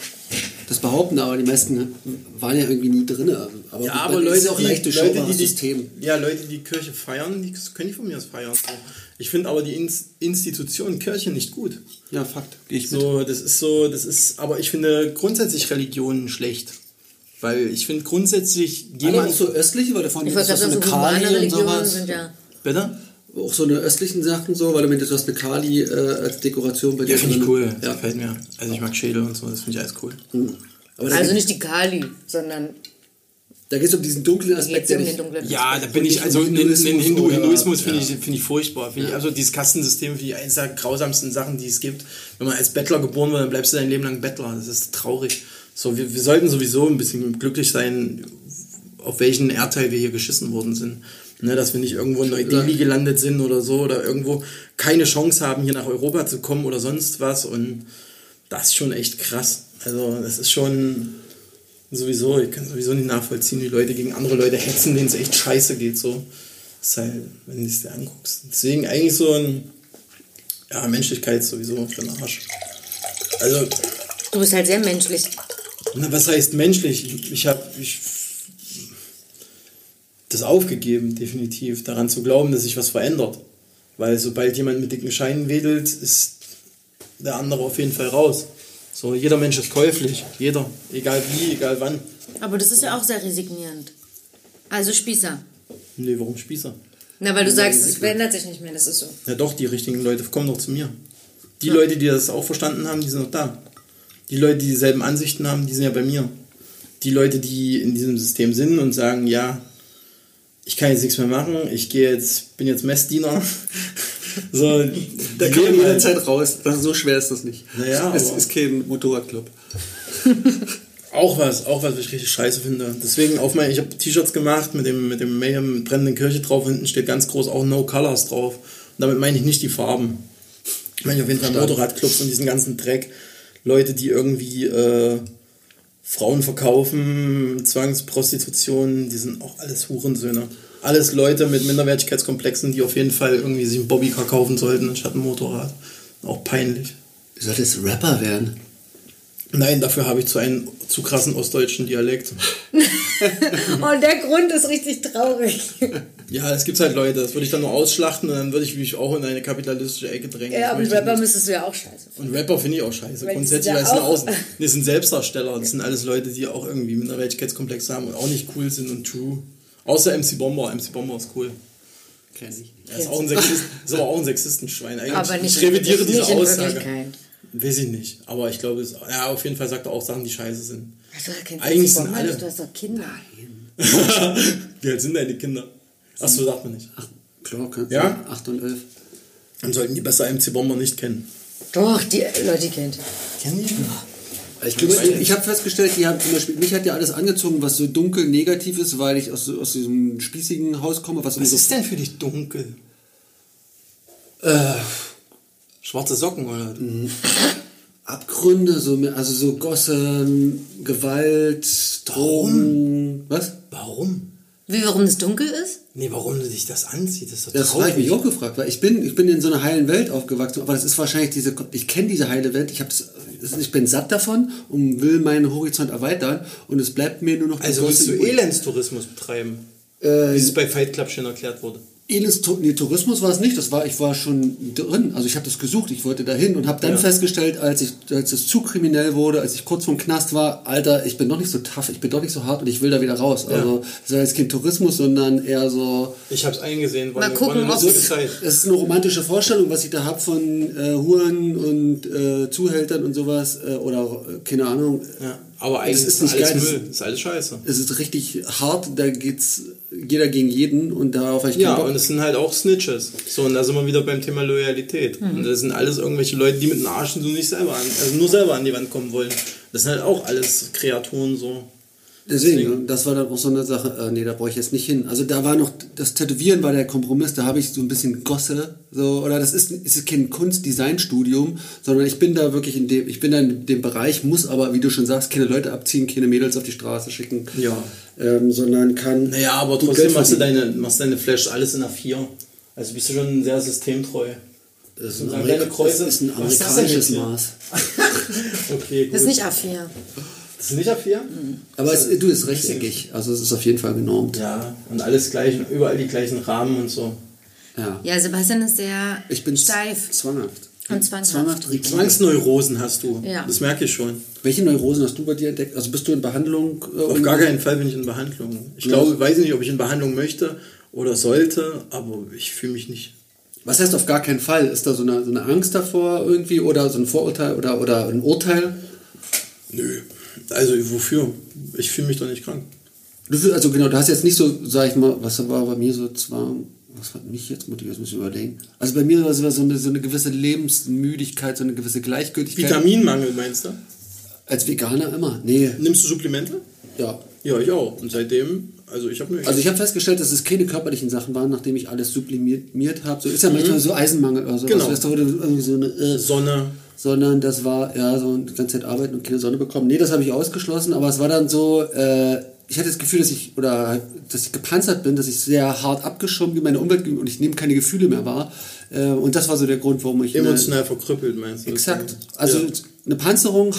S3: das behaupten, aber die meisten waren ja irgendwie nie drin. Aber,
S4: Ja, aber Leute,
S3: ist auch
S4: die,
S3: leicht
S4: Leute, die, die,
S3: System.
S4: ja, Leute, die Kirche feiern, die können die von mir aus feiern. So. Ich finde aber die Ins- Institution Kirche nicht gut.
S3: Ja, Fakt. Gehe ich mit.
S4: So, das ist so, das ist, aber ich finde grundsätzlich Religionen schlecht. Weil ich finde grundsätzlich jemand.
S3: so östliche, weil davon
S1: Ich
S3: gibt es so eine Kali und sowas.
S1: sind ja...
S4: Bitte?
S3: Auch so eine östlichen Sachen so, weil du meintest, du hast eine Kali äh, als Dekoration bei dir.
S4: Ja, finde ich cool. Das
S3: Ja.
S4: gefällt mir. Also ich mag Schädel und so, das finde ich alles cool.
S3: Aber da
S1: Also nicht die Kali, sondern
S3: da geht es um diesen dunklen Aspekt.
S1: um
S3: der
S1: den dunklen
S4: Ja, da bin ich, also den, den
S3: Hinduismus
S4: Hindu, Hinduismus finde
S3: ja.
S4: ich, finde ich furchtbar. Finde ich, also dieses Kastensystem finde ich eines der grausamsten Sachen, die es gibt. Wenn man als Bettler geboren wird, dann bleibst du dein Leben lang Bettler. Das ist traurig. So, wir, wir sollten sowieso ein bisschen glücklich sein, auf welchen Erdteil wir hier geschissen worden sind. Ne, dass wir nicht irgendwo in Neu-Delhi gelandet sind oder so oder irgendwo keine Chance haben, hier nach Europa zu kommen oder sonst was. Und das ist schon echt krass. Also, das ist schon sowieso, ich kann sowieso nicht nachvollziehen, wie Leute gegen andere Leute hetzen, denen es echt scheiße geht. So. Das ist halt, wenn du es dir anguckst. Deswegen eigentlich so ein, ja, Menschlichkeit ist sowieso für den Arsch. Also,
S1: Du bist halt sehr menschlich.
S4: na, was heißt menschlich? Ich, ich habe ich, das aufgegeben, definitiv, daran zu glauben, dass sich was verändert. Weil sobald jemand mit dicken Scheinen wedelt, ist der andere auf jeden Fall raus. So, jeder Mensch ist käuflich. Jeder. Egal wie, egal wann.
S1: Aber das ist ja auch sehr resignierend. Also Spießer.
S4: Nee, warum Spießer?
S1: Na, weil du sagst, es verändert sich nicht mehr, das ist so.
S4: Ja doch, die richtigen Leute kommen doch zu mir. Die Leute, die das auch verstanden haben, die sind noch da. Die Leute, die dieselben Ansichten haben, die sind ja bei mir. Die Leute, die in diesem System sind und sagen, ja, ich kann jetzt nichts mehr machen, ich gehe jetzt, bin jetzt Messdiener. so,
S3: Da kann man
S4: halt.
S3: jederzeit raus. Das, so schwer ist das nicht.
S4: Naja,
S3: es ist kein Motorradclub.
S4: Auch was, auch was, was ich richtig scheiße finde. Deswegen auf mein, ich habe T-Shirts gemacht mit dem, mit dem Mayhem brennenden Kirche drauf. Hinten steht ganz groß auch No Colors drauf. Und damit meine ich nicht die Farben. Ich meine auf jeden Fall Motorradclubs und diesen ganzen Dreck. Leute, die irgendwie äh, Frauen verkaufen, Zwangsprostitution, die sind auch alles Hurensöhne. Alles Leute mit Minderwertigkeitskomplexen, die auf jeden Fall irgendwie sich einen Bobbycar kaufen sollten anstatt ein Motorrad. Auch peinlich.
S3: Du solltest Rapper werden.
S4: Nein, dafür habe ich zu einen zu krassen ostdeutschen Dialekt.
S1: Und der Grund ist richtig traurig.
S4: Ja, es gibt halt Leute, das würde ich dann nur ausschlachten und dann würde ich mich auch in eine kapitalistische Ecke drängen.
S1: Ja,
S4: ich
S1: Rapper
S4: nicht.
S1: müsstest du ja auch scheiße.
S4: Und Rapper finde ich auch scheiße.
S1: Weil
S4: Grundsätzlich,
S1: sind
S4: weil es sind, aus, das sind Selbstdarsteller. Das sind alles Leute, die auch irgendwie Minderwertigkeitskomplexe haben und auch nicht cool sind und true. Außer MC Bomber. MC Bomber ist cool.
S3: Kenn ich.
S4: Er ist, auch ein Sexist, ist aber auch ein Sexistenschwein. Eigentlich,
S1: Aber nicht,
S4: ich revidiere
S1: nicht
S4: diese
S1: in
S4: Aussage.
S1: Wirklichkeit.
S4: Weiß ich nicht. Aber ich glaube, es, ja, auf jeden Fall sagt er auch Sachen, die scheiße sind.
S1: Also,
S4: Eigentlich sind alle-
S1: nicht? Du hast doch Kinder.
S4: Wie alt sind deine Kinder? Achso, sagt man nicht.
S3: Ach, klar, kannst
S4: Ja?
S3: du. 8 und 11.
S4: Dann sollten die besser MC Bomber nicht kennen.
S1: Doch, die Leute kennt.
S4: Kennen die?
S3: Ich, glaube, ich, ich habe festgestellt, die haben zum Beispiel, mich hat ja alles angezogen, was so dunkel negativ ist, weil ich aus, aus diesem spießigen Haus komme. Was,
S4: Was ist denn für dich dunkel?
S3: Äh,
S4: Schwarze Socken oder?
S3: Abgründe, so, also so Gossen, Gewalt, Drogen. Was?
S4: Warum?
S1: Wie, warum es dunkel ist?
S4: Nee, warum du dich das anzieht, ist doch
S3: Das habe ich mich auch gefragt, weil ich bin, ich bin in so einer heilen Welt aufgewachsen, aber das ist wahrscheinlich diese, ich kenne diese heile Welt, ich, hab's, ich bin satt davon und will meinen Horizont erweitern und es bleibt mir nur noch
S4: Also willst du Elendstourismus betreiben?
S3: Äh,
S4: Wie es bei Fight Club schon erklärt wurde.
S3: Elends nee, Tourismus war es nicht, das war, ich war schon drin. Also ich habe das gesucht, ich wollte dahin und habe dann
S4: Ja.
S3: festgestellt, als ich als es zu kriminell wurde, als ich kurz vom Knast war, Alter, ich bin doch nicht so tough, ich bin doch nicht so hart und ich will da wieder raus. Also es war jetzt kein Tourismus, sondern eher so
S4: Ich habe es eingesehen, war
S1: Mal
S4: eine,
S1: gucken,
S4: Zeit.
S3: es ist eine romantische Vorstellung, was ich da habe von äh, Huren und äh, Zuhältern und sowas äh, oder äh, keine Ahnung.
S4: Ja, aber eigentlich
S3: Es ist
S4: ist,
S3: nicht
S4: alles
S3: geil, das-
S4: Müll, ist alles scheiße.
S3: Es ist richtig hart, da geht's jeder gegen jeden und darauf habe ich
S4: Ja,
S3: Bock.
S4: und es sind halt auch Snitches. So, und da sind wir wieder beim Thema Loyalität. Und das sind alles irgendwelche Leute, die mit den Arschen so nicht selber an, also nur selber an die Wand kommen wollen. Das sind halt auch alles Kreaturen so.
S3: Deswegen,
S4: Deswegen.
S3: das war dann auch so eine Sache, äh, nee, da brauche ich jetzt nicht hin. Also da war noch, das Tätowieren war der Kompromiss, da habe ich so ein bisschen Gosse, so, oder das ist, ist kein Kunstdesignstudium, sondern ich bin da wirklich in dem, ich bin da in dem Bereich, muss aber, wie du schon sagst, keine Leute abziehen, keine Mädels auf die Straße schicken,
S4: Ja.
S3: ähm, sondern kann...
S4: Naja, aber trotzdem
S3: Geld
S4: machst du, deine, machst deine Flash alles in A4. Also bist du schon sehr systemtreu.
S3: Das ist ein, Amerika
S4: Kreuze.
S3: das ist ein amerikanisches? Maß.
S4: Okay, gut.
S1: Das ist nicht A4.
S4: Das ist nicht A4?
S3: Aber es, du, ist rechteckig, also es ist auf jeden Fall genormt.
S4: Ja, und alles gleich, überall die gleichen Rahmen und so.
S3: Ja.
S1: Ja, Sebastian ist sehr
S3: Ich bin
S1: steif.
S3: zwanghaft.
S1: Und zwanghaft.
S3: Zwanghaft.
S4: Zwangsneurosen hast du.
S1: Ja.
S4: Das merke ich schon.
S3: Welche Neurosen hast du bei dir entdeckt? Also bist du in Behandlung? äh,
S4: Auf gar keinen Fall bin ich in Behandlung. Ich glaube, weiß nicht, ob ich in Behandlung möchte oder sollte, aber ich fühle mich nicht.
S3: Was heißt auf gar keinen Fall? Ist da so eine, so eine Angst davor irgendwie oder so ein Vorurteil oder, oder ein Urteil?
S4: Nö. Also wofür? Ich fühle mich doch nicht krank.
S3: Du, fühl- also genau, du hast jetzt nicht so, sag ich mal, was war bei mir so zwar, was hat mich jetzt motiviert, das muss ich überlegen. Also bei mir war es so eine, so eine gewisse Lebensmüdigkeit, so eine gewisse Gleichgültigkeit.
S4: Vitaminmangel meinst du?
S3: Als Veganer immer. Nee,
S4: Nimmst du Supplemente?
S3: ja.
S4: Ja, ich auch. Und seitdem, also ich habe.
S3: Also ich habe festgestellt, dass es keine körperlichen Sachen waren, nachdem ich alles sublimiert habe. So ist ja manchmal so Eisenmangel oder sowas.
S4: Genau.
S3: Weißt du irgendwie so eine, äh,
S4: Sonne.
S3: Sondern das war ja so die ganze Zeit arbeiten und keine Sonne bekommen. Nee, das habe ich ausgeschlossen, aber es war dann so, äh, ich hatte das Gefühl, dass ich oder halt, dass ich gepanzert bin, dass ich sehr hart abgeschoben bin meine Umwelt und ich nehme keine Gefühle mehr wahr. Äh, und das war so der Grund, warum ich eine-
S4: Emotional verkrüppelt, meinst du?
S3: Exakt. Also
S4: Ja.
S3: eine Panzerung,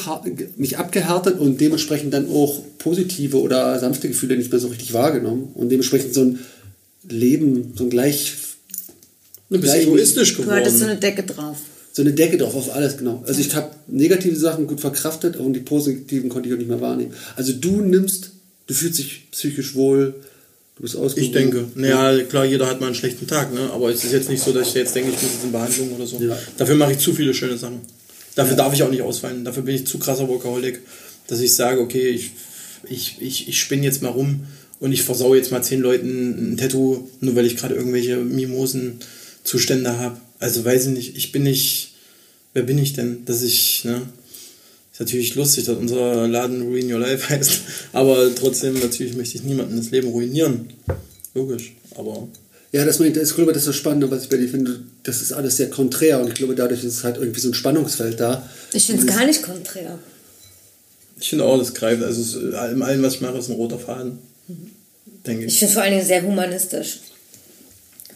S3: mich abgehärtet und dementsprechend dann auch positive oder sanfte Gefühle nicht mehr so richtig wahrgenommen und dementsprechend so ein Leben, so ein gleich
S4: Du bist
S3: gleich-
S4: egoistisch
S1: Du hattest so
S4: geworden.
S1: eine Decke drauf.
S3: So eine Decke drauf auf alles, genau. Also ich habe negative Sachen gut verkraftet und die positiven konnte ich auch nicht mehr wahrnehmen. Also du nimmst, du fühlst dich psychisch wohl Du bist ausgewogen.
S4: Ich denke. Naja, klar, jeder hat mal einen schlechten Tag, ne? aber es ist jetzt nicht so, dass ich jetzt denke, ich muss jetzt in Behandlung oder so.
S3: Ja.
S4: Dafür mache ich zu viele schöne Sachen. Dafür darf ich auch nicht ausfallen. Dafür bin ich zu krasser Workaholic, dass ich sage, okay, ich, ich, ich, ich spinne jetzt mal rum und ich versau jetzt mal zehn Leuten ein Tattoo, nur weil ich gerade irgendwelche Mimosen-Zustände habe. Also weiß ich nicht, ich bin nicht, wer bin ich denn, dass ich, ne? Ist natürlich lustig, dass unser Laden Ruin Your Life heißt, aber trotzdem natürlich möchte ich niemanden das Leben ruinieren. Logisch, aber
S3: Ja, das, meine ich, das, ich glaube, das ist das Spannende, was ich bei dir finde. Das ist alles sehr konträr und ich glaube, dadurch ist halt irgendwie so ein Spannungsfeld da.
S1: Ich finde es gar nicht konträr.
S4: ich finde auch, das greift, also es, in allem, was ich mache, ist ein roter Faden. Denke
S1: Ich
S4: ich.
S1: finde es vor allen Dingen sehr humanistisch.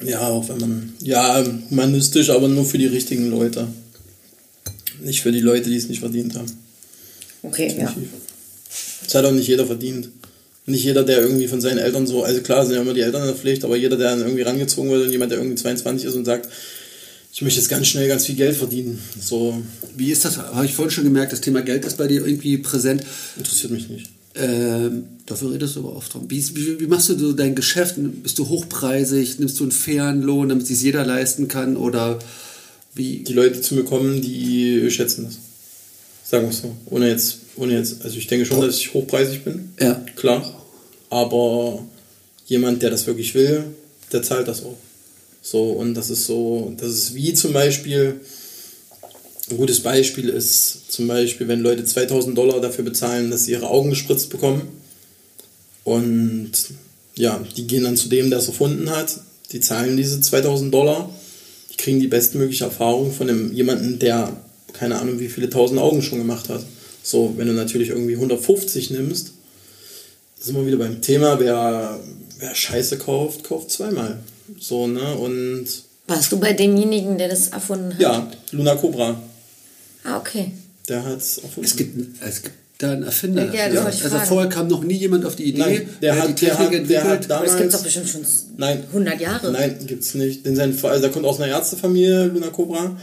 S4: Ja, auch wenn man, ja, humanistisch, aber nur für die richtigen Leute. Nicht für die Leute, die es nicht verdient haben.
S1: Okay, ja.
S4: Das hat auch nicht jeder verdient. Nicht jeder, der irgendwie von seinen Eltern so, also klar sind ja immer die Eltern in der Pflicht, aber jeder, der dann irgendwie rangezogen wird und jemand, der irgendwie 22 ist und sagt, ich möchte jetzt ganz schnell ganz viel Geld verdienen, so
S3: Wie ist das? Habe ich vorhin schon gemerkt, das Thema Geld ist bei dir irgendwie präsent.
S4: interessiert mich nicht.
S3: Ähm, dafür redest du aber oft drum. Wie, wie, wie machst du dein Geschäft? Bist du hochpreisig? Nimmst du einen fairen Lohn, damit sich jeder leisten kann? Oder wie?
S4: Die Leute zu mir kommen, die schätzen das. Sagen wir es so. Ohne jetzt, ohne jetzt, also ich denke schon, dass ich hochpreisig bin.
S3: Ja.
S4: Klar. Aber jemand, der das wirklich will, der zahlt das auch. So, und das ist so, das ist wie zum Beispiel, ein gutes Beispiel ist zum Beispiel, wenn Leute 2000 Dollar dafür bezahlen, dass sie ihre Augen gespritzt bekommen. Und ja, die gehen dann zu dem, der es erfunden hat. Die zahlen diese 2000 Dollar. Die kriegen die bestmögliche Erfahrung von einem, jemanden, der keine Ahnung, wie viele tausend Augen schon gemacht hat. So, wenn du natürlich irgendwie 150 nimmst, sind wir wieder beim Thema, wer, wer Scheiße kauft, kauft zweimal. So, ne? Und
S1: Warst du bei demjenigen, der das erfunden hat?
S4: ja, Luna Cobra,
S1: Ah, okay.
S4: der hat es.
S3: Es gibt, es gibt da einen Erfinder.
S1: Ja, ich
S3: also
S1: fragen.
S3: vorher kam noch nie jemand auf die Idee,
S4: Nein, der
S3: hat
S4: hat-
S3: die
S4: der
S3: Technik
S4: hat- der hat
S3: entwickelt.
S4: da-
S1: Aber das gibt es
S4: Damals-
S1: doch bestimmt schon
S4: Nein.
S1: 100 Jahre.
S4: Nein, gibt's nicht. Denn sein, also er kommt aus einer Ärztefamilie, Luna Cobra.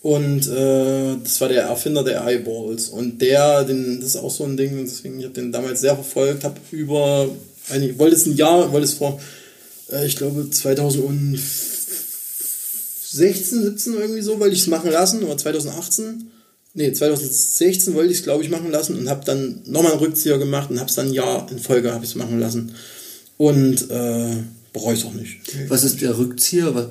S4: Und äh, das war der Erfinder der Eyeballs. Und der, den, das ist auch so ein Ding, deswegen, ich habe den damals sehr verfolgt, habe über, ich wollte es ein Jahr, wollte es vor, äh, ich glaube 2016, 17 irgendwie so, wollte ich es machen lassen, oder 2018. Nee, 2016 wollte ich es, glaube ich, machen lassen und habe dann nochmal einen Rückzieher gemacht und habe es dann ein Jahr in Folge habe ich es machen lassen. Und äh, bereue es auch nicht.
S3: Was ist der Rückzieher? Was,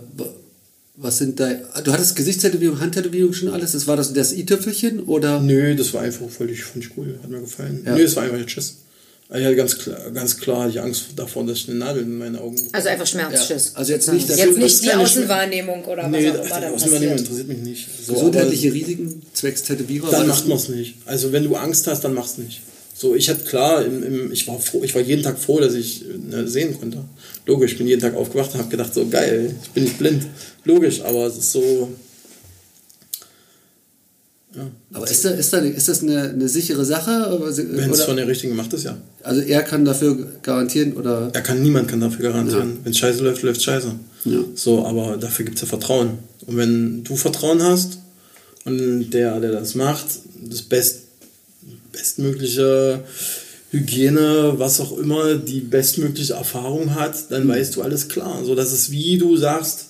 S3: was sind da. Du hattest Gesichtstätowierung, Handtätowierung schon alles? Das war das das i-Tüpfelchen oder?
S4: Nö, das war einfach völlig, fand ich cool, hat mir gefallen.
S3: Ja.
S4: Nö, das war einfach Tschüss. Ich hatte ganz klar, ganz klar hatte ich Angst davor, dass ich eine Nadel in meine Augen bekomme.
S1: Also einfach Schmerzschiss.
S3: Ja, also jetzt nicht, dass
S1: jetzt
S3: du-
S1: nicht die Außenwahrnehmung oder was
S4: Nee,
S1: auch
S4: das,
S1: immer
S4: das Außenwahrnehmung interessiert mich nicht. So,
S3: Gesundheitliche Risiken zwecks Tätowierer?
S4: Dann macht man es nicht. Also wenn du Angst hast, dann mach's nicht. So, ich hatte klar, im, im, ich, war froh, ich war jeden Tag froh, dass ich ne, sehen konnte. Logisch, ich bin jeden Tag aufgewacht und habe gedacht, so geil, ich bin nicht blind. Logisch, aber es ist so.
S3: Aber ist, da, ist, da, ist das eine, eine sichere Sache?
S4: Wenn es von der Richtigen macht, ist ja.
S3: Also er kann dafür garantieren oder.
S4: Er kann, niemand kann dafür garantieren. Wenn es scheiße läuft, läuft scheiße.
S3: Ja.
S4: So, aber dafür gibt es ja Vertrauen. Und wenn du Vertrauen hast und der, der das macht, das best, bestmögliche Hygiene, was auch immer, die bestmögliche Erfahrung hat, dann weißt du alles klar. So, das ist wie du sagst,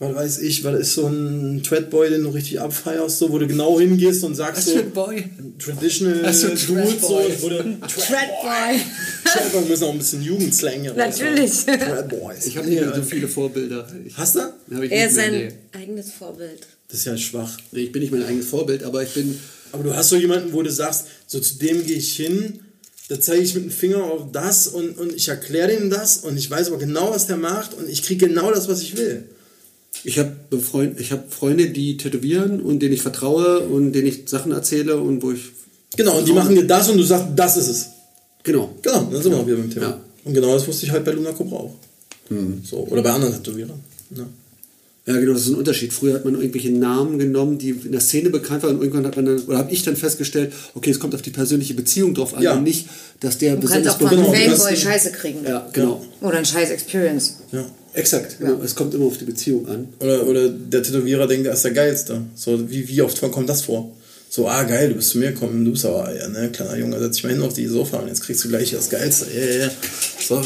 S4: was weiß ich, weil ist so ein Tradboy, den du richtig abfeierst, so, wo du genau hingehst und sagst
S3: Was
S4: so,
S3: für ein Boy?
S4: Traditional
S3: Was
S4: Dude, so,
S3: Tradboy.
S4: wo du,
S1: Tradboy.
S4: Tradboy müssen auch ein bisschen Jugendslang.
S1: Natürlich.
S4: Tradboys.
S3: Ich habe nicht mehr so viele Vorbilder. Ich,
S4: Hast du?
S1: Er ist sein
S3: nee.
S1: eigenes Vorbild.
S4: Das ist ja schwach.
S3: Nee, ich bin nicht mein eigenes Vorbild, aber ich bin.
S4: Aber du hast so jemanden, wo du sagst, so zu dem gehe ich hin, da zeige ich mit dem Finger auf das und, und ich erkläre dem das und ich weiß aber genau, was der macht und ich kriege genau das, was ich will.
S3: Ich habe Freund, ich hab Freunde, die tätowieren und denen ich vertraue und denen ich Sachen erzähle und wo ich.
S4: Genau, und die machen dir das und du sagst, das ist es.
S3: Genau.
S4: Genau, dann sind wir auch wieder beim Thema.
S3: Ja.
S4: Und genau das wusste ich halt bei Luna Cobra auch. So, oder bei anderen Tätowierern. Ne?
S3: Ja, genau, das ist ein Unterschied. Früher hat man irgendwelche Namen genommen, die in der Szene bekannt waren und irgendwann hat man dann, oder habe ich dann festgestellt, okay, es kommt auf die persönliche Beziehung drauf an
S4: Ja.
S3: und nicht, dass der
S1: Du kannst auch von
S4: Genau,
S1: Fanboy Scheiße kriegen.
S3: Ja, genau.
S1: Oder ein scheiß Experience.
S4: Ja.
S3: Exakt, genau. Es kommt immer auf die Beziehung an.
S4: Oder, oder der Tätowierer denkt, er ist der Geilste. So, wie, wie oft kommt das vor? So, ah, geil, du bist zu mir gekommen, du bist aber, ja, ne, kleiner Junge, setz dich mal hin auf die Sofa und jetzt kriegst du gleich das Geilste. Ja, ja, ja. So, äh,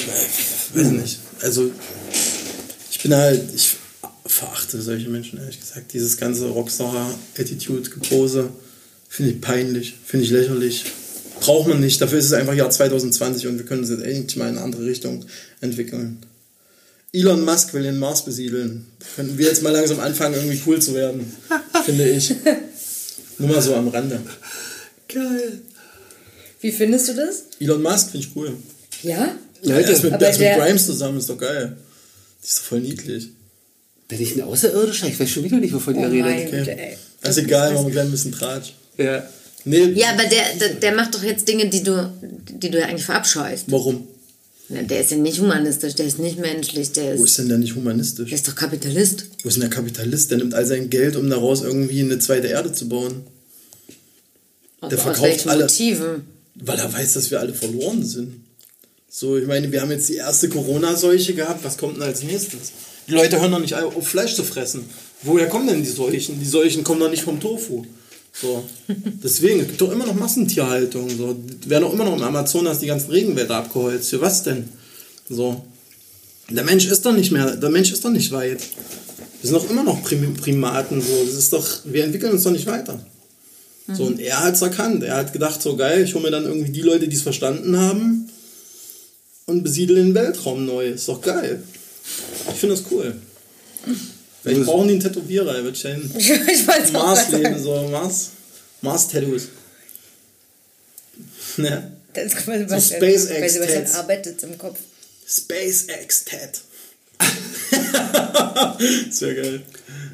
S4: weiß nicht. Also, ich bin halt, ich verachte solche Menschen, ehrlich gesagt. Dieses ganze Rockstar-Attitude-Gepose finde ich peinlich, finde ich lächerlich. Braucht man nicht, dafür ist es einfach Jahr 2020 und wir können es jetzt endlich mal in eine andere Richtung entwickeln. Elon Musk will den Mars besiedeln. Könnten wir jetzt mal langsam anfangen, irgendwie cool zu werden, finde ich. Nur mal so am Rande.
S3: Geil.
S1: Wie findest du das?
S4: Elon Musk finde ich cool.
S1: Ja?
S4: Ja, der ist mit, ist mit Grimes zusammen, ist doch geil. Die ist doch voll niedlich.
S3: Bin ich ein Außerirdischer? Ich weiß schon wieder nicht, wovon
S1: Oh
S3: ihr
S1: mein
S3: redet.
S1: Gott, ey.
S4: Das ist egal, machen wir gleich ein bisschen Tratsch.
S3: Ja.
S4: Nee,
S1: Ja, aber der, der, der macht doch jetzt Dinge, die du, die du ja eigentlich verabscheust.
S4: warum?
S1: Der ist ja nicht humanistisch, der ist nicht menschlich, der
S4: Wo
S1: ist,
S4: ist denn der nicht humanistisch?
S1: der ist doch Kapitalist.
S4: Wo ist denn der Kapitalist? Der nimmt all sein Geld, um daraus irgendwie eine zweite Erde zu bauen.
S1: Aus,
S4: Der
S1: aus
S4: verkauft
S1: welchen
S4: alle.
S1: Motiven?
S4: Weil er weiß, dass wir alle verloren sind. So, ich meine, wir haben jetzt die erste Corona-Seuche gehabt. Was kommt denn als nächstes? Die Leute hören doch nicht auf, Fleisch zu fressen. Woher kommen denn die Seuchen? Die Seuchen kommen doch nicht vom Tofu. So. Deswegen, es gibt doch immer noch Massentierhaltung. So. Werden auch immer noch im Amazonas die ganzen Regenwälder abgeholzt. Für was denn? So. Der Mensch ist doch nicht mehr, der Mensch ist doch nicht weit. Wir sind doch immer noch Prim Primaten. So. Das ist doch, wir entwickeln uns doch nicht weiter. So, und er hat es erkannt. Er hat gedacht, so geil, ich hole mir dann irgendwie die Leute, die es verstanden haben und besiedle den Weltraum neu. Ist doch geil. Ich finde das cool. Vielleicht brauchen die einen Tätowierer, er wird schön
S1: Ich weiß
S4: Mars leben, so Mars. Mars-Tattoos. Ne?
S1: Das ist quasi
S4: So
S1: was
S4: SpaceX
S1: Weil Sebastian arbeitet im Kopf.
S4: SpaceX-Tat. Sehr geil.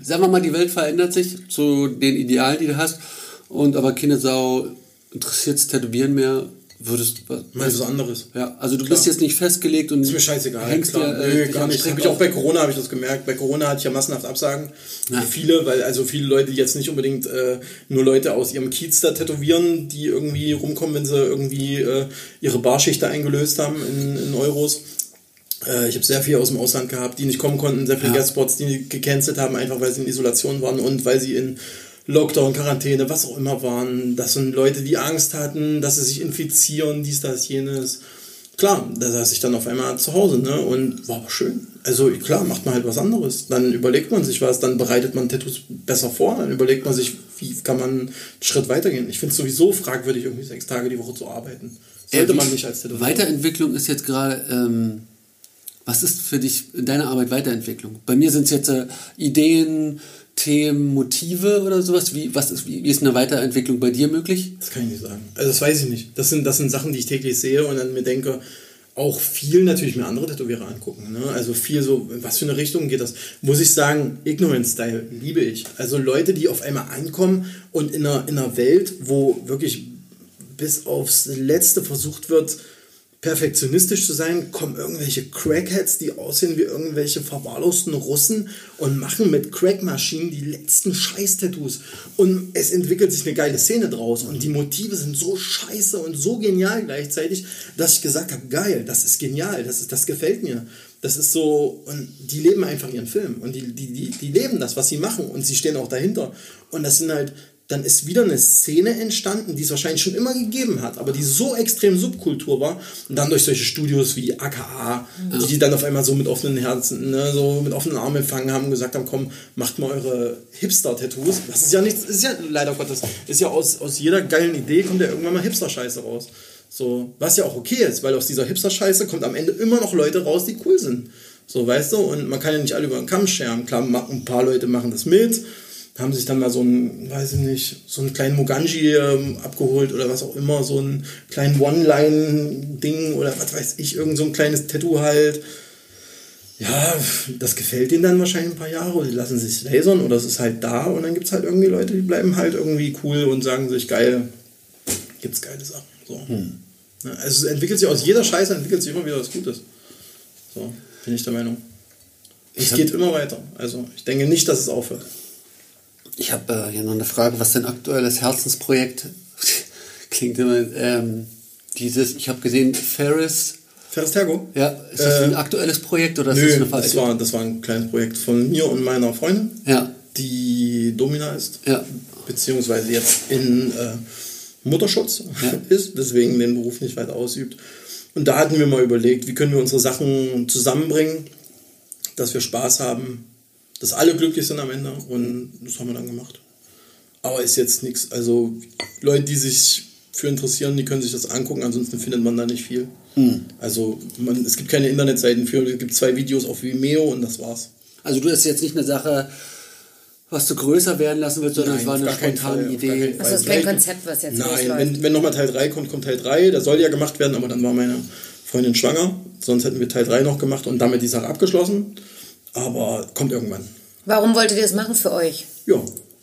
S3: Sagen wir mal, die Welt verändert sich zu den Idealen, die du hast. Und aber keine Sau interessiert Tätowieren mehr. Würdest
S4: Mal was anderes.
S3: Ja, also du bist jetzt nicht festgelegt und
S4: Ist mir scheißegal.
S3: hängst
S4: klar.
S3: dir, äh, dich
S4: gar nicht. Hab ich auch bei Corona habe ich das gemerkt. Bei Corona hatte ich ja massenhaft Absagen.
S3: Ja.
S4: Viele, weil also viele Leute, jetzt nicht unbedingt äh, nur Leute aus ihrem Kiez da tätowieren, die irgendwie rumkommen, wenn sie irgendwie äh, ihre Barschichte eingelöst haben in, in Euros. Äh, ich habe sehr viel aus dem Ausland gehabt, die nicht kommen konnten, sehr viele
S3: Ja.
S4: Guestspots, die gecancelt haben, einfach weil sie in Isolation waren und weil sie in Lockdown, Quarantäne, was auch immer waren. Das sind Leute, die Angst hatten, dass sie sich infizieren, dies, das, jenes. Klar, da saß ich dann auf einmal zu Hause, ne? Und war aber schön. Also klar, macht man halt was anderes. Dann überlegt man sich was, dann bereitet man Tattoos besser vor, dann überlegt man sich, wie kann man einen Schritt weitergehen. Ich finde es sowieso fragwürdig, irgendwie sechs Tage die Woche zu arbeiten. Sollte
S3: wie-
S4: man nicht als Tätowierer.
S3: Weiterentwicklung ist jetzt gerade, ähm, was ist für dich in deiner Arbeit Weiterentwicklung? Bei mir sind es jetzt äh, Ideen, Themen, Motive oder sowas. Wie, was ist, wie, ist eine Weiterentwicklung bei dir möglich?
S4: Das kann ich nicht sagen. Also das weiß ich nicht. Das sind, das sind Sachen, die ich täglich sehe und dann mir denke, auch viel natürlich mir andere Tätowierer angucken. Ne? Also viel so, in was für eine Richtung geht das? Muss ich sagen, Ignorance-Style liebe ich. Also Leute, die auf einmal ankommen und in einer, in einer Welt, wo wirklich bis aufs Letzte versucht wird, perfektionistisch zu sein, kommen irgendwelche Crackheads, die aussehen wie irgendwelche verwahrlosten Russen und machen mit Crackmaschinen die letzten Scheiß-Tattoos. Und es entwickelt sich eine geile Szene draus. Und die Motive sind so scheiße und so genial gleichzeitig, dass ich gesagt habe, geil, das ist genial, das, ist, das gefällt mir. Das ist so, und die leben einfach ihren Film. Und die, die, die, die leben das, was sie machen. Und sie stehen auch dahinter. Und das sind halt, dann ist wieder eine Szene entstanden, die es wahrscheinlich schon immer gegeben hat, aber die so extrem Subkultur war. Und dann durch solche Studios wie AKA, die die dann auf einmal so mit offenen Herzen, ne, so mit offenen Armen empfangen haben und gesagt haben, komm, macht mal eure Hipster-Tattoos. Das ist ja nichts, ist ja leider Gottes, ist ja aus, aus jeder geilen Idee kommt ja irgendwann mal Hipster-Scheiße raus. So, was ja auch okay ist, weil aus dieser Hipster-Scheiße kommt am Ende immer noch Leute raus, die cool sind. So, weißt du, und man kann ja nicht alle über den Kamm scheren. Klar, ein paar Leute machen das mit, haben sich dann mal so einen, weiß ich nicht, so einen kleinen Muganji ähm, abgeholt oder was auch immer, so einen kleinen One-Line-Ding oder was weiß ich, irgend so ein kleines Tattoo halt. Ja, das gefällt denen dann wahrscheinlich ein paar Jahre oder die lassen sich lasern oder es ist halt da und dann gibt es halt irgendwie Leute, die bleiben halt irgendwie cool und sagen sich, geil, gibt's geile Sachen. So. Ja, also es entwickelt sich aus jeder Scheiße, entwickelt sich immer wieder was Gutes. So, bin ich der Meinung. Es geht immer weiter. Also ich denke nicht, dass es aufhört.
S3: Ich habe äh, hier noch eine Frage, was dein aktuelles Herzensprojekt klingt immer. Ähm, dieses, ich habe gesehen, Ferris.
S4: Ferris Tergo?
S3: Ja, ist das
S4: Äh,
S3: ein aktuelles Projekt oder ist
S4: Nö,
S3: das eine
S4: das
S3: Veraltung?
S4: war, das war ein kleines Projekt von mir und meiner Freundin.
S3: Ja.
S4: die Domina ist,
S3: Ja.
S4: beziehungsweise jetzt in äh, Mutterschutz ist, deswegen den Beruf nicht weiter ausübt. Und da hatten wir mal überlegt, wie können wir unsere Sachen zusammenbringen, dass wir Spaß haben, dass alle glücklich sind am Ende und das haben wir dann gemacht. Aber ist jetzt nichts, also Leute, die sich für interessieren, die können sich das angucken, ansonsten findet man da nicht viel. Also man, es gibt keine Internetseiten für, es gibt zwei Videos auf Vimeo und das war's.
S3: Also du ist jetzt nicht eine Sache, was du größer werden lassen willst, sondern
S4: Nein,
S3: es war eine spontane
S4: Fall,
S3: Idee.
S1: Also es ist kein Konzept, was jetzt
S4: Nein,
S1: losläuft.
S4: wenn, wenn nochmal Teil 3 kommt, kommt Teil 3. Das soll ja gemacht werden, aber dann war meine Freundin schwanger. Sonst hätten wir Teil 3 noch gemacht und damit die Sache abgeschlossen. Aber kommt irgendwann.
S1: Warum wolltet ihr das machen für euch?
S4: Ja,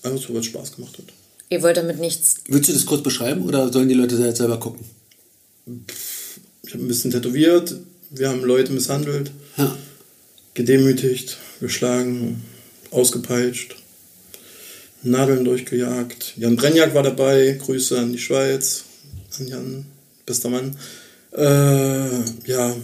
S4: einfach so, weil es Spaß gemacht hat.
S1: Ihr wollt damit nichts.
S3: Willst du das kurz beschreiben oder sollen die Leute jetzt selber gucken?
S4: Ich habe ein bisschen tätowiert, wir haben Leute misshandelt,
S3: Ja.
S4: gedemütigt, geschlagen, ausgepeitscht, Nadeln durchgejagt. Jan Brenjak war dabei, Grüße an die Schweiz, an Jan, bester Mann. Äh, ja,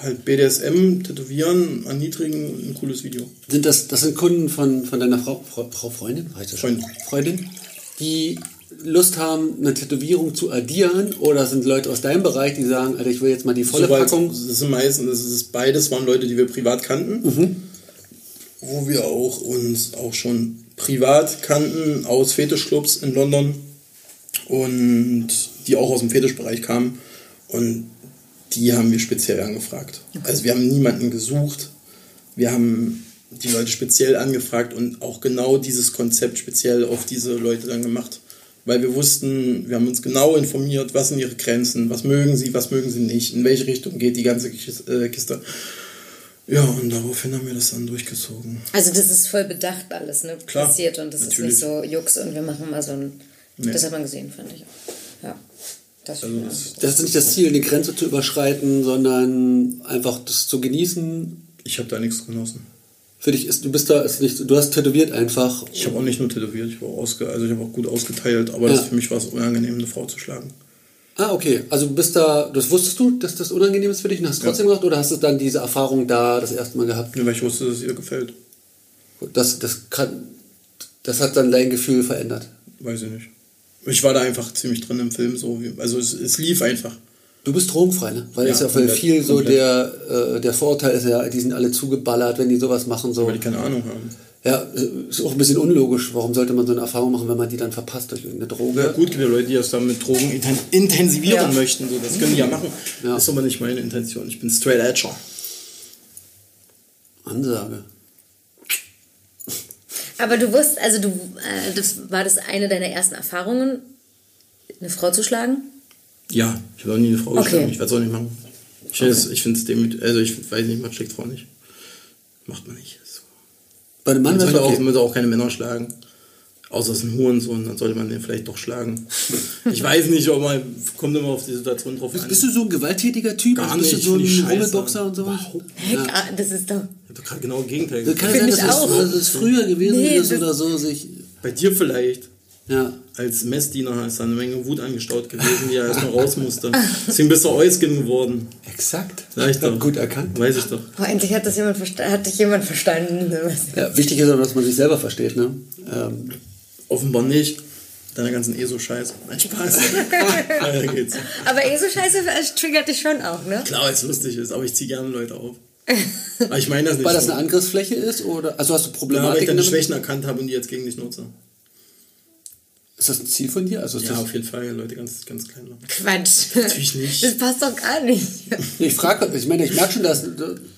S4: halt BDSM, Tätowieren, erniedrigen, ein cooles Video.
S3: Sind das, das sind Kunden von, von deiner Frau, Frau, Frau Freundin?
S4: Freundin.
S3: Freundin, die Lust haben, eine Tätowierung zu addieren oder sind Leute aus deinem Bereich, die sagen, Alter, ich will jetzt mal die volle
S4: Soweit-
S3: Packung?
S4: Das sind meistens, das ist beides waren Leute, die wir privat kannten, wo wir auch uns auch schon privat kannten aus Fetischclubs in London und die auch aus dem Fetischbereich kamen und die haben wir speziell angefragt. Also wir haben niemanden gesucht, wir haben die Leute speziell angefragt und auch genau dieses Konzept speziell auf diese Leute dann gemacht. Weil wir wussten, wir haben uns genau informiert, was sind ihre Grenzen, was mögen sie, was mögen sie nicht, in welche Richtung geht die ganze äh, Kiste. Ja, und daraufhin haben wir das dann durchgezogen.
S1: Also das ist voll bedacht alles, ne?
S4: Klar,
S1: Passiert und das
S4: natürlich.
S1: ist nicht so Jux und wir machen mal so ein.
S4: Nee.
S1: Das hat man gesehen, fand ich auch. Ja. Das,
S4: Also
S1: ja.
S4: das,
S3: Das ist nicht das Ziel, die Grenze zu überschreiten, sondern einfach das zu genießen.
S4: ich habe da nichts genossen.
S3: Für dich ist, du bist da, ist nicht, du hast tätowiert einfach.
S4: Ich habe auch nicht nur tätowiert, ich war auch ausge, also ich habe auch gut ausgeteilt, aber
S3: Ja.
S4: das, für mich war es unangenehm, eine Frau zu schlagen.
S3: Ah, okay. Also du bist da, das wusstest du, dass das unangenehm ist für dich und hast es trotzdem gemacht oder hast du dann diese Erfahrung da das erste Mal gehabt?
S4: Nur weil ich wusste, dass es ihr gefällt.
S3: Das, das kann, das hat dann dein Gefühl verändert.
S4: Weiß ich nicht. Ich war da einfach ziemlich drin im Film, so wie, also es, es lief einfach.
S3: Du bist drogenfrei, ne? Weil
S4: Ja,
S3: es ja
S4: komplett,
S3: viel so
S4: komplett.
S3: der, äh, der Vorteil ist ja, die sind alle zugeballert, wenn die sowas machen. So.
S4: Weil die keine Ahnung haben.
S3: Ja, äh, ist auch ein bisschen unlogisch. Warum sollte man so eine Erfahrung machen, wenn man die dann verpasst durch irgendeine Droge?
S4: Ja, gut, gibt ja Leute, die das dann mit Drogen inten intensivieren
S1: Ja.
S4: möchten. So, das können die ja machen.
S3: Ja.
S4: Das ist aber nicht meine Intention. Ich bin straight edger.
S3: Ansage.
S1: Aber du wusstest, also du, äh, das war das eine deiner ersten Erfahrungen, eine Frau zu schlagen?
S4: Ja, ich habe auch nie eine Frau
S1: Okay.
S4: geschlagen. Ich werde es auch nicht machen. Ich, okay. finde es demütig. Also ich weiß nicht, man schlägt Frau nicht. Macht man nicht. So.
S3: Bei einem Mann
S4: sollte, auch,
S3: okay.
S4: man sollte auch keine Männer schlagen. Außer es ist ein Hurensohn, dann sollte man den vielleicht doch schlagen. Ich weiß nicht, ob man kommt immer auf die Situation drauf an.
S3: Bist du so ein gewalttätiger Typ?
S4: Gar
S3: Also bist
S4: nicht,
S3: du so ein. Rummelboxer und sowas?
S1: Heck, ah, das ist doch.
S4: Ich hab doch gerade genau das Gegenteil
S3: Das
S4: gesagt.
S3: kann sein, dass
S1: auch.
S3: dass es früher gewesen
S1: Nee,
S3: ist
S1: das-
S3: oder so. Sich,
S4: Bei dir vielleicht.
S3: ja.
S4: Als Messdiener ist da eine Menge Wut angestaut gewesen, die er erstmal raus musste. Deswegen bist du Euskin geworden.
S3: Exakt.
S4: Sag ich doch.
S3: Gut erkannt.
S4: Weiß ich doch.
S1: Oh, endlich hat, das jemand hat dich jemand verstanden.
S3: Ja, wichtig ist auch, dass man sich selber versteht. Ne? Ähm,
S4: Offenbar nicht. Deiner ganzen ESO-Scheiß. Mein Spaß. Weiter geht's.
S1: Aber eh so scheiße äh, triggert dich schon auch, ne?
S4: Klar, weil es lustig ist, aber ich ziehe gerne Leute auf. Aber ich meine das nicht
S3: weil das
S4: so.
S3: eine Angriffsfläche ist? Oder, also hast du
S4: Ja, weil ich
S3: Problematik
S4: dann die
S3: damit?
S4: Schwächen erkannt habe und die jetzt gegen dich nutze.
S3: Ist das ein Ziel von dir? Also ist
S4: Ja,
S3: das,
S4: auf jeden Fall, Leute ganz, ganz klein machen.
S1: Quatsch.
S4: Natürlich nicht.
S1: Das passt doch gar nicht.
S3: ich frage, ich meine, ich merke schon, dass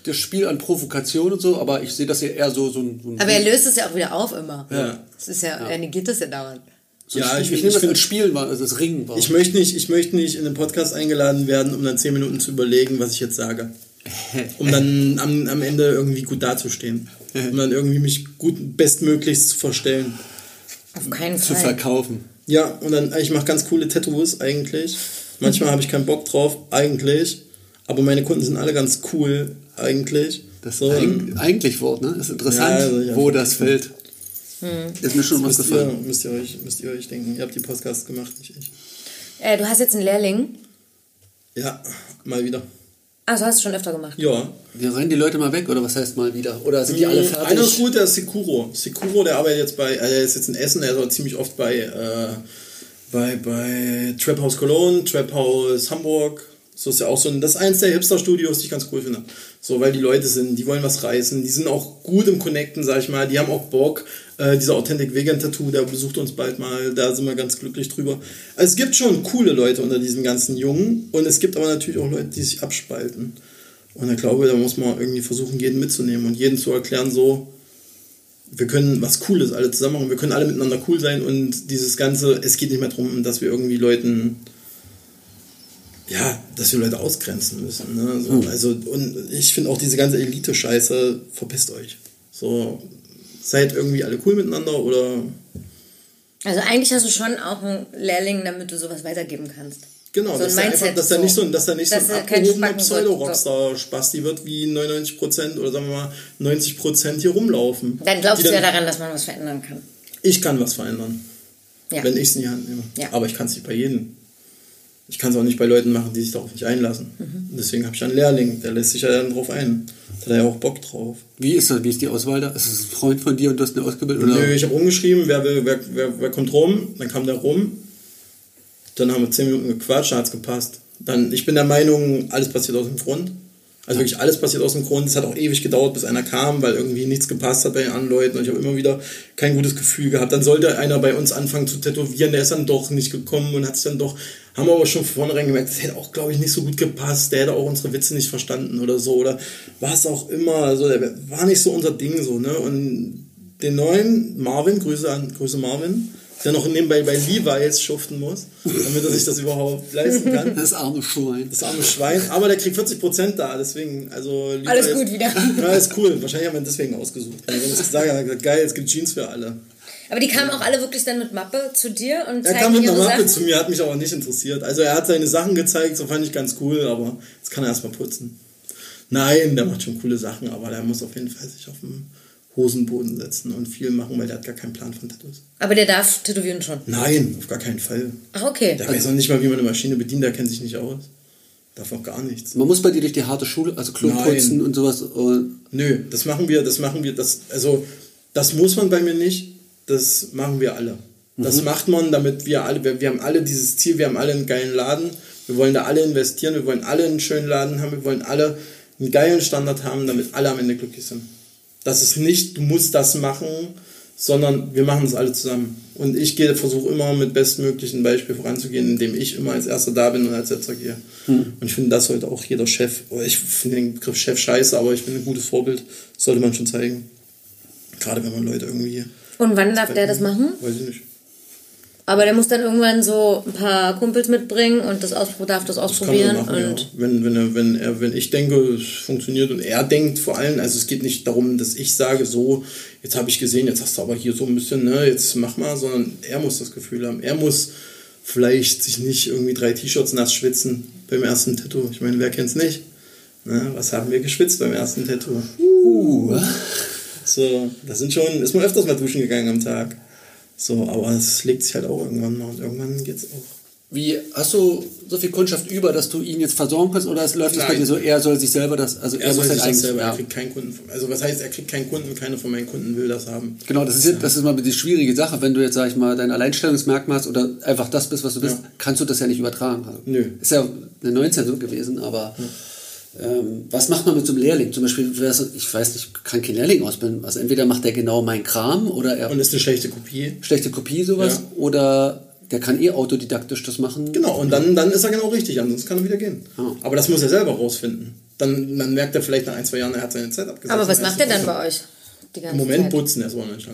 S3: das Spiel an Provokation und so, aber ich sehe das hier eher so, so ein. So ein
S1: Aber er löst es ja auch wieder auf immer.
S4: Ja.
S1: Das ist ja, er negiert das ja dauernd.
S3: so
S4: Ja,
S3: Spiel.
S4: ich-
S3: ich, nehme
S4: ich
S3: das als Spiel war, also das Ringen war.
S4: Ich möchte, nicht, ich möchte nicht in den Podcast eingeladen werden, um dann 10 Minuten zu überlegen, was ich jetzt sage. Um dann am, am Ende irgendwie gut dazustehen. Um dann irgendwie mich gut bestmöglichst zu verstellen.
S1: Auf keinen
S3: zu
S1: Fall.
S3: verkaufen.
S4: Ja, und dann, ich mache ganz coole Tattoos eigentlich. Manchmal habe ich keinen Bock drauf, eigentlich. Aber meine Kunden sind alle ganz cool, eigentlich.
S3: Das
S4: So,
S3: eig eigentlich Wort, ne? Ist interessant,
S4: Ja, also ich
S3: wo das fällt. Ist mir schon was
S4: müsst, ihr,
S3: gefallen.
S4: müsst, ihr euch, müsst ihr euch denken. Ihr habt die Podcasts gemacht, nicht ich.
S1: Äh, du hast jetzt einen Lehrling.
S4: Ja, mal wieder.
S1: Ah, das hast du schon öfter gemacht.
S4: Ja.
S3: Ja, rennen die Leute mal weg oder was heißt mal wieder? Oder sind die alle fertig?
S4: Einer ist gut, der ist Sekuro. Sekuro, der arbeitet jetzt bei, also er ist jetzt in Essen, er ist aber ziemlich oft bei, äh, bei, bei Trap House Cologne, Trap House Hamburg. So ist ja auch so ein, das ist eins der Hipster-Studios, die ich ganz cool finde. So, weil die Leute sind, die wollen was reißen, die sind auch gut im Connecten, sag ich mal, die haben auch Bock. Äh, dieser Authentic Vegan Tattoo, der besucht uns bald mal, da sind wir ganz glücklich drüber. Also es gibt schon coole Leute unter diesen ganzen Jungen und es gibt aber natürlich auch Leute, die sich abspalten. Und ich glaube, da muss man irgendwie versuchen, jeden mitzunehmen und jeden zu erklären, so, wir können was Cooles alle zusammen machen, wir können alle miteinander cool sein und dieses Ganze, es geht nicht mehr darum, dass wir irgendwie Leuten, ja, dass wir Leute ausgrenzen müssen. Ne? So, Also, und ich finde auch diese ganze Elite-Scheiße, verpisst euch. So, seid irgendwie alle cool miteinander oder
S1: Also eigentlich hast du schon auch einen Lehrling, damit du sowas weitergeben kannst.
S4: Genau,
S1: So
S4: dass,
S1: ein
S4: er einfach, dass er
S1: so.
S4: nicht so, ein- dass er nicht
S1: Dass
S4: so ein
S1: er
S4: abgehobener Pseudo-Rockstar-Spasti wird, wie 99% oder sagen wir mal 90% hier rumlaufen.
S1: Dann glaubst
S4: Die
S1: du ja daran, dass man was verändern kann.
S4: Ich kann was verändern,
S1: Ja.
S4: wenn ich es in die Hand nehme.
S1: Ja.
S4: Aber ich kann es nicht bei jedem. Ich kann es auch nicht bei Leuten machen, die sich darauf nicht einlassen.
S1: Mhm.
S4: Deswegen habe ich einen Lehrling, der lässt sich ja dann drauf ein. Da hat er ja auch Bock drauf.
S3: Wie ist das? Wie ist die Auswahl da? Ist es ein Freund von dir und du hast eine ausgebildet? Oder?
S4: Nö, ich habe rumgeschrieben, wer, will, wer, wer, wer kommt rum? Dann kam der rum. Dann haben wir zehn Minuten gequatscht, dann hat es gepasst. Dann, ich bin der Meinung, alles passiert aus dem Grund. Also wirklich alles passiert aus dem Grund. Es hat auch ewig gedauert, bis einer kam, weil irgendwie nichts gepasst hat bei den anderen Leuten und ich habe immer wieder kein gutes Gefühl gehabt. Dann sollte einer bei uns anfangen zu tätowieren, der ist dann doch nicht gekommen und hat es dann doch, haben wir aber schon von vornherein gemerkt, das hätte auch, glaube ich, nicht so gut gepasst, der hätte auch unsere Witze nicht verstanden oder so oder was auch immer. Also der war nicht so unser Ding so, ne? Und den neuen Marvin, Grüße an Grüße Marvin, der noch nebenbei bei Levi's schuften muss, damit er sich das überhaupt leisten kann.
S3: Das arme Schwein.
S4: Das arme Schwein, aber der kriegt 40% da, deswegen, also... Levi's-
S1: Alles gut wieder.
S4: Ja, ist cool. Wahrscheinlich haben wir ihn deswegen ausgesucht. Wir haben uns gesagt, er hat gesagt, geil, es gibt Jeans für alle.
S1: Aber die kamen auch alle wirklich dann mit Mappe zu dir und
S4: Er kam mit einer Mappe
S1: Sachen?
S4: zu mir, hat mich aber nicht interessiert. Also er hat seine Sachen gezeigt, so fand ich ganz cool, aber jetzt kann er erstmal putzen. Nein, der macht schon coole Sachen, aber der muss auf jeden Fall sich auf den Hosenboden setzen und viel machen, weil der hat gar keinen Plan von Tattoos.
S1: Aber der darf tätowieren schon.
S4: Nein, auf gar keinen Fall.
S1: Ach, okay.
S4: Der weiß auch nicht mal, wie man eine Maschine bedient, der kennt sich nicht aus. Darf auch gar nichts.
S3: Man muss bei dir durch die harte Schule, also Klo
S4: Nein.
S3: putzen und sowas.
S4: Nö, das machen wir, das machen wir, das, also, das muss man bei mir nicht, das machen wir alle. Das macht man, damit wir alle, wir, wir haben alle dieses Ziel, wir haben alle einen geilen Laden, wir wollen da alle investieren, wir wollen alle einen schönen Laden haben, wir wollen alle einen geilen Standard haben, damit alle am Ende glücklich sind. Das ist nicht, du musst das machen, sondern wir machen es alle zusammen. Und ich gehe, versuche immer mit bestmöglichen Beispiel voranzugehen, indem ich immer als Erster da bin und als Letzter gehe. Und ich finde, das sollte auch jeder Chef, oder ich finde den Begriff Chef scheiße, aber ich finde ein gutes Vorbild, sollte man schon zeigen. Gerade wenn man Leute irgendwie.
S1: Und wann darf der das machen?
S4: Weiß ich nicht.
S1: Aber der muss dann irgendwann so ein paar Kumpels mitbringen und das auspro darf das
S4: Das
S1: ausprobieren.
S4: machen, ja.
S1: und
S4: wenn, wenn, er, wenn, er, wenn ich denke, es funktioniert und er denkt vor allem, also es geht nicht darum, dass ich sage, so, jetzt habe ich gesehen, jetzt hast du aber hier so ein bisschen, ne, jetzt mach mal, sondern er muss das Gefühl haben. Er muss vielleicht sich nicht irgendwie drei T-Shirts nass schwitzen beim ersten Tattoo. Ich meine, wer kennt's nicht? Ne, was haben wir geschwitzt beim ersten Tattoo? So, das sind schon, ist man öfters mal duschen gegangen am Tag. So, aber es legt sich halt auch irgendwann mal und irgendwann geht's auch.
S3: wie hast du so viel Kundschaft über, dass du ihn jetzt versorgen kannst oder es läuft es bei dir so, er soll sich selber das, also er,
S4: Er soll
S3: muss
S4: sich das selber, er
S3: ja.
S4: kriegt keinen Kunden. Also was heißt, er kriegt keinen Kunden, keiner von meinen Kunden will das haben.
S3: Genau, das ist, jetzt- das ist mal die schwierige Sache. Wenn du jetzt, sag ich mal, dein Alleinstellungsmerkmal hast oder einfach das bist, was du bist,
S4: Ja.
S3: kannst du das ja nicht übertragen. Also,
S4: Nö.
S3: Ist ja eine 19 so gewesen, aber ähm, was macht man mit so einem Lehrling? Zum Beispiel, ich weiß nicht, kann kein Lehrling ausbilden. Also entweder macht der genau meinen Kram oder er
S4: Und ist eine schlechte Kopie.
S3: schlechte Kopie sowas
S4: Ja.
S3: oder der kann eh autodidaktisch das machen.
S4: Genau, und dann, dann ist er genau richtig, ansonsten kann er wieder gehen.
S3: Ah.
S4: Aber das muss er selber rausfinden. Dann, dann merkt er vielleicht nach ein, zwei Jahren, er hat seine Zeit abgesetzt.
S1: aber was macht er dann bei euch? Die ganze
S4: Im Moment
S1: Zeit?
S4: putzen, er bei uns.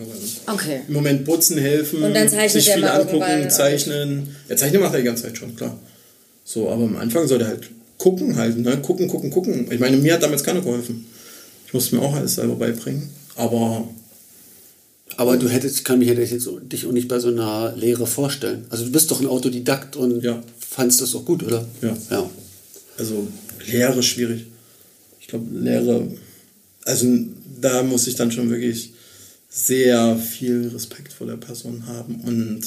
S1: Okay.
S4: Im Moment putzen, helfen,
S1: Und dann zeichnet
S4: sich
S1: er
S4: viel
S1: mal
S4: angucken, zeichnen. Ja, zeichnen macht er die ganze Zeit schon, klar. So, aber am Anfang soll er halt gucken halt, ne? Gucken, gucken, gucken. Ich meine, mir hat damals keiner geholfen. Ich musste mir auch alles selber beibringen. Aber
S3: Aber du hättest, kann mich hätte ich jetzt dich auch nicht bei so einer Lehre vorstellen. Also du bist doch ein Autodidakt und
S4: Ja.
S3: fandst das auch gut, oder?
S4: Ja.
S3: ja.
S4: Also Lehre schwierig. Ich glaube, Lehre, also da muss ich dann schon wirklich sehr viel Respekt vor der Person haben. Und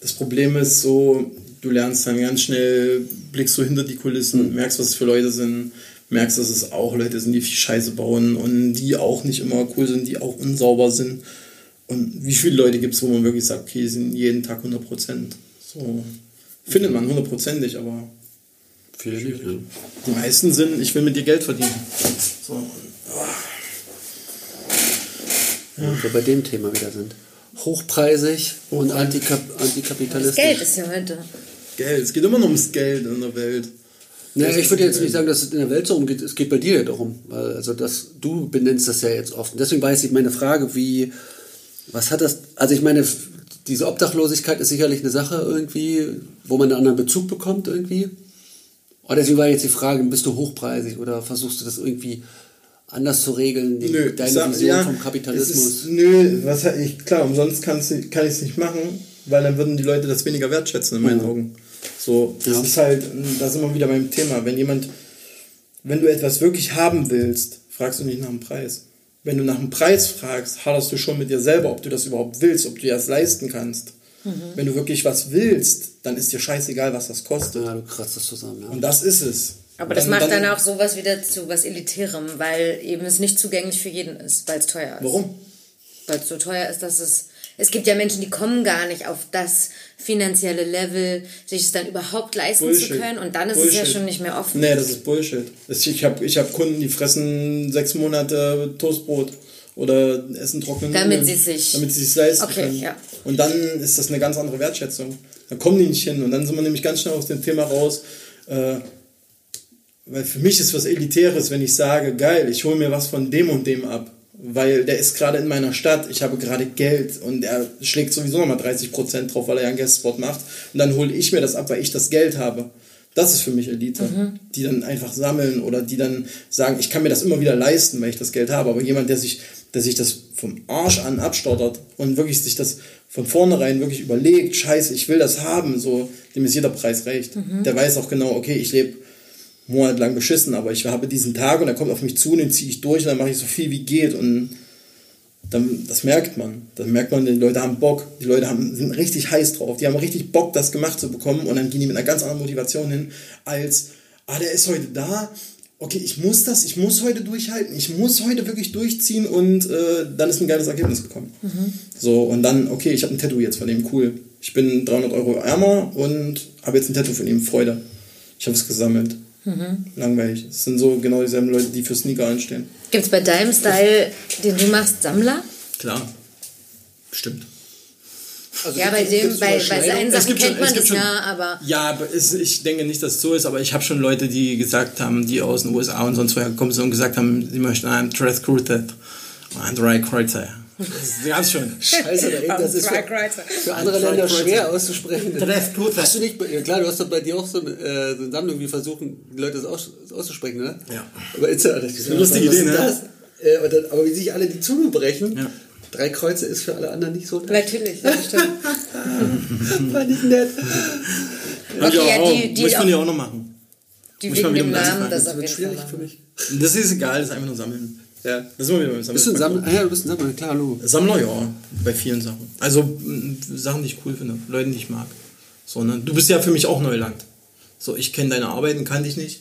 S4: das Problem ist so, du lernst dann ganz schnell, blickst du hinter die Kulissen, merkst, was es für Leute sind, merkst, dass es auch Leute sind, die viel Scheiße bauen und die auch nicht immer cool sind, die auch unsauber sind. Und wie viele Leute gibt es, wo man wirklich sagt, okay, die sind jeden Tag 100 Prozent. So findet man hundertprozentig, aber
S3: Viele nicht, ja.
S4: die meisten sind, ich will mit dir Geld verdienen. So,
S3: Wo wir bei dem Thema wieder sind. Hochpreisig und antikap
S1: Das
S3: antikapitalistisch.
S1: Geld ist ja heute.
S4: Geld, es geht immer nur ums Geld in der Welt.
S3: Naja, ich würde jetzt nicht sagen, dass es in der Welt so umgeht. Es geht bei dir ja darum. Also das, du benennst das ja jetzt oft. Und deswegen weiß ich meine Frage, wie, was hat das, also ich meine, diese Obdachlosigkeit ist sicherlich eine Sache irgendwie, wo man einen anderen Bezug bekommt irgendwie. Und deswegen war jetzt die Frage, bist du hochpreisig oder versuchst du das irgendwie anders zu regeln, die,
S4: Nö,
S3: deine
S4: sag,
S3: Vision
S4: ja,
S3: vom Kapitalismus?
S4: Ist, nö, was, ich, klar, umsonst kann ich es nicht machen, weil dann würden die Leute das weniger wertschätzen in meinen
S3: Mhm.
S4: Augen. So, das
S3: Ja.
S4: ist halt, da sind wir wieder beim Thema. Wenn jemand, wenn du etwas wirklich haben willst, fragst du nicht nach dem Preis. Wenn du nach dem Preis fragst, haderst du schon mit dir selber, ob du das überhaupt willst, ob du dir das leisten kannst.
S3: Mhm.
S4: Wenn du wirklich was willst, dann ist dir scheißegal, was das kostet.
S3: ja, du kratzt das zusammen. Ja.
S4: Und das ist es.
S1: Aber das macht dann auch sowas wieder zu was Elitärem, weil eben es nicht zugänglich für jeden ist, weil es teuer ist.
S4: Warum?
S1: Weil es so teuer ist, dass es. Es gibt ja Menschen, die kommen gar nicht auf das finanzielle Level, sich es dann überhaupt leisten zu können und dann ist es ja
S4: Bullshit.
S1: schon nicht mehr offen.
S4: Nee, das ist Bullshit. Ich habe ich hab Kunden, die fressen sechs Monate Toastbrot oder essen trockene
S1: Damit
S4: Nudeln,
S1: sie sich-
S4: damit sie sich leisten
S1: Okay,
S4: können.
S1: ja.
S4: Und dann ist das eine ganz andere Wertschätzung. Dann kommen die nicht hin und dann sind wir nämlich ganz schnell aus dem Thema raus. Äh, weil für mich ist was Elitäres, wenn ich sage, geil, ich hole mir was von dem und dem ab. Weil der ist gerade in meiner Stadt, ich habe gerade Geld und er schlägt sowieso nochmal 30% drauf, weil er ja einen Guestspot macht. Und dann hole ich mir das ab, weil ich das Geld habe. Das ist für mich Elite. Die dann einfach sammeln oder die dann sagen, ich kann mir das immer wieder leisten, weil ich das Geld habe. Aber jemand, der sich, der sich das vom Arsch an abstottert und wirklich sich das von vornherein wirklich überlegt, scheiße, ich will das haben, so, dem ist jeder Preis recht. Der weiß auch genau, okay, ich lebe monatelang beschissen, aber ich habe diesen Tag und er kommt auf mich zu und den ziehe ich durch und dann mache ich so viel wie geht und dann, das merkt man. Dann merkt man, die Leute haben Bock, die Leute haben, sind richtig heiß drauf, die haben richtig Bock, das gemacht zu bekommen und dann gehen die mit einer ganz anderen Motivation hin, als, ah, der ist heute da, okay, ich muss das, ich muss heute durchhalten, ich muss heute wirklich durchziehen und äh, dann ist ein geiles Ergebnis gekommen. So, und dann, okay, ich habe ein Tattoo jetzt von dem, cool. Ich bin 300 Euro ärmer und habe jetzt ein Tattoo von ihm, Freude. Ich habe es gesammelt. Langweilig. Es sind so genau dieselben Leute, die für Sneaker anstehen.
S1: Gibt es bei deinem Style, den du machst, Sammler?
S4: Klar. Stimmt.
S3: Also
S1: Ja, bei dem, bei, bei seinen Sachen
S4: gibt schon-
S1: kennt man das
S4: schon-
S1: ja, aber
S4: Ja, aber es, ich denke nicht, dass es so ist, aber ich habe schon Leute, die gesagt haben, die aus den USA und sonst woher gekommen sind und gesagt haben, sie möchten einen Dress und einen Drei Kreuzer. Sie haben es schon.
S3: Scheiße, das ist für, für andere Länder schwer auszusprechen. Hast du nicht, ja klar, du hast doch bei dir auch so eine, äh, so eine Sammlung, wie versuchen, die Leute das aus, auszusprechen, ne?
S4: Ja.
S3: Aber Insta, das ist
S4: eine lustige Idee,
S3: ist
S4: ne?
S3: Das? Äh, und dann, aber wie sich alle die Zunge brechen,
S4: Ja.
S3: drei Kreuze ist für alle anderen nicht so.
S1: natürlich, ja, stimmt.
S3: Fand ich nett.
S1: Okay, ja,
S4: auch.
S1: die- die
S4: Muss man
S1: auch-
S4: ja auch noch machen.
S1: Die
S4: Muss
S1: wegen
S4: wieder
S1: dem Namen, das
S3: Das wird schwierig für mich.
S4: Das ist egal, das ist einfach nur sammeln.
S3: Ja.
S4: Das sind wir wieder beim Sammeln.
S3: Bist du ein Sammler? Ah ja, du bist ein Sammler, klar, hallo.
S4: Sammler, ja, bei vielen Sachen. Also Sachen, die ich cool finde, Leuten, die ich mag. So, ne? Du bist ja für mich auch Neuland. So, ich kenne deine Arbeiten, kannte ich nicht.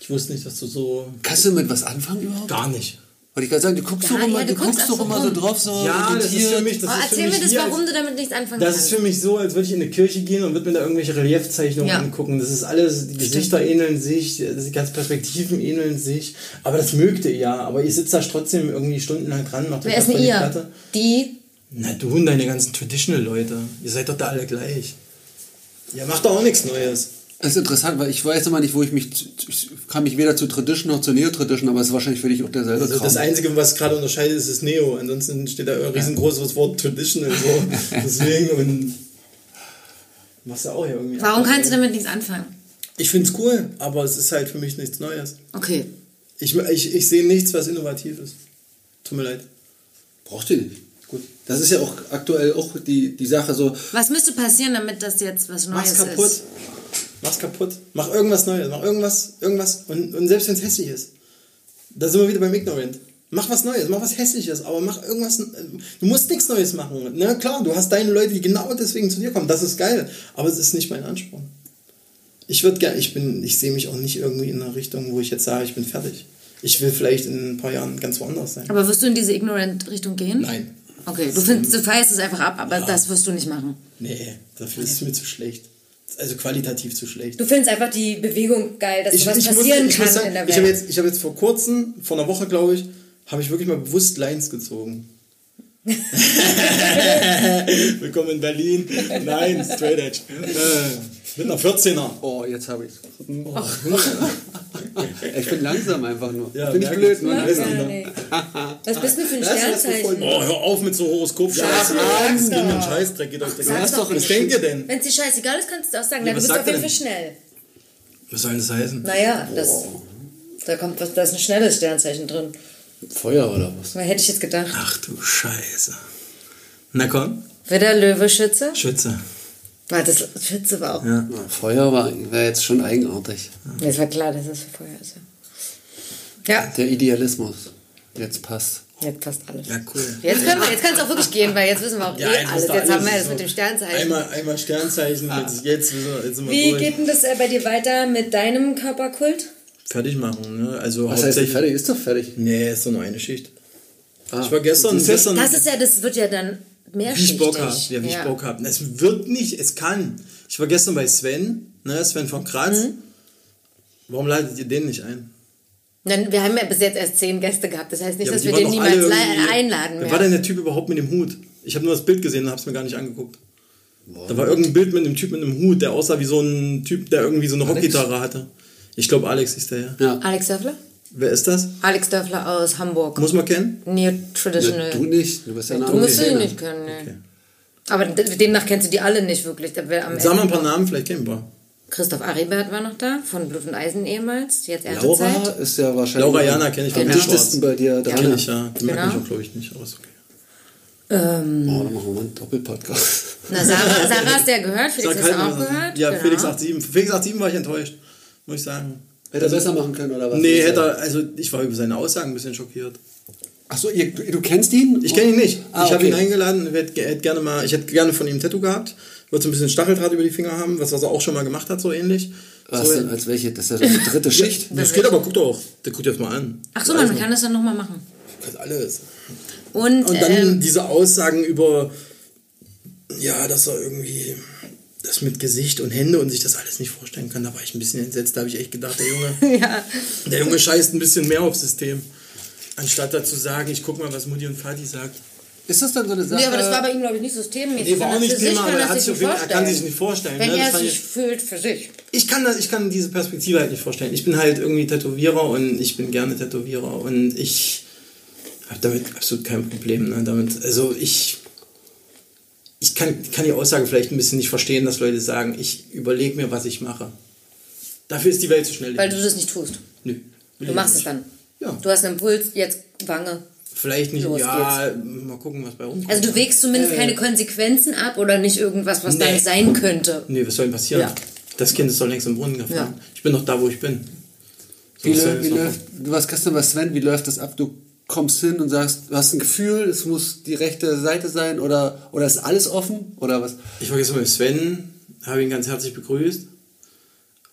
S4: Ich wusste nicht, dass du so.
S3: Kannst du mit was anfangen überhaupt?
S4: Gar nicht.
S3: Wollte ich gerade sagen, du guckst
S1: Ja,
S3: doch immer,
S1: ja,
S3: du
S1: du guckst
S3: guckst doch immer so drauf, so
S4: Ja, das ist für mich. Das
S1: Oh,
S4: ist für
S1: erzähl
S4: mich
S1: mir das,
S4: wie, als-
S1: warum du damit nichts anfangen
S4: Das
S1: kannst.
S4: ist für mich so, als würde ich in eine Kirche gehen und würde mir da irgendwelche Reliefzeichnungen
S1: Ja.
S4: angucken. Das ist alles, die Gesichter ähneln sich, die ganzen Perspektiven ähneln sich. Aber das mögt ihr ja. Aber ihr sitzt da trotzdem irgendwie stundenlang dran, macht euch
S1: Wer ist denn ihr?
S4: Platte.
S1: Die?
S4: Na du und deine ganzen Traditional-Leute. Ihr seid doch da alle gleich. Ihr macht doch auch nichts Neues.
S3: Das ist interessant, weil ich weiß immer nicht, wo ich mich, ich kann mich weder zu Tradition noch zu Neo-Tradition, aber es ist wahrscheinlich für dich auch derselbe
S4: Also
S3: Kram.
S4: das Einzige, was gerade unterscheidet, ist das Neo. Ansonsten steht da ein riesengroßes Wort Traditional so. Deswegen und machst du auch hier irgendwie.
S1: Warum kannst du damit nichts anfangen?
S4: Ich finde es cool, aber es ist halt für mich nichts Neues.
S1: Okay.
S4: Ich, ich, ich sehe nichts, was innovativ ist. Tut mir leid.
S3: Braucht ihr nicht. Gut. Das ist ja auch aktuell auch die, die Sache so.
S1: Was müsste passieren, damit das jetzt was Neues
S4: Mach's kaputt.
S1: ist?
S4: Mach's kaputt. Mach irgendwas Neues. Mach irgendwas, irgendwas. Und, und selbst wenn es hässlich ist. Da sind wir wieder beim Ignorant. Mach was Neues, mach was Hässliches, aber mach irgendwas. Du musst nichts Neues machen. Na klar, du hast deine Leute, die genau deswegen zu dir kommen. Das ist geil. Aber es ist nicht mein Ansporn. Ich würde gerne, ich bin, ich sehe mich auch nicht irgendwie in einer Richtung, wo ich jetzt sage, ich bin fertig. Ich will vielleicht in ein paar Jahren ganz woanders sein.
S1: Aber wirst du in diese Ignorant-Richtung gehen?
S4: Nein.
S1: Okay, du, findest, du feierst es einfach ab, aber das wirst du nicht machen.
S4: Nee, dafür ist es mir zu schlecht. Also qualitativ zu schlecht.
S1: Du findest einfach die Bewegung geil, dass was passieren
S4: muss
S1: kann
S4: sagen,
S1: in der
S4: ich
S1: Welt.
S4: habe jetzt, ich habe jetzt vor kurzem, vor einer Woche glaube ich, habe ich wirklich mal bewusst Lines gezogen. Willkommen in Berlin. Nein, Straight Edge. Mit einer 14er.
S3: Oh, jetzt habe ich's. ich bin langsam einfach nur.
S4: Ja,
S3: bin ich blöd,
S4: ich.
S3: ne?
S4: Ja.
S1: Was bist du für ein
S3: Das ist was
S1: Sternzeichen?
S4: Oh, hör auf mit so Horoskop-Scheiße. Gib mir einen
S1: doch.
S4: Scheißdreck, geht euch Geist.
S1: doch
S4: Was
S1: nicht.
S4: denkt ihr denn?
S1: Wenn es dir scheißegal ist, kannst du auch sagen.
S4: Ja, was
S1: bist du
S4: sagt
S1: auf jeden Fall schnell.
S4: Was soll das heißen?
S1: Naja, das, da kommt was, da ist ein schnelles Sternzeichen drin.
S3: Feuer oder was?
S1: Hätte ich jetzt gedacht.
S4: Ach du Scheiße. Na komm,
S1: Widder, Löwe, Schütze.
S4: Schütze.
S1: War das Schütze war auch.
S4: Ja.
S3: Ja, Feuer wäre jetzt schon eigenartig.
S1: Ja, Es war klar, dass es für Feuer ist. Ja,
S3: Der Idealismus. Jetzt passt.
S1: jetzt passt alles.
S4: Ja, cool.
S1: Jetzt können wir, jetzt kann es auch wirklich gehen, weil jetzt wissen wir auch
S4: Ja,
S1: eh
S4: jetzt
S1: alles. Jetzt haben wir
S4: alles
S1: das mit dem Sternzeichen.
S4: Einmal, einmal Sternzeichen, jetzt, jetzt, wir- jetzt sind wir
S1: Wie
S4: durch.
S1: geht denn das äh, bei dir weiter mit deinem Körperkult?
S4: Fertig machen, ne? Also
S3: Was heißt fertig? Ist doch fertig.
S4: Nee, ist doch nur eine Schicht.
S3: Ah.
S4: Ich war gestern, gestern
S1: Das ist ja, das wird ja dann
S4: wie ich Bock habe. Ja, wie ich Bock habe. Es wird nicht, es kann. Ich war gestern bei Sven, ne? Sven von Kratz.
S1: Mhm.
S4: Warum ladet ihr den nicht ein?
S1: Dann, wir haben ja bis jetzt erst zehn Gäste gehabt. Das heißt nicht,
S4: Ja,
S1: dass wir den niemals einladen
S4: Wer war denn der Typ überhaupt mit dem Hut? Ich habe nur das Bild gesehen und habe es mir gar nicht angeguckt. Da war irgendein Bild mit einem Typ mit einem Hut, der aussah wie so ein Typ, der irgendwie so eine
S3: Alex?
S4: Rockgitarre hatte. Ich glaube, Alex ist der, ja.
S3: Ja.
S1: Alex Dörfler?
S4: Wer ist das?
S1: Alex Dörfler aus Hamburg.
S4: Muss man kennen?
S1: Neo
S3: Na,
S1: Traditional.
S3: du nicht. Du bist ja eine
S1: Du musst ihn
S3: Szene.
S1: nicht können, ne. Aber d- demnach kennst du die alle nicht wirklich. Da
S4: Sag mal ein paar Namen, vielleicht kennen wir.
S1: Christoph Aribert war noch da, von Blut und Eisen ehemals, jetzt
S3: Laura
S1: Erntezeit.
S3: ist ja wahrscheinlich
S4: Laura Jana kenn ich
S3: am
S4: von
S3: dichtesten bei dir
S1: Ja.
S3: dran.
S4: Kenn ich, ja. Die
S1: Genau.
S4: mag mich auch, glaube ich, nicht. Aber ist okay.
S1: Ähm,
S3: Oh, dann machen wir mal einen Doppelpodcast.
S1: na, Sarah, Sarah hast du ja gehört, Felix
S4: Sag
S1: hast du
S4: halt
S1: auch gehört.
S4: Ja,
S1: genau.
S4: Felix 87. Felix 87 war ich enttäuscht, muss ich sagen.
S3: Hätte er besser machen können, oder was?
S4: Nee, hätte er, also ich war über seine Aussagen ein bisschen schockiert.
S3: Achso, du, du kennst ihn?
S4: Ich kenne ihn nicht.
S3: Ah,
S4: ich habe
S3: okay.
S4: ihn eingeladen, ich hätte, hätte gerne mal, ich hätte gerne von ihm ein Tattoo gehabt. Ich wollte so ein bisschen Stacheldraht über die Finger haben, was, was er auch schon mal gemacht hat, so ähnlich.
S3: Was
S4: so,
S3: denn, als welche? Das ist ja die dritte Schicht.
S4: Das geht aber, guck doch, der guckt jetzt mal an.
S1: Ach so, man kann das dann nochmal machen.
S4: Das alles.
S1: Und,
S4: Und dann
S1: ähm,
S4: diese Aussagen über, ja, dass er irgendwie das mit Gesicht und Hände und sich das alles nicht vorstellen kann, da war ich ein bisschen entsetzt. Da habe ich echt gedacht, der Junge,
S1: ja,
S4: der Junge scheißt ein bisschen mehr aufs System. Anstatt dazu sagen, ich guck mal, was Mutti und Vati sagt.
S3: Ist das dann so eine Sache?
S1: nee, aber das war bei ihm, glaube ich, nicht systemmäßig.
S4: Nee, war auch nicht Thema, aber er, hat
S1: sich
S4: er kann sich nicht vorstellen.
S1: Wenn
S4: ne?
S1: Er sich
S4: ich,
S1: fühlt für sich.
S4: ich, kann das, ich kann diese Perspektive halt nicht vorstellen. Ich bin halt irgendwie Tätowierer und ich bin gerne Tätowierer und ich habe damit absolut kein Problem. Ne? Damit, also ich, ich kann, kann die Aussage vielleicht ein bisschen nicht verstehen, dass Leute sagen, ich überlege mir, was ich mache. Dafür ist die Welt zu schnell.
S1: Weil du das nicht tust.
S4: Nö,
S1: Du machst
S4: nicht.
S1: es dann.
S4: Ja.
S1: Du hast einen Impuls, jetzt Wange.
S4: Vielleicht nicht,
S1: Los
S4: ja, mal gucken, was bei uns
S1: Also du wägst zumindest
S4: Äh.
S1: keine Konsequenzen ab oder nicht irgendwas, was
S4: Nee.
S1: dann sein könnte.
S4: Nee, was soll denn passieren?
S1: Ja.
S4: Das Kind ist doch längst im Brunnen gefallen.
S1: Ja.
S4: Ich bin doch da, wo ich bin. So,
S3: Wie,
S4: was soll
S3: lä-
S4: das
S3: wie
S4: noch-
S3: läuft, du warst gestern bei Sven, wie läuft das ab? Du kommst hin und sagst, du hast ein Gefühl, es muss die rechte Seite sein oder, oder ist alles offen? Oder was?
S4: Ich war gestern mit Sven, habe ihn ganz herzlich begrüßt.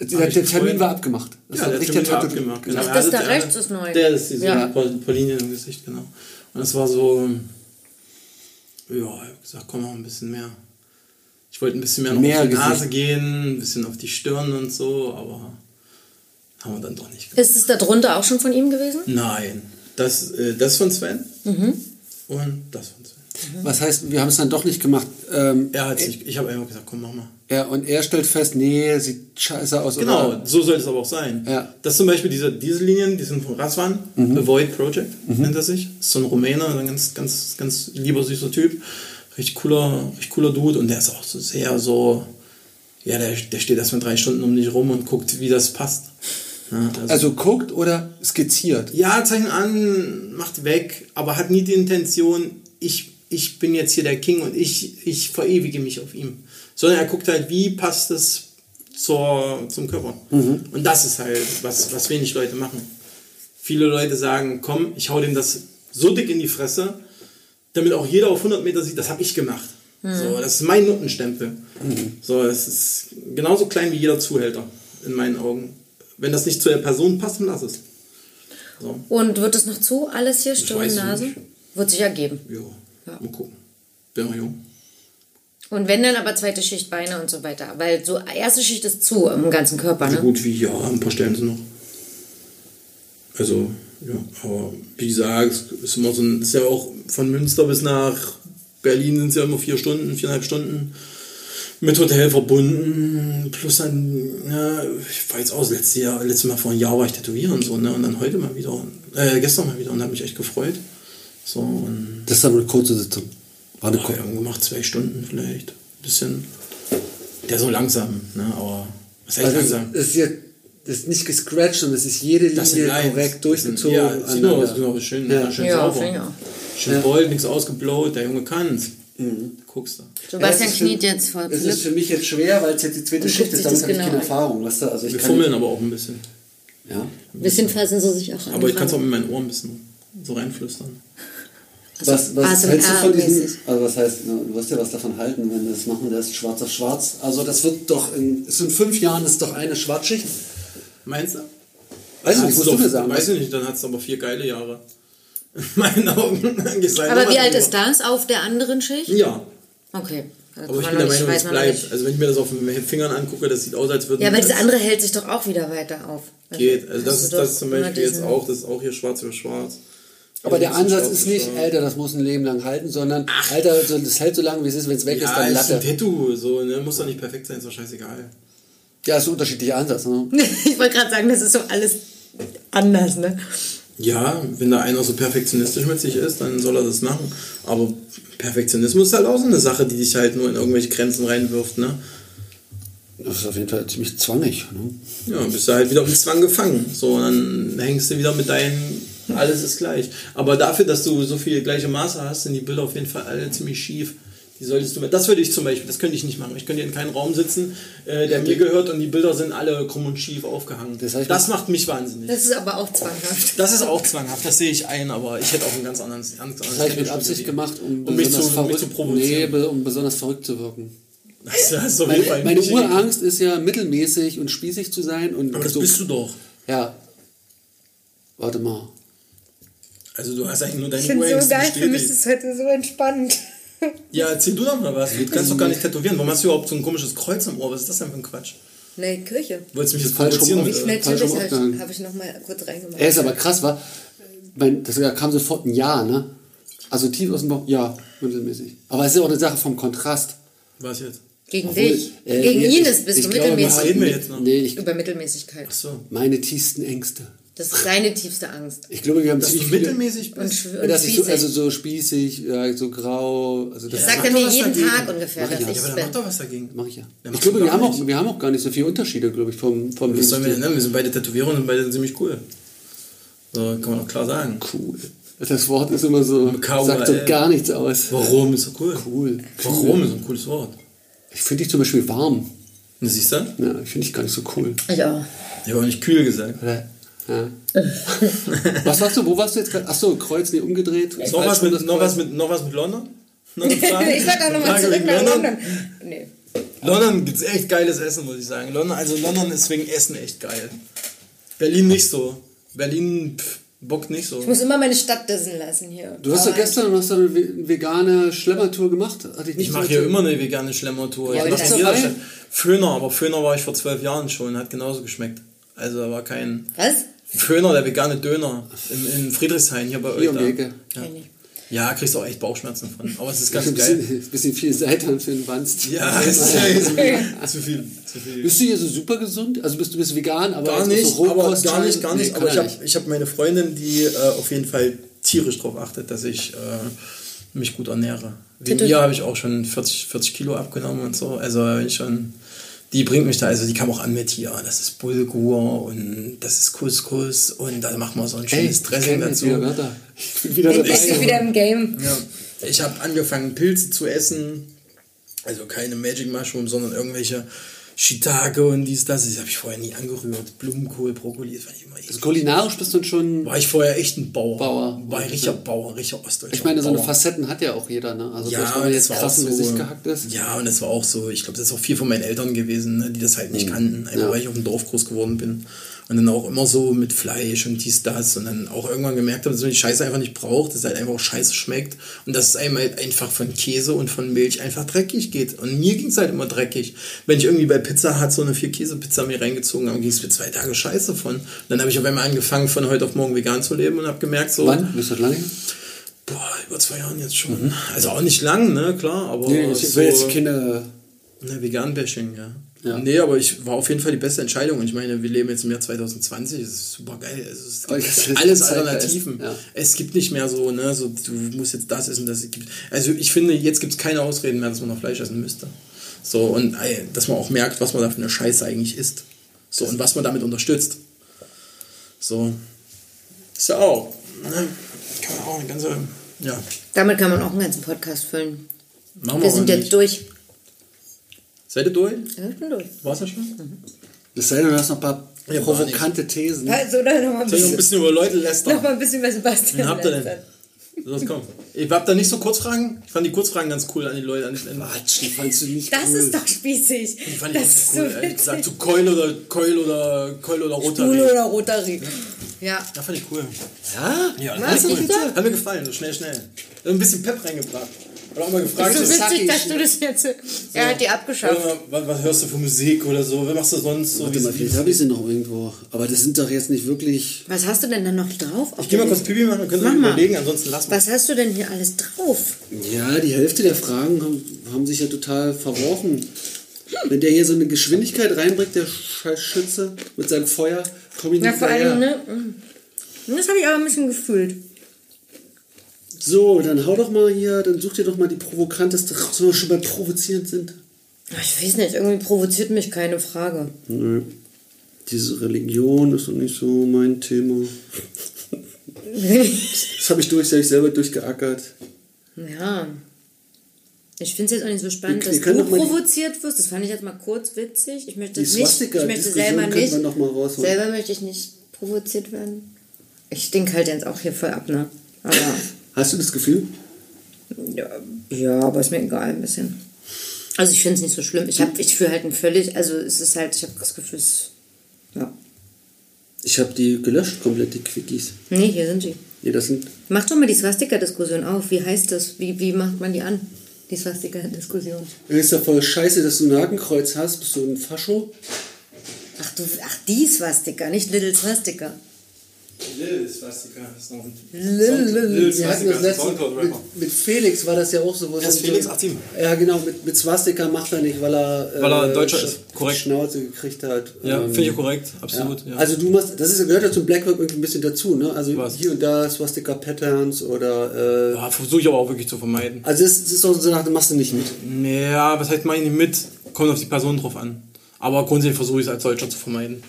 S3: Der, der Termin war abgemacht. Das
S4: Ja,
S3: war
S4: der
S3: richtig
S4: Termin war
S3: Tattoo-
S4: abgemacht.
S3: Genau.
S1: Ach,
S4: Er
S1: das da rechts ist neu.
S4: Der ist diese
S1: Ja.
S4: Linien im Gesicht, genau. Und das war so, ja, ich habe gesagt, komm noch ein bisschen mehr. Ich wollte ein bisschen mehr
S3: Mehr
S4: auf die
S3: Gesicht.
S4: Nase gehen, ein bisschen auf die Stirn und so, aber haben wir dann doch nicht gemacht.
S1: Ist es da drunter auch schon von ihm gewesen?
S4: Nein, das, äh, das von Sven
S1: Mhm.
S4: und das von Sven.
S3: Was heißt, wir haben es dann doch nicht gemacht. Ähm,
S4: Er hat's nicht, ich habe einfach gesagt, komm, mach mal.
S3: ja, und er stellt fest, nee, sieht scheiße aus.
S4: Genau,
S3: Oder?
S4: so soll es aber auch sein.
S3: Ja.
S4: Das zum Beispiel diese, diese Linien, die sind von Raswan, The Void Project nennt er sich. Ist so ein Rumäner, ein ganz, ganz, ganz lieber, süßer Typ. Richtig cooler, richtig cooler Dude und der ist auch so sehr so, ja, der, der steht erstmal drei Stunden um dich rum und guckt, wie das passt. Ja, also,
S3: Also guckt oder skizziert.
S4: ja, zeichnet an, macht weg, aber hat nie die Intention, ich, ich bin jetzt hier der King und ich, ich verewige mich auf ihm. Sondern er guckt halt, wie passt es zur, zum Körper. Und das ist halt, was, was wenig Leute machen. Viele Leute sagen, komm, ich hau dem das so dick in die Fresse, damit auch jeder auf 100 Meter sieht, das habe ich gemacht. So, das ist mein Nuttenstempel. So, das ist genauso klein wie jeder Zuhälter. in meinen Augen. Wenn das nicht zu der Person passt, dann lass es. So.
S1: Und wird es noch zu, alles hier, Stirn, Nase?
S4: nicht.
S1: Wird sich ergeben.
S4: Ja,
S1: Ja.
S4: mal gucken. Bin noch jung.
S1: Und wenn dann aber zweite Schicht Beine und so weiter. Weil so erste Schicht ist zu im ganzen Körper,
S4: So
S1: ne?
S4: gut wie ja, ein paar Stellen sind noch. Also, ja, aber wie gesagt, es ist immer so ein, ist ja auch von Münster bis nach Berlin sind es ja immer vier Stunden, viereinhalb Stunden mit Hotel verbunden. Plus dann, ja, ich war jetzt auch das letzte Jahr, letztes Mal vor einem Jahr war ich tätowieren und so, ne? Und dann heute mal wieder, äh, gestern mal wieder und habe mich echt gefreut. So, und
S3: Das ist aber eine kurze Sitzung. War eine kurze.
S4: ja, gemacht zwei Stunden vielleicht. Ein bisschen. Der so langsam, ne? Aber was heißt
S3: Also
S4: langsam?
S3: das ist ja das ist nicht gescratcht und es ist jede
S4: Das
S3: Linie korrekt durchgezogen.
S4: Ja, sieht
S3: aneinander.
S4: aus, genau, schön,
S3: Ja.
S4: schön
S1: Ja,
S4: sauber.
S1: auch.
S4: Schön bold, nichts ausgeblowt, der Junge kann's. Guckst du.
S1: Sebastian
S3: Ja, ist für-
S1: kniet jetzt vor
S3: Es ist für mich jetzt schwer, weil es jetzt die zweite
S1: Und
S3: Schicht ist. Damit
S1: das
S3: habe ich
S1: genau
S3: keine. Erfahrung. Weißt du? also ich
S4: Wir
S3: kann,
S4: fummeln aber auch ein bisschen.
S3: Ja.
S1: Ein bisschen fassen sie sich auch an.
S4: Aber ich kann es auch mit meinen Ohren ein bisschen so reinflüstern.
S3: Was, was
S1: ASMR
S3: hältst du von diesem, also was heißt, du wirst ja was davon halten, wenn wir das machen lässt, schwarz auf schwarz. Also das wird doch, in, ist in fünf Jahren ist doch eine Schwarzschicht.
S4: Meinst du?
S3: Weiß ich nicht, musst du mir sagen.
S4: Weiß ich nicht, dann hat es aber vier geile Jahre. In meinen Augen. Gesagt,
S1: Aber wie alt ist das auf der anderen Schicht?
S4: Ja.
S1: Okay. Da
S4: Aber ich
S1: kann
S4: bin der Meinung, es bleibt. Also wenn ich mir das auf den Fingern angucke, das sieht aus, als würde
S1: Ja, weil das
S4: das
S1: andere hält sich doch auch wieder weiter auf.
S4: geht. Also das ist das zum Beispiel jetzt auch, das ist auch hier schwarz über schwarz.
S3: Aber der
S4: Hier ist
S3: Ansatz ist nicht,
S4: schwarz.
S3: Alter, das muss ein Leben lang halten, sondern, Alter, so- das hält so lange, wie es ist, wenn es weg ist,
S4: Ja,
S3: dann
S4: ist ein
S3: Latte.
S4: Tattoo, so, ne? Muss doch nicht perfekt sein, ist doch scheißegal.
S3: Ja, ist ein unterschiedlicher Ansatz. Ne?
S1: ich wollte gerade sagen, das ist so alles anders, ne?
S4: Ja, wenn da einer so perfektionistisch mit sich ist, dann soll er das machen. Aber Perfektionismus ist halt auch so eine Sache, die dich halt nur in irgendwelche Grenzen reinwirft, ne?
S3: Das ist auf jeden Fall ziemlich zwangig. Ne?
S4: Ja, bist du halt wieder im Zwang gefangen. So, dann hängst du wieder mit deinen, alles ist gleich. Aber dafür, dass du so viele gleiche Maße hast, sind die Bilder auf jeden Fall alle ziemlich schief. Die solltest du, das würde ich zum Beispiel, das könnte ich nicht machen. Ich könnte in keinen Raum sitzen, äh, der mir gehört und die Bilder sind alle krumm und schief aufgehangen.
S3: Das
S4: Das,
S3: heißt, man-
S4: macht mich wahnsinnig.
S1: Das ist aber auch zwanghaft.
S4: Das ist auch zwanghaft, das sehe ich ein, aber ich hätte auch einen ganz anderen. Ganz
S3: Das habe ich mit. Absicht gemacht, um,
S4: um mich, zu, um mich zu
S3: nee,
S4: provozieren.
S3: be- um besonders verrückt zu wirken.
S4: Das, das ist
S3: Meine, meine Urangst ist ja mittelmäßig und spießig zu sein. Und
S4: Aber das
S3: so,
S4: bist du doch.
S3: Ja. Warte mal.
S4: Also du hast eigentlich nur deine
S1: Ich finde so geil, für mich ist es heute so entspannt.
S4: Ja, erzähl du doch mal was. Du kannst doch gar nicht tätowieren. Warum hast du überhaupt so ein komisches Kreuz am Ohr? Was ist das denn für ein Quatsch?
S1: Nee, Kirche.
S4: Du wolltest mich jetzt
S3: Falsch rum
S4: provozieren.
S3: falsch
S1: Natürlich habe ich, hab ich noch mal kurz reingemacht.
S3: Er ist aber krass, war. Mein, das kam sofort ein Ja, ne? Also tief aus dem Bauch, ja, mittelmäßig. Aber es ist ja auch eine Sache vom Kontrast.
S4: Was jetzt?
S1: Gegen
S3: Obwohl,
S1: dich.
S3: äh,
S1: Gegen
S3: ich-
S1: ist, bist
S3: ich
S1: du
S3: glaube,
S1: mittelmäßig.
S4: reden wir jetzt noch?
S3: Nee, ich,
S1: Über Mittelmäßigkeit.
S4: Ach so.
S3: meine tiefsten Ängste.
S1: Das ist seine tiefste Angst.
S3: Ich glaube, wir haben
S4: Dass du
S3: ziemlich viele,
S4: mittelmäßig
S1: Und,
S4: bist?
S3: Ja,
S1: und
S3: dass ich so,
S1: spießig.
S3: also so spießig, ja, so grau. Also das
S1: das sagt
S4: mach
S1: er
S4: doch
S1: mir
S4: was
S1: jeden
S4: dagegen.
S1: Tag ungefähr,
S3: Mach ich
S1: dass
S3: ja.
S1: ich
S4: Ja, aber dann mach
S1: bin.
S4: doch was dagegen.
S3: mache ich ja.
S4: Ja,
S3: ich glaube,
S4: du
S3: wir haben, auch, wir haben auch gar nicht so viele Unterschiede, glaube ich, vom, vom
S4: Was sollen wir,
S3: Lebensstil.
S4: ne? wir sind beide Tätowierer und beide ziemlich cool. So kann man doch klar sagen.
S3: Cool. Das Wort ist immer so,
S4: K.O.L..
S3: sagt so gar nichts aus.
S4: Warum ist so cool?
S3: Cool.
S4: Warum ist so ein cooles Wort?
S3: Ich finde dich zum Beispiel warm.
S4: Und siehst du?
S3: Ja, ich finde dich gar nicht so cool.
S1: Ich auch.
S4: Ich habe auch nicht kühl gesagt.
S3: Ja. was warst du, wo warst du jetzt gerade? Achso, Kreuz, nee, umgedreht.
S4: Noch was, mit, noch,
S3: Kreuz.
S4: was mit, noch was mit London? Noch eine?
S1: Ich sag auch nochmal zurück nach
S4: London?
S1: London. Nee.
S4: London gibt es echt geiles Essen, muss ich sagen. London, also London ist wegen Essen echt geil. Berlin nicht so. Berlin pff, bockt nicht so.
S1: Ich muss immer meine Stadt dissen lassen hier.
S3: Du hast doch gestern hast du eine ve- vegane Schlemmertour gemacht. Hatte ich nicht
S4: Ich mache hier immer eine vegane Schlemmertour.
S1: Ja,
S4: ich
S1: aber
S4: mache jeder. Stadt. Föhner, aber Föhner war ich vor zwölf Jahren schon, hat genauso geschmeckt. Also da war kein
S1: Was?
S4: Föhner, der vegane Döner in, in Friedrichshain hier bei euch.
S3: Hier um
S4: da.
S3: die Ecke.
S4: Ja. Ja, kriegst du auch echt Bauchschmerzen von. Aber es ist ganz
S3: ein
S4: geil.
S3: bisschen, bisschen viel Seitan für den Wanst.
S4: Ja, es ist ja zu viel. Zu viel, zu viel.
S3: Bist du hier so super gesund? Also bist du bist vegan, aber
S4: Gar nicht,
S3: so
S4: aber
S3: Rohkost
S4: gar nicht, gar
S3: Nee,
S4: nicht.
S3: kann
S4: aber ich habe ich hab meine Freundin, die äh, auf jeden Fall tierisch darauf achtet, dass ich äh, mich gut ernähre. Wegen ihr habe ich auch schon 40, 40 Kilo abgenommen und so. Also ich schon, die bringt mich da, also die kam auch an mit hier, das ist Bulgur und das ist Couscous und da machen wir so ein schönes
S3: ich
S4: Dressing dazu.
S3: wieder. Ich bin wieder dabei.
S1: wieder im Game.
S4: Ja. Ich habe angefangen, Pilze zu essen. Also keine Magic Mushroom, sondern irgendwelche Shiitake und dies, das, das habe ich vorher nie angerührt. Blumenkohl, Brokkoli, das fand ich immer
S3: Also
S4: eklig.
S3: kulinarisch bist du schon.
S4: War ich vorher echt ein Bauer.
S3: Bauer.
S4: War ein richtiger Bauer, richtiger Ostdeutscher.
S3: Ich meine, so eine
S4: Bauer.
S3: Facetten hat ja auch jeder, ne? Also
S4: Ja,
S3: bloß, wenn jetzt
S4: war
S3: krass
S4: so,
S3: Gesicht gehackt ist.
S4: Ja, und das war auch so, ich glaube, das ist auch viel von meinen Eltern gewesen, ne, die das halt nicht kannten, einfach
S3: Mhm. Ja.
S4: weil ich auf dem Dorf groß geworden bin. Und dann auch immer so mit Fleisch und dies, das. Und dann auch irgendwann gemerkt habe, dass man die Scheiße einfach nicht braucht, dass es halt einfach auch scheiße schmeckt. Und dass es einem halt einfach von Käse und von Milch einfach dreckig geht. Und mir ging es halt immer dreckig. Wenn ich irgendwie bei Pizza hat so eine Vier-Käse-Pizza mir reingezogen habe, ging es mir zwei Tage scheiße von. Und dann habe ich auf einmal angefangen, von heute auf morgen vegan zu leben und habe gemerkt, so.
S3: Wann? Bist du das lange?
S4: Boah, über zwei Jahren jetzt schon. Also auch nicht lang, ne, klar, aber.
S3: Nee, ich will jetzt keine.
S4: Ne, Vegan-Bashing, ja.
S3: Ja.
S4: Nee, aber ich war auf jeden Fall die beste Entscheidung. Und ich meine, wir leben jetzt im Jahr 2020, das ist super geil. Also es gibt
S3: ist
S4: alles Alternativen.
S3: ja.
S4: Es gibt nicht mehr so, ne, so du musst jetzt das essen, das gibt. Also ich finde, jetzt gibt es keine Ausreden mehr, dass man noch Fleisch essen müsste. So, und ey, dass man auch merkt, was man da für eine Scheiße eigentlich isst. So, und was man damit unterstützt. So. Ist ja auch. Ne? Kann man auch eine ganze. Ja.
S1: Damit kann man auch einen ganzen Podcast füllen.
S4: Machen
S1: Wir
S4: aber
S1: sind
S4: nicht.
S1: jetzt durch.
S4: Seid ihr durch?
S1: Ja, ich bin durch.
S4: War's ja schon?
S3: Es sei denn, du hast noch ein paar
S4: Ja,
S3: provokante Thesen.
S1: Also, dann noch mal ein
S4: Soll ich noch
S1: bisschen,
S4: ein bisschen über Leute lästern?
S1: noch mal ein bisschen bei Sebastian.
S4: Wen habt ihr denn? Los, komm. Ihr habt da nicht so Kurzfragen? Ich fand die Kurzfragen ganz cool an die Leute. An die, an
S3: Quatsch, die fandst du nicht
S1: Das
S3: cool.
S1: ist doch spießig.
S4: die fand ich
S1: das
S4: ganz
S1: ist
S4: cool.
S1: so
S4: ey. Sag
S1: witzig.
S4: zu Keul oder Keul oder Keul oder Rotary.
S1: Stuhl oder Rotary. Ja.
S4: Ja, fand ich cool.
S3: Ja?
S4: Ja,
S1: Was?
S4: das cool.
S1: Echt?
S4: Hat mir gefallen, so schnell, schnell. Ein bisschen Pep reingebracht. Oder auch mal gefragt,
S1: So
S4: so,
S1: witzig, dass du das jetzt. Er hat die abgeschafft.
S4: was, was hörst du für Musik oder so? Was machst du sonst so?
S3: Warte mal, vielleicht habe ich sie noch irgendwo. Aber das sind doch jetzt nicht wirklich.
S1: Was hast du denn da noch drauf?
S4: Ich geh mal kurz Pipi machen, dann können wir
S1: mal.
S4: überlegen, ansonsten lassen wir
S1: Was hast du denn hier alles drauf?
S3: Ja, die Hälfte der Fragen haben, haben sich ja total verworfen. Wenn der hier so eine Geschwindigkeit reinbringt, der Schütze mit seinem Feuer, komm ich
S1: Ja,
S3: nicht
S1: vor
S3: hinterher.
S1: allem, ne? mm. Das habe ich aber ein bisschen gefühlt.
S3: So, dann hau doch mal hier, dann such dir doch mal die provokanteste, so wir schon bei provozierend sind.
S1: Ich weiß nicht, irgendwie provoziert mich keine Frage.
S3: Nö. Diese Religion ist doch nicht so mein Thema. Das habe ich durch, hab ich selber durchgeackert.
S1: ja. Ich finde es jetzt auch nicht so spannend,
S3: Wir- wir
S1: dass
S3: können
S1: du provoziert wirst. Das fand ich jetzt mal kurz witzig. Ich möchte nicht. Ich möchte selber nicht. Selber möchte ich nicht provoziert werden. Ich stink halt jetzt auch hier voll ab, ne? Aber
S3: Hast du das Gefühl?
S1: ja, ja, aber ist mir egal ein bisschen. Also ich finde es nicht so schlimm. Ich, hab- ich fühle halt ein völlig, also es ist halt, ich habe das Gefühl, es, ja.
S3: Ich habe die gelöscht, komplett, die Quickies.
S1: Nee, hier sind sie.
S3: Nee, das sind.
S1: Mach doch mal die Swastika-Diskussion auf. Wie heißt das? Wie, wie macht man die an? Die Swastika-Diskussion.
S3: Ist ja voll scheiße, dass du ein Hakenkreuz hast. Bist du ein Fascho?
S1: Ach, du, ach, die Swastika, nicht Little Swastika.
S4: Lil Swastika ist noch ein
S1: Lil,
S3: Wir hatten das letzte mit, mit Felix war das ja auch so.
S4: Erst
S3: so-
S4: Felix 18.
S3: Ja, genau, mit, mit Swastika macht er nicht, weil er, äh,
S4: Weil er Deutscher
S3: Sch-
S4: ist, korrekt.
S3: Schnauze gekriegt hat.
S4: Ja,
S3: Ähm,
S4: finde ich korrekt, absolut. Ja.
S3: Also du machst, das ist, gehört ja zum Blackwork irgendwie ein bisschen dazu, ne? Also
S4: Was?
S3: hier und da Swastika Patterns oder äh,
S4: ja, versuche ich aber auch wirklich zu vermeiden.
S3: also es ist auch so eine Sache, machst du nicht mit.
S4: Ja, was heißt meine ich nicht mit? Kommt auf die Person drauf an. Aber grundsätzlich versuche ich es als Deutscher zu vermeiden.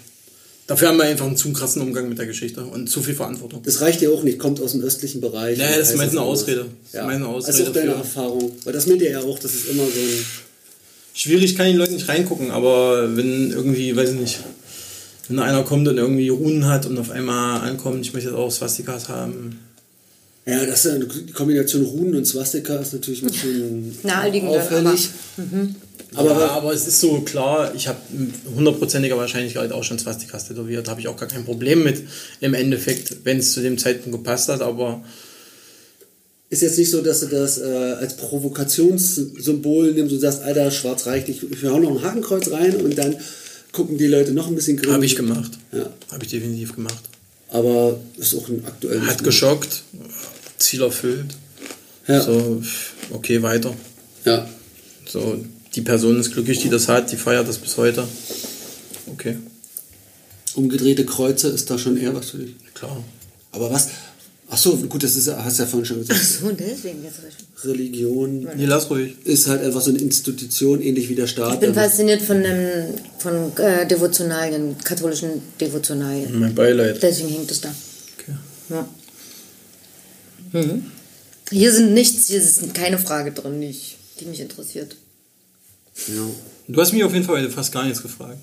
S4: Dafür haben wir einfach einen zu krassen Umgang mit der Geschichte und zu viel Verantwortung.
S3: Das reicht dir auch nicht, kommt aus dem östlichen Bereich.
S4: Ja,
S3: und
S4: das ist
S3: heißt
S4: meist eine
S3: anders.
S4: Ausrede. Das ist
S3: Ja.
S4: meine
S3: Das ist
S4: Ausrede
S3: auch deine
S4: für-
S3: Erfahrung. Weil das meint ihr ja auch, das ist immer so ein...
S4: Schwierig kann ich Leuten nicht reingucken, aber wenn irgendwie, weiß ich nicht, wenn einer kommt und irgendwie Runen hat und auf einmal ankommt, ich möchte jetzt auch Swastikas haben.
S3: Ja, das ist ja die Kombination Runen und Swastika ist natürlich ein bisschen
S1: Naheliegend
S3: auffällig.
S4: Aber, ja, aber es ist so klar, ich habe mit hundertprozentiger Wahrscheinlichkeit auch schon Swastikas tätowiert, habe ich auch gar kein Problem mit im Endeffekt, wenn es zu dem Zeitpunkt gepasst hat, aber
S3: Ist jetzt nicht so, dass du das äh, als Provokationssymbol nimmst und sagst, Alter, schwarz reicht nicht, ich hau noch ein Hakenkreuz rein und dann gucken die Leute noch ein bisschen grün.
S4: habe ich gemacht.
S3: Ja.
S4: Habe ich definitiv gemacht.
S3: Aber ist auch ein aktuelles...
S4: Hat geschockt, Ziel erfüllt.
S3: Ja.
S4: So, okay, weiter.
S3: Ja.
S4: So, die Person ist glücklich, die das hat, die feiert das bis heute. Okay,
S3: Umgedrehte Kreuze ist da schon eher was für dich.
S4: klar.
S3: Aber was... Ach so, gut, das ist, hast du ja vorhin schon gesagt.
S1: So, und deswegen jetzt recht.
S3: Religion
S4: Nee, lass ruhig.
S3: ist halt einfach so eine Institution, ähnlich wie der Staat.
S1: Ich bin
S3: Also-
S1: fasziniert von, dem, von äh, Devotionalien, katholischen Devotionalien.
S4: Mein Beileid.
S1: Deswegen hängt es da.
S4: Okay.
S1: Ja. Mhm. Hier sind nichts, hier ist keine Frage drin, die, ich, die mich interessiert.
S3: ja.
S4: Du hast mich auf jeden Fall fast gar nichts gefragt.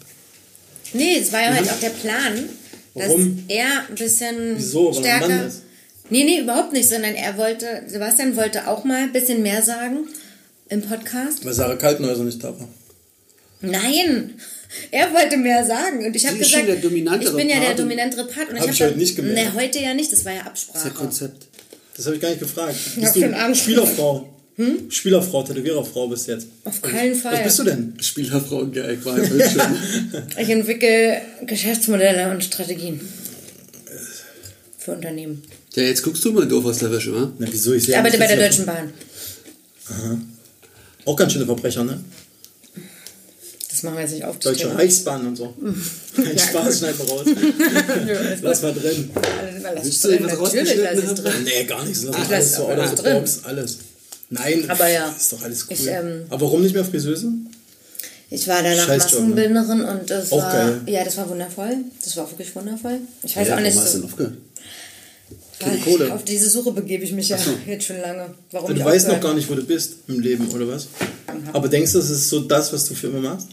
S1: Nee, es war ja halt auch der Plan, dass
S4: Warum?
S1: er ein bisschen
S4: Wieso? Weil er ein Mann
S1: stärker.
S4: ist?
S1: Nee, nee, überhaupt nicht, sondern er wollte, Sebastian wollte auch mal ein bisschen mehr sagen im Podcast.
S4: Weil Sarah Kaltenhäuser nicht da war.
S1: Nein! Er wollte mehr sagen und ich habe gesagt, ich bin ja der
S3: Part
S1: dominantere Part und
S4: Hab
S1: ich habe
S4: heute nicht gemerkt.
S1: Nee, heute ja nicht, das war ja
S3: Das ist
S1: Absprache.
S3: der Konzept.
S4: Das habe ich gar nicht gefragt.
S1: Ja,
S4: Bist
S1: den
S4: du. Spielerfrau? Spielerfrau, Tätowiererfrau bist jetzt.
S1: Auf keinen Fall.
S4: Was bist du denn?
S3: Geeignet war ein Bildschirm.
S1: Ich entwickle Geschäftsmodelle und Strategien für Unternehmen.
S3: Ja, jetzt guckst du mal doof aus der Wäsche, wa?
S4: Na, wieso? Ich,
S1: Ich arbeite bei der Deutschen Bahn.
S4: Auch ganz schöne Verbrecher, ne?
S1: Das machen wir jetzt nicht auf.
S4: Deutsche
S1: Thema.
S4: Reichsbahn und so. Kein Spaß, schneid mal raus. Lass mal drin.
S1: Lass
S3: Willst du
S1: drin,
S3: irgendwas rausgeschnitten
S1: drin.
S4: Nee, gar nichts. Lass
S1: Ach,
S4: alles so
S1: alles drin.
S4: box, alles. Nein,
S1: Aber ja.
S4: ist doch alles cool.
S1: Ich, ähm,
S4: Aber warum nicht mehr Friseuse?
S1: Ich war danach
S4: Scheißjob, ne?
S1: Und das
S4: Auch
S1: war
S4: geil.
S1: ja, das war wundervoll. Das war wirklich wundervoll. Ich weiß
S3: Ja,
S1: auch nicht,
S3: warum hast du
S1: so,
S3: denn aufgehört? Keine Kohle.
S1: auf diese Suche begebe ich mich ja jetzt schon lange. Warum
S4: Und du weißt noch gar nicht, wo du bist im Leben, oder was? Aber denkst du, das ist so das, was du für immer machst?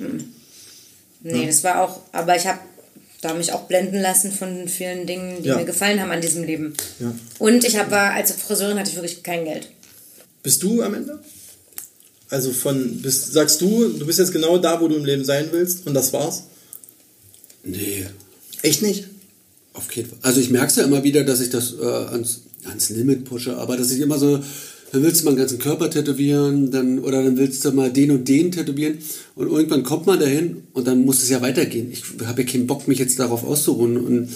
S1: Nee, das war auch, aber ich habe da mich auch blenden lassen von vielen Dingen, die
S4: Ja.
S1: mir gefallen haben an diesem Leben.
S4: Ja.
S1: Und ich hab, war, als Friseurin hatte ich wirklich kein Geld.
S4: Bist du am Ende? Also von, bist, sagst du, du bist jetzt genau da, wo du im Leben sein willst und das war's?
S3: Nee,
S4: Echt nicht?
S3: Auf keinen Fall. Also ich merke es ja immer wieder, dass ich das äh, ans, ans Limit pushe, aber dass ich immer so, dann willst du mal den ganzen Körper tätowieren, dann, oder dann willst du mal den und den tätowieren und irgendwann kommt man dahin und dann muss es ja weitergehen. Ich habe ja keinen Bock, mich jetzt darauf auszuruhen und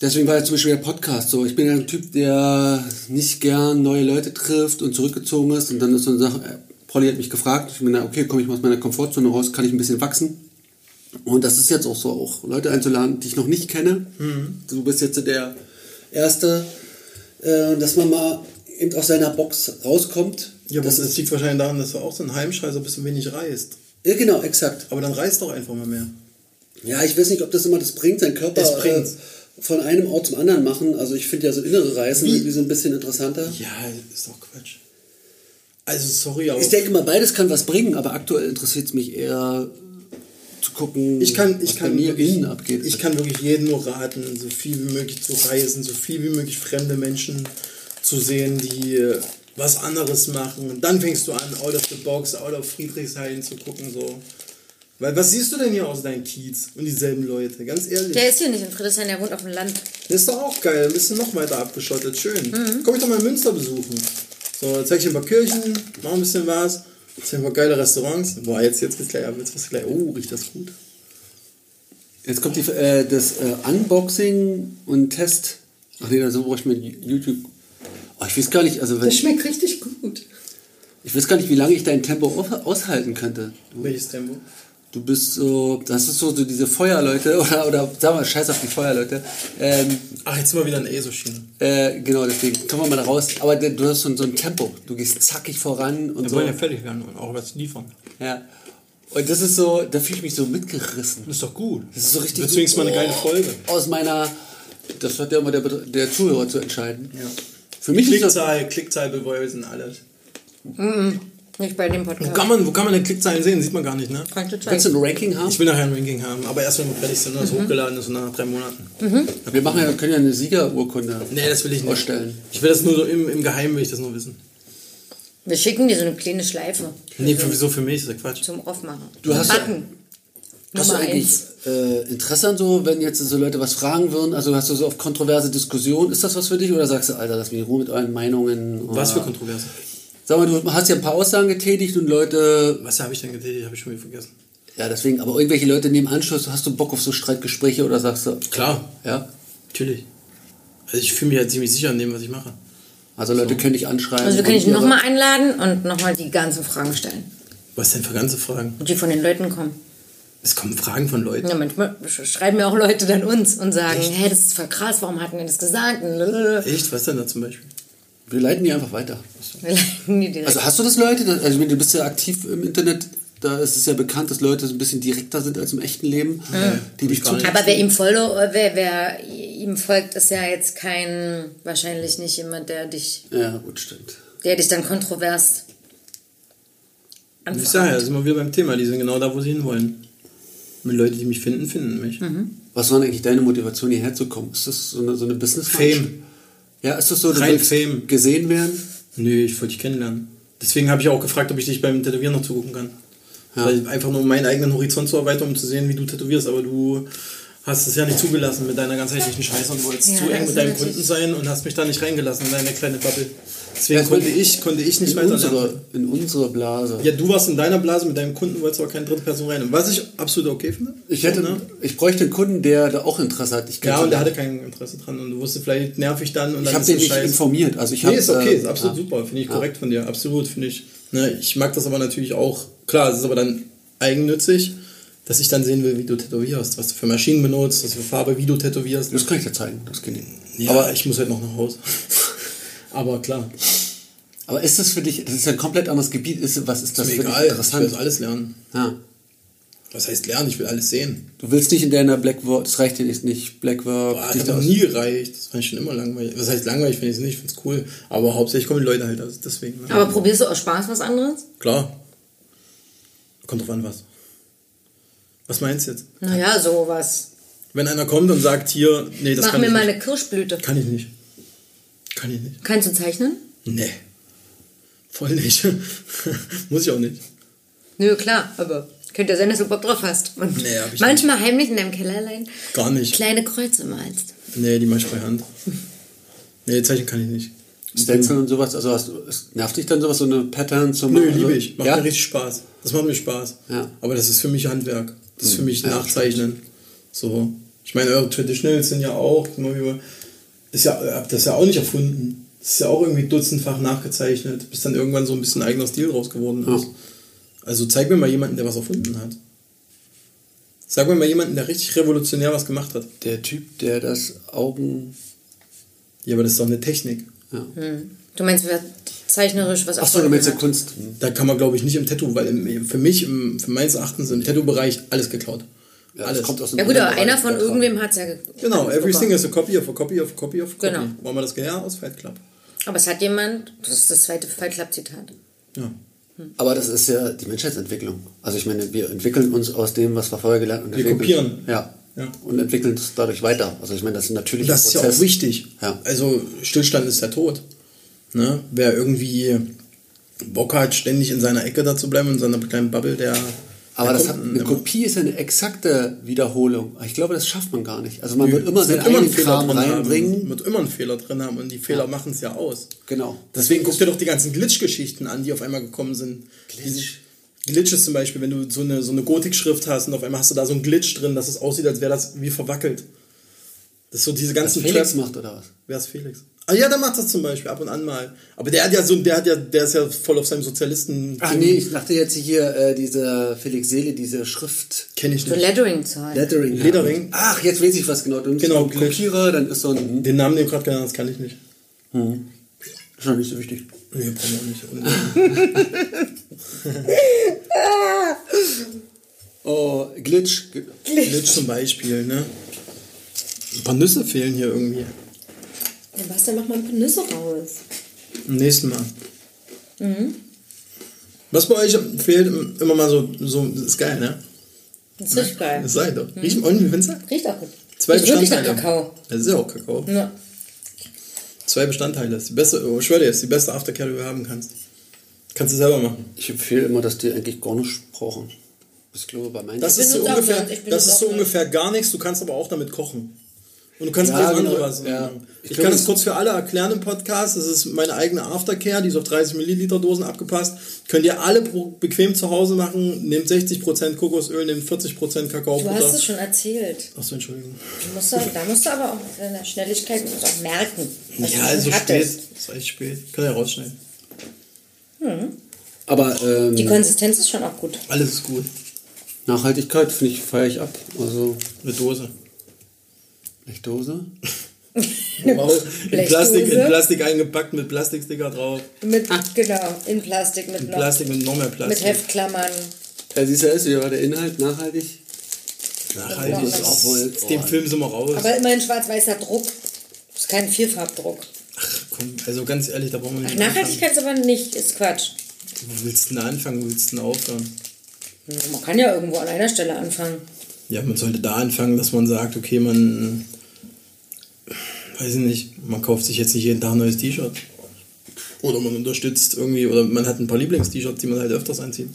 S3: deswegen war ja zum Beispiel der Podcast so. Ich bin ja ein Typ, der nicht gern neue Leute trifft und zurückgezogen ist und dann ist so eine Sache, äh, Polly hat mich gefragt, ich bin da, okay, komme ich mal aus meiner Komfortzone raus, kann ich ein bisschen wachsen. Und das ist jetzt auch so, auch Leute einzuladen, die ich noch nicht kenne. Du bist jetzt der Erste, äh, dass man mal eben aus seiner Box rauskommt.
S4: Ja, aber
S3: das
S4: das
S3: ist,
S4: liegt wahrscheinlich daran, dass du auch so ein Heimscheißer bist und wenig reist.
S3: ja, genau, exakt.
S4: Aber dann reist doch einfach mal mehr.
S3: Ja, ich weiß nicht, ob das immer das bringt, seinen Körper
S4: bringt's.
S3: äh, von einem Ort zum anderen machen. Also ich finde ja so innere Reisen
S4: Wie?
S3: irgendwie so ein bisschen interessanter.
S4: Ja, ist doch Quatsch. Also sorry, aber
S3: Ich denke mal, beides kann was bringen, aber aktuell interessiert es mich eher zu gucken,
S4: ich kann, ich
S3: was
S4: kann
S3: bei mir
S4: wirklich,
S3: innen abgeht.
S4: Ich kann wirklich jedem nur raten, so viel wie möglich zu reisen, so viel wie möglich fremde Menschen zu sehen, die äh, was anderes machen. Und dann fängst du an, out of the box, out of Friedrichshain zu gucken, so. Weil was siehst du denn hier aus deinem Kiez und dieselben Leute? Ganz ehrlich.
S1: Der ist hier nicht in Friedrichshain, der wohnt auf dem Land.
S4: Das ist doch auch geil. Ein bisschen noch weiter abgeschottet. Schön.
S1: Mhm.
S4: Komm ich doch mal in Münster besuchen. So, zeig ich dir ein paar Kirchen, mach ein bisschen was. Zeig ein paar geile Restaurants. Boah, jetzt, jetzt geht's gleich ab. Jetzt geht's gleich. Oh, riecht das gut.
S3: Jetzt kommt die, äh, das äh, Unboxing und Test. Ach nee, so brauche ich mit YouTube. Oh, ich weiß gar nicht, also wenn,
S4: schmeckt richtig gut.
S3: ich weiß gar nicht, wie lange ich dein Tempo aushalten könnte.
S4: Welches Tempo?
S3: Du bist so, das ist so, so diese Feuerleute oder oder sag mal, scheiß auf die Feuerleute. Ähm,
S4: Ach, jetzt sind wir wieder in der ESO-Schiene.
S3: äh, genau, deswegen kommen wir mal da raus. Aber du hast so, so ein Tempo. Du gehst zackig voran und
S4: Wir
S3: so.
S4: wollen ja fertig werden und auch was liefern.
S3: Ja. Und das ist so, da fühle ich mich so mitgerissen.
S4: Das ist doch gut.
S3: Das ist so richtig.
S4: Wird wenigstens mal eine geile Folge.
S3: Aus meiner, das hat ja immer der, der Zuhörer zu entscheiden. Für mich ist das,
S4: Klickzahl, Klickzahl beweisen, alles.
S1: Nicht bei dem
S4: Wo
S1: Podcast.
S4: kann, man, wo kann man denn Klickzahlen sehen? Sieht man gar nicht, ne?
S1: Kannst du
S3: ein Ranking haben?
S4: Ich will nachher ein Ranking haben, aber erst wenn wir fertig sind und das hochgeladen ist und nach drei Monaten.
S3: Wir machen ja, können ja eine Siegerurkunde
S4: Nee, das will ich nicht.
S3: ausstellen.
S4: Ich will das nur so im, im Geheimen, will ich das nur wissen.
S1: Wir schicken dir so eine kleine Schleife
S4: Nee, für, wieso für mich? Das ist ja Quatsch.
S1: zum Aufmachen.
S3: Du hast
S1: Backen.
S3: Hast du
S1: Nummer
S3: eigentlich
S1: eins.
S3: äh, Interesse an so, wenn jetzt so Leute was fragen würden? Also hast du so auf kontroverse Diskussionen? Ist das was für dich? Oder sagst du, Alter, lass mich in Ruhe mit euren Meinungen?
S4: Was für Kontroverse?
S3: Sag mal, du hast ja ein paar Aussagen getätigt und Leute,
S4: Was habe ich denn getätigt? Habe ich schon wieder vergessen.
S3: ja deswegen, aber irgendwelche Leute nehmen Anschluss, hast du Bock auf so Streitgespräche oder sagst du,
S4: Klar,
S3: ja?
S4: natürlich. Also ich fühle mich halt ziemlich sicher an dem, was ich mache.
S3: Also Leute können dich anschreiben.
S1: Also wir können dich nochmal einladen und nochmal die ganzen Fragen stellen.
S4: Was denn für ganze Fragen?
S1: Die von den Leuten kommen.
S4: Es kommen Fragen von Leuten.
S1: Ja, manchmal sch- schreiben ja auch Leute dann uns und sagen, hä, das ist voll krass, warum hat denn das gesagt? Wir
S4: Echt? Was denn da zum Beispiel?
S3: Wir leiten die einfach weiter.
S1: leiten die direkt.
S3: Also hast du das Leute? Also ich meine, du bist ja aktiv im Internet. Da ist es ja bekannt, dass Leute so ein bisschen direkter sind als im echten Leben. Die dich
S4: gar nicht.
S3: zu
S1: Aber wer ihm, follow, wer, wer ihm folgt, ist ja jetzt kein, wahrscheinlich nicht jemand, der dich,
S3: Ja, gut, stimmt.
S1: der dich dann kontrovers
S4: Und ich sage ja, sind wir wieder beim Thema. Die sind genau da, wo sie hinwollen. Und Leute, die mich finden, finden mich.
S3: Was war denn eigentlich deine Motivation, hierher zu kommen? Ist das so eine, so eine business
S4: Fame.
S3: Ja, ist das so, du
S4: Rein Fame.
S3: gesehen werden?
S4: Nö, ich wollte dich kennenlernen. Deswegen habe ich auch gefragt, ob ich dich beim Tätowieren noch zugucken kann. Weil einfach nur um meinen eigenen Horizont zu erweitern, um zu sehen, wie du tätowierst. Aber du hast es ja nicht zugelassen mit deiner ganzheitlichen Scheiße und wolltest
S1: Ja,
S4: zu eng mit deinem Kunden sein und hast mich da nicht reingelassen in deine kleine Bubble. Deswegen
S3: Ja,
S4: konnte ich, konnte ich nicht
S3: in
S4: weiter
S3: unsere, in unsere Blase.
S4: Ja, du warst in deiner Blase mit deinem Kunden, wolltest aber keine dritte Person rein. Was ich absolut okay finde.
S3: Ich hätte,
S4: ne?
S3: ich bräuchte einen Kunden, der da auch Interesse hat. Ich
S4: Ja, und der hatte kein Interesse dran und du wusstest vielleicht nervig dann und
S3: ich habe den nicht informiert. Also ich
S4: Nee,
S3: hab,
S4: ist okay,
S3: äh,
S4: ist absolut
S3: ja.
S4: super, finde ich korrekt von dir, absolut, finde ich. Ne, ich mag das aber natürlich auch, klar, es ist aber dann eigennützig, dass ich dann sehen will, wie du tätowierst, was du für Maschinen benutzt, was für Farbe, wie du tätowierst.
S3: Das kann ich dir zeigen. Das ich.
S4: Ja, aber ich muss halt noch nach Hause. Aber klar,
S3: Aber ist das für dich, das ist ein komplett anderes Gebiet, ist, was ist das
S4: ist
S3: für
S4: mir
S3: dich
S4: egal, ich will
S3: interessant?
S4: das alles lernen.
S3: Ja.
S4: Was heißt lernen? Ich will alles sehen.
S3: Du willst nicht in deiner Blackwork, das reicht dir nicht, nicht Blackwork.
S4: Boah,
S3: dich
S4: hat noch
S3: aus-
S4: nie gereicht. Das fand ich schon immer langweilig. Was heißt langweilig, finde ich es nicht, ich finde es cool. Aber hauptsächlich kommen die Leute halt, also deswegen. Ne?
S1: Aber probierst du aus Spaß was anderes?
S4: Klar. Kommt drauf an, was. Was meinst du jetzt?
S1: Naja, sowas.
S4: Wenn einer kommt und sagt, hier, nee, das
S1: Mach
S4: kann
S1: mir
S4: ich
S1: mal
S4: nicht.
S1: eine Kirschblüte.
S4: Kann ich nicht. Kann ich nicht.
S1: Kannst du zeichnen?
S4: Nee. Voll nicht. Muss ich auch nicht.
S1: Nö, klar, aber könnte ja sein, dass du Bock drauf hast. Und
S4: Nee, hab ich
S1: manchmal heimlich in deinem Kellerlein
S4: Gar nicht.
S1: kleine Kreuze malst.
S4: Nee, die mach ich bei Hand. Nee, zeichnen kann ich nicht.
S3: Stencil und sowas, also hast, du- es nervt dich dann sowas, so eine Pattern zum
S4: Nö,
S3: also,
S4: liebe ich. Macht
S3: ja?
S4: mir richtig Spaß. Das macht mir Spaß.
S3: Ja. Hm.
S4: Aber das ist für mich Handwerk. Das ist für mich
S3: Ja,
S4: Nachzeichnen. So. Ich meine, eure Traditionals sind ja auch, immer ist ja, habt das ja auch nicht erfunden. Das ist ja auch irgendwie dutzendfach nachgezeichnet, bis dann irgendwann so ein bisschen eigener Stil draus geworden ist.
S3: Ja.
S4: Also zeig mir mal jemanden, der was erfunden hat. Sag mir mal jemanden, der richtig revolutionär was gemacht hat.
S3: Der Typ, der das Augen.
S4: Ja, aber das ist doch eine Technik.
S3: Ja.
S1: Du meinst, wer zeichnerisch was
S3: Achso, du meinst
S1: erfunden
S3: Kunst. Hm.
S4: Da kann man, glaube ich, nicht im Tattoo, weil im, für mich, im, für meines Erachtens, im Tattoo-Bereich alles geklaut.
S3: Ja,
S4: alles.
S3: kommt aus dem
S1: Ja gut, aber einer von irgendwem hat es ja ge-
S4: Genau, everything is a copy of a copy of a copy of a copy.
S1: Genau.
S4: Wollen wir das her aus Fight Club?
S1: Aber es hat jemand, das ist das zweite Fight Club Zitat.
S4: Ja.
S3: Aber das ist ja die Menschheitsentwicklung. Also ich meine, wir entwickeln uns aus dem, was wir vorher gelernt haben.
S4: Wir kopieren.
S3: Ja.
S4: Ja.
S3: Und entwickeln es dadurch weiter. Also ich meine, das ist natürlich
S4: das ist ja auch wichtig.
S3: Ja.
S4: Also Stillstand ist der Tod. Ne? Wer irgendwie Bock hat, ständig in seiner Ecke da zu bleiben, in seiner kleinen Bubble, der.
S3: Aber das hat, eine. Kopie ist ja eine exakte Wiederholung. Ich glaube, das schafft man gar nicht. Also man wird
S4: Es
S3: immer seinen
S4: wird immer einen
S3: eigenen
S4: Fehler
S3: Kram
S4: haben.
S3: reinbringen.
S4: Wird immer einen Fehler drin haben und die Fehler machen es ja aus.
S3: Genau.
S4: Deswegen guck dir doch die ganzen Glitch-Geschichten an, die auf einmal gekommen sind.
S3: Glitch?
S4: Glitches zum Beispiel, wenn du so eine, so eine Gotik-Schrift hast und auf einmal hast du da so einen Glitch drin, dass es aussieht, als wäre das wie verwackelt. Das so diese
S3: Was
S4: ganzen
S3: Felix
S4: Trap-
S3: macht oder was?
S4: Wer ist Felix? Ah ja, der macht das zum Beispiel ab und an mal. Aber der hat ja so, der hat ja, der ist ja voll auf seinem Sozialisten.
S3: Ach nee, ich dachte jetzt hier äh, diese Felix Seele, diese Schrift.
S4: kenne ich
S1: So
S4: nicht.
S1: Lettering-Zahl.
S3: Lettering.
S4: Lettering.
S3: Ach, jetzt weiß ich was genau. Du
S4: Genau,
S3: kopiere, dann ist so ein.
S4: Den Namen, den du gerade genannt hast, kann ich nicht.
S3: Ist noch nicht so wichtig.
S4: Nee, brauchen wir auch nicht.
S3: Oh, Glitch.
S4: Glitch zum Beispiel, ne? Ein paar Nüsse fehlen hier irgendwie.
S1: Ja, Bastian, mach mal ein paar Nüsse raus.
S4: Im nächsten Mal.
S1: Mhm.
S4: Was bei euch fehlt, immer mal so, so das ist geil, ne?
S1: Das ist richtig geil.
S4: Das sei doch. Riechen und wie findest du?
S1: Riecht auch gut.
S4: Zwei
S1: Riecht wirklich nach
S4: Bestandteile.
S1: Kakao.
S4: Das ist ja auch Kakao.
S1: Ja.
S4: Zwei Bestandteile. Das ist die beste, oh, ich schwöre dir, das ist die beste Aftercare, die du haben kannst. Kannst du selber machen.
S3: Ich empfehle immer, dass die eigentlich gar nicht brauchen. Ich glaube, bei meinen.
S4: Das ist so ungefähr, das ist so ungefähr gar nichts. Du kannst aber auch damit kochen. Und du kannst
S3: Ja,
S4: alles
S3: genau,
S4: andere was
S3: ja.
S4: machen. Ich,
S3: Ich
S4: kann das kurz für alle erklären im Podcast. Das ist meine eigene Aftercare, die ist auf 30 Milliliter Dosen abgepasst. Könnt ihr alle bequem zu Hause machen. Nehmt 60% Kokosöl, nehmt 40%
S1: Du hast
S4: Kakaobutter.
S1: es schon erzählt.
S4: Achso, Entschuldigung.
S1: Du musst da, da musst du aber auch in der Schnelligkeit auch merken. dass
S4: Ja, also
S1: es
S4: spät. ist echt spät. Kann ja rausschneiden.
S3: Aber ähm,
S1: Die Konsistenz ist schon auch gut.
S4: Alles ist gut.
S3: Nachhaltigkeit finde ich feiere ich ab. Also
S4: Eine Dose.
S3: Blechdose.
S4: Wow. In. Plastik, in Plastik eingepackt mit Plastiksticker drauf.
S1: Mit, genau, in Plastik mit
S4: In
S1: noch,
S4: Plastik mit noch mehr
S1: mit
S4: Plastik.
S1: Heftklammern.
S3: Ja, siehst du, ist wieder der Inhalt nachhaltig.
S4: Nachhaltig.
S1: Genau.
S3: Obwohl,
S4: Aus dem Film sind wir raus.
S1: Aber immerhin schwarz-weißer Druck. Das ist kein Vierfarbdruck.
S4: Komm, also ganz ehrlich, da brauchen wir
S1: Ach,
S4: nicht.
S1: Nachhaltigkeit ist aber nicht, ist Quatsch.
S4: Wo willst du denn anfangen, wo willst du denn aufhören?
S1: Man kann ja irgendwo an einer Stelle anfangen.
S4: Ja, man sollte da anfangen, dass man sagt, okay, man, weiß ich nicht, man kauft sich jetzt nicht jeden Tag ein neues T-Shirt. Oder man unterstützt irgendwie, oder man hat ein paar Lieblings-T-Shirts, die man halt öfters anzieht.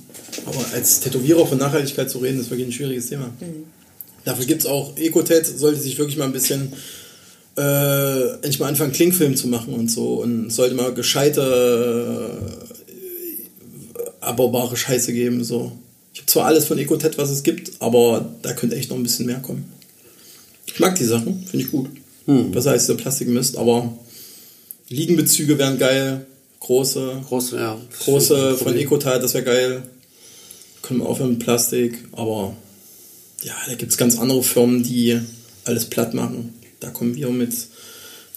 S4: Aber als Tätowierer von Nachhaltigkeit zu reden, ist wirklich ein schwieriges Thema. Dafür gibt es auch, Ecotet sollte sich wirklich mal ein bisschen, äh, endlich mal anfangen, Klingfilm zu machen und so. Und sollte mal gescheite, äh, abbaubare Scheiße geben, so. Ich habe zwar alles von Ecotet, was es gibt, aber da könnte echt noch ein bisschen mehr kommen. Ich mag die Sachen, finde ich gut. Besser als der Plastikmist, aber Liegenbezüge wären geil. Große,
S3: Große, ja.
S4: große von. Ecotal, das wäre geil. Können wir aufhören mit Plastik, aber ja, da gibt es ganz andere Firmen, die alles platt machen. Da kommen wir mit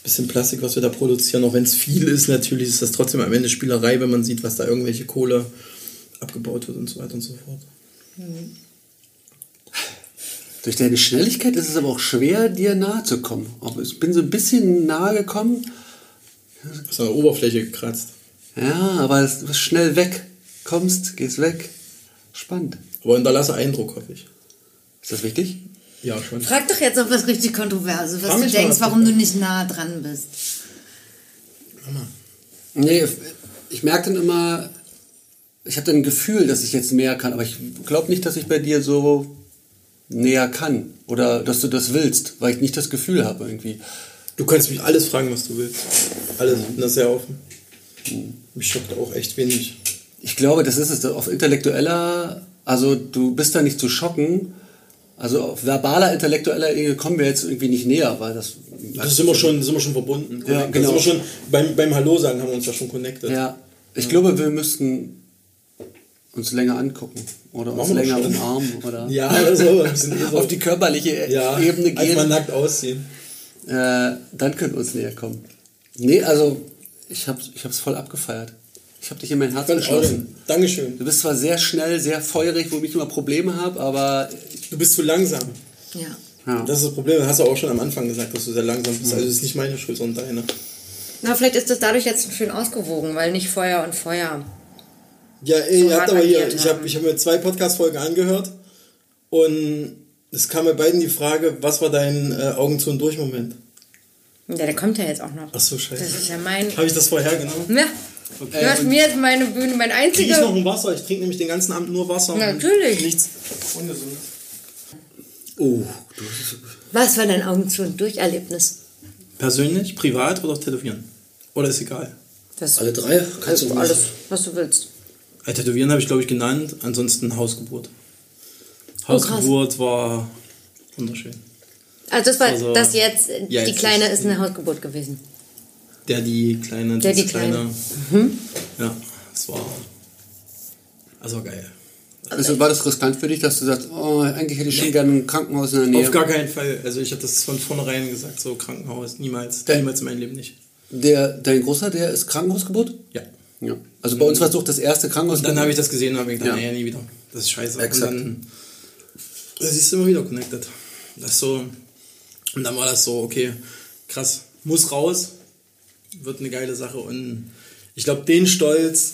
S4: bisschen Plastik, was wir da produzieren, auch wenn es viel ist, natürlich ist das trotzdem am Ende Spielerei, wenn man sieht, was da irgendwelche Kohle abgebaut wird und so weiter und so fort.
S3: Durch deine Schnelligkeit ist es aber auch schwer, dir nahe zu kommen. Aber ich bin so ein bisschen nahe gekommen.
S4: Aus der Oberfläche gekratzt.
S3: Ja, aber es- du bist schnell weg. Kommst, gehst weg. Spannend.
S4: Aber hinterlasse Eindruck, hoffe ich.
S3: Ist das wichtig?
S4: Ja, schon.
S5: Frag doch jetzt auf was richtig Kontroverses, was
S4: Frag
S5: du denkst, warum du nicht nah dran bist.
S3: Nee, ich merke dann immer, ich habe dann ein Gefühl, dass ich jetzt mehr kann, aber ich glaube nicht, dass ich bei dir so näher kann oder dass du das willst, weil ich nicht das Gefühl habe irgendwie.
S4: Du kannst mich alles fragen, was du willst. Alles, ich bin da sehr offen. Mich schockt auch echt wenig.
S3: Ich glaube, das ist es. Auf intellektueller, also du bist da nicht zu schocken. Also auf verbaler, intellektueller Ebene kommen wir jetzt irgendwie nicht näher, weil das.
S4: Das sind wir schon, sind wir schon verbunden.
S3: Ja,
S4: Das
S3: genau.
S4: sind wir schon, beim, beim Hallo sagen haben wir uns ja schon connected.
S3: Ja, ich glaube, wir müssten uns länger angucken oder uns
S4: Machen
S3: länger
S4: schon.
S3: umarmen oder
S4: Ja, also ein bisschen so.
S3: auf die körperliche
S4: ja,
S3: Ebene gehen.
S4: mal nackt ausziehen.
S3: Äh, dann können wir uns näher kommen. Nee, also ich habe ich hab's voll abgefeiert. Ich habe dich in mein Herz
S4: Ganz
S3: geschlossen.
S4: Dankeschön.
S3: Du bist zwar sehr schnell, sehr feurig, wo ich immer Probleme habe, aber
S4: Du bist zu langsam.
S5: Ja.
S3: ja.
S4: Das ist das Problem. Das hast du auch schon am Anfang gesagt, dass du sehr langsam bist. Also das ist nicht meine Schuld, sondern deine.
S1: Na, vielleicht ist das dadurch jetzt schön ausgewogen, weil nicht Feuer und Feuer.
S4: Ja, ey,
S1: So
S4: ihr habt aber hier, ich habe ich hab mir zwei Podcast-Folgen angehört und es kam bei beiden die Frage, was war dein äh, Augen zu und durch Moment?
S1: Ja, der kommt ja jetzt auch noch.
S4: Ach so, scheiße.
S1: Das ist ja mein.
S4: Habe ich das vorhergenommen?
S1: Ja. Du hast mir jetzt meine Bühne, mein
S4: Krieg ich noch
S1: einziger.
S4: ein Wasser? Ich trinke nämlich den ganzen Abend nur Wasser. und
S1: Natürlich.
S4: Nichts Ungesundes.
S3: Oh,
S1: Was war dein Augen zu und durch Erlebnis?
S4: Persönlich, privat oder tätowieren? Oder ist egal?
S1: Das
S3: alle drei kannst du
S1: alles, was du willst.
S4: Äh, tätowieren habe ich, glaube ich, genannt. Ansonsten Hausgeburt.
S1: Oh.
S4: Hausgeburt war wunderschön.
S1: Also das war
S4: Also,
S1: das jetzt,
S4: ja,
S1: die
S4: jetzt
S1: Kleine
S4: ist-
S1: eine Hausgeburt gewesen.
S4: Der, die kleine,
S1: Der,
S4: das
S1: die Kleine.
S4: Ja, es war. Also war geil.
S3: Also war das riskant für dich, dass du sagst, oh, eigentlich hätte ich schon gerne ein Krankenhaus in der Nähe?
S4: Auf gar keinen Fall. Also ich habe das von vornherein gesagt, so Krankenhaus, niemals.
S3: Der-
S4: niemals in meinem Leben nicht.
S3: Der, dein Großer, der ist Krankenhausgeburt?
S4: Ja.
S3: Ja. Also bei uns war es doch das erste Krankenhaus.
S4: Und dann habe ich das gesehen und habe gedacht,
S3: Ja.
S4: nee, nie wieder. Das ist scheiße.
S3: Exakt.
S4: Und dann da siehst du immer wieder connected. Das ist so. Und dann war das so, okay, krass, muss raus, wird eine geile Sache. Und ich glaube, den Stolz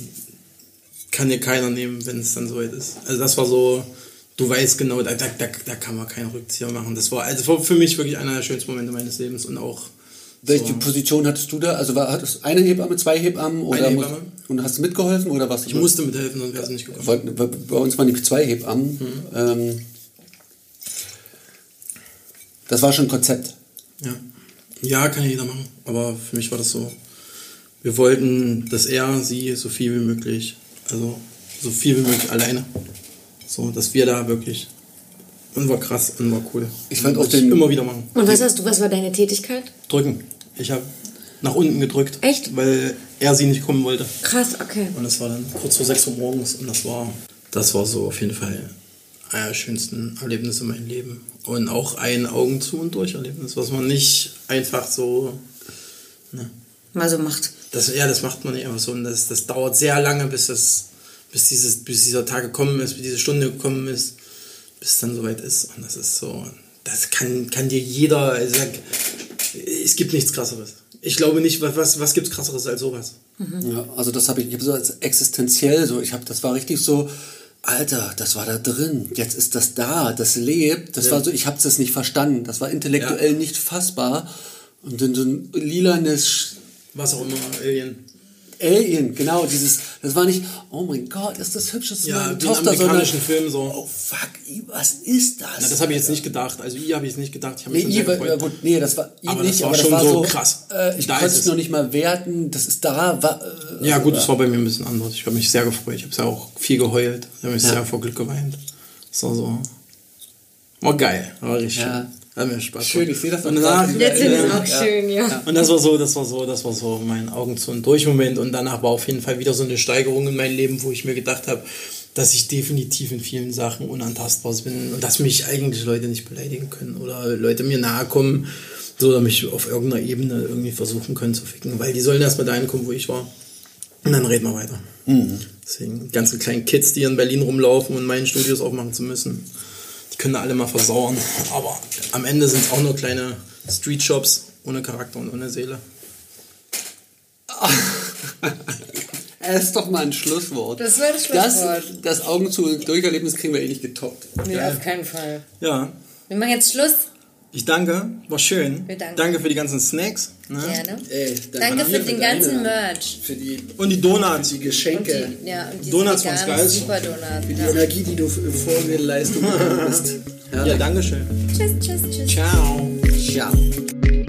S4: kann dir keiner nehmen, wenn es dann soweit ist. Also das war so, du weißt genau, da, da, da, da kann man keinen Rückzieher machen. Das war, also das war für mich wirklich einer der schönsten Momente meines Lebens und auch
S3: Welche
S4: so.
S3: Position hattest du da? Also war, hattest du eine Hebamme, zwei Hebammen? Oder
S4: Eine Hebamme.
S3: Und hast du mitgeholfen oder was?
S4: Ich musste mithelfen, sonst wäre es nicht gekommen.
S3: Bei, uns waren nämlich zwei Hebammen.
S4: Mhm.
S3: Ähm, das war schon ein Konzept.
S4: Ja. ja, kann ja jeder machen. Aber für mich war das so. Wir wollten, dass er sie so viel wie möglich, also so viel wie möglich alleine. So, dass wir da wirklich. Und war krass und war cool.
S3: Ich fand auch den-
S4: immer wieder machen.
S1: Und was hast du, was war deine Tätigkeit?
S4: Drücken. Ich habe nach unten gedrückt.
S1: Echt?
S4: Weil er sie nicht kommen wollte.
S1: Krass, okay.
S4: Und das war dann kurz vor 6 Uhr morgens und das war, das war so auf jeden Fall einer der schönsten Erlebnisse in meinem Leben. Und auch ein Augen zu und durch Erlebnis, was man nicht einfach so,
S1: Mal so macht.
S4: das, ja, das macht man nicht einfach so. Und das, das dauert sehr lange, bis das, bis dieses, bis dieser Tag gekommen ist, bis diese Stunde gekommen ist, bis es dann soweit ist. Und das ist so, das kann, kann dir jeder, sag, es gibt nichts krasseres. ich glaube nicht, was, was, was gibt es krasseres als sowas?
S3: Ja, also das habe ich, ich hab so als existenziell so, ich habe, das war richtig so, Alter, das war da drin, jetzt ist das da, das lebt, das
S4: Ja.
S3: war so, ich habe das nicht verstanden, das war intellektuell
S4: Ja.
S3: nicht fassbar und dann so ein lilanes
S4: Was auch immer, Alien.
S3: Alien, genau, dieses, das war nicht, oh mein Gott, ist das hübsch, das ist
S4: Ja,
S3: meine Tochter, sondern,
S4: amerikanischen Filmen so.
S3: oh fuck, i- was ist das?
S4: Na, das habe ich jetzt nicht gedacht. Also I habe ich jetzt nicht gedacht. Ich habe
S3: Nee,
S4: mich schon
S3: I,
S4: sehr
S3: war- ja gut, nee, das war I
S4: Aber das
S3: nicht,
S4: war
S3: aber das
S4: schon
S3: war
S4: so
S3: so
S4: krass.
S3: Äh, ich
S4: Da
S3: konnte es
S4: es.
S3: noch nicht mal werten, das ist da. War, äh,
S4: Ja gut, das war bei mir ein bisschen anders. Ich habe mich sehr gefreut. Ich habe ja auch viel geheult. Ich habe mich
S3: Ja.
S4: sehr vor Glück geweint. Das war so... War geil. War richtig
S3: Ja.
S4: schön. Hat mir Spaß
S3: Schön, ich sehe das
S4: Und danach.
S1: Jetzt ist es
S3: Ja.
S1: auch schön, ja.
S4: Und das war so, das war so, das war so mein Augen zu und durch Moment. Und danach war auf jeden Fall wieder so eine Steigerung in meinem Leben, wo ich mir gedacht habe, dass ich definitiv in vielen Sachen unantastbar bin und dass mich eigentlich Leute nicht beleidigen können oder Leute mir nahe kommen, so oder mich auf irgendeiner Ebene irgendwie versuchen können zu ficken, weil die sollen erstmal dahin kommen, wo ich war. Und dann reden wir weiter. Deswegen, die ganzen kleinen Kids, die in Berlin rumlaufen und meinen Studios aufmachen zu müssen, die können da alle mal versauern. Aber am Ende sind es auch nur kleine Street-Shops ohne Charakter und ohne Seele.
S3: Es ist doch mal ein Schlusswort.
S1: Das war das Schlusswort.
S3: Das, das Augen zu Durcherlebnis kriegen wir eh nicht getoppt.
S1: Nee, auf keinen Fall.
S4: Ja,
S1: Wir machen jetzt Schluss.
S4: Ich danke, war schön. Danke für die ganzen Snacks. Ne?
S1: Gerne.
S3: Ey,
S1: Danke für den ganzen Merch.
S3: Für die,
S4: Und die Donuts.
S3: die Geschenke.
S1: Die, ja, und
S4: Donuts
S1: veganen
S4: geil.
S1: Super
S3: Für
S1: Donuts.
S3: die
S1: Ja.
S3: Energie, die du vor mir leistest.
S4: Ja, danke schön.
S1: Tschüss, tschüss, tschüss.
S4: Ciao.
S3: Ciao.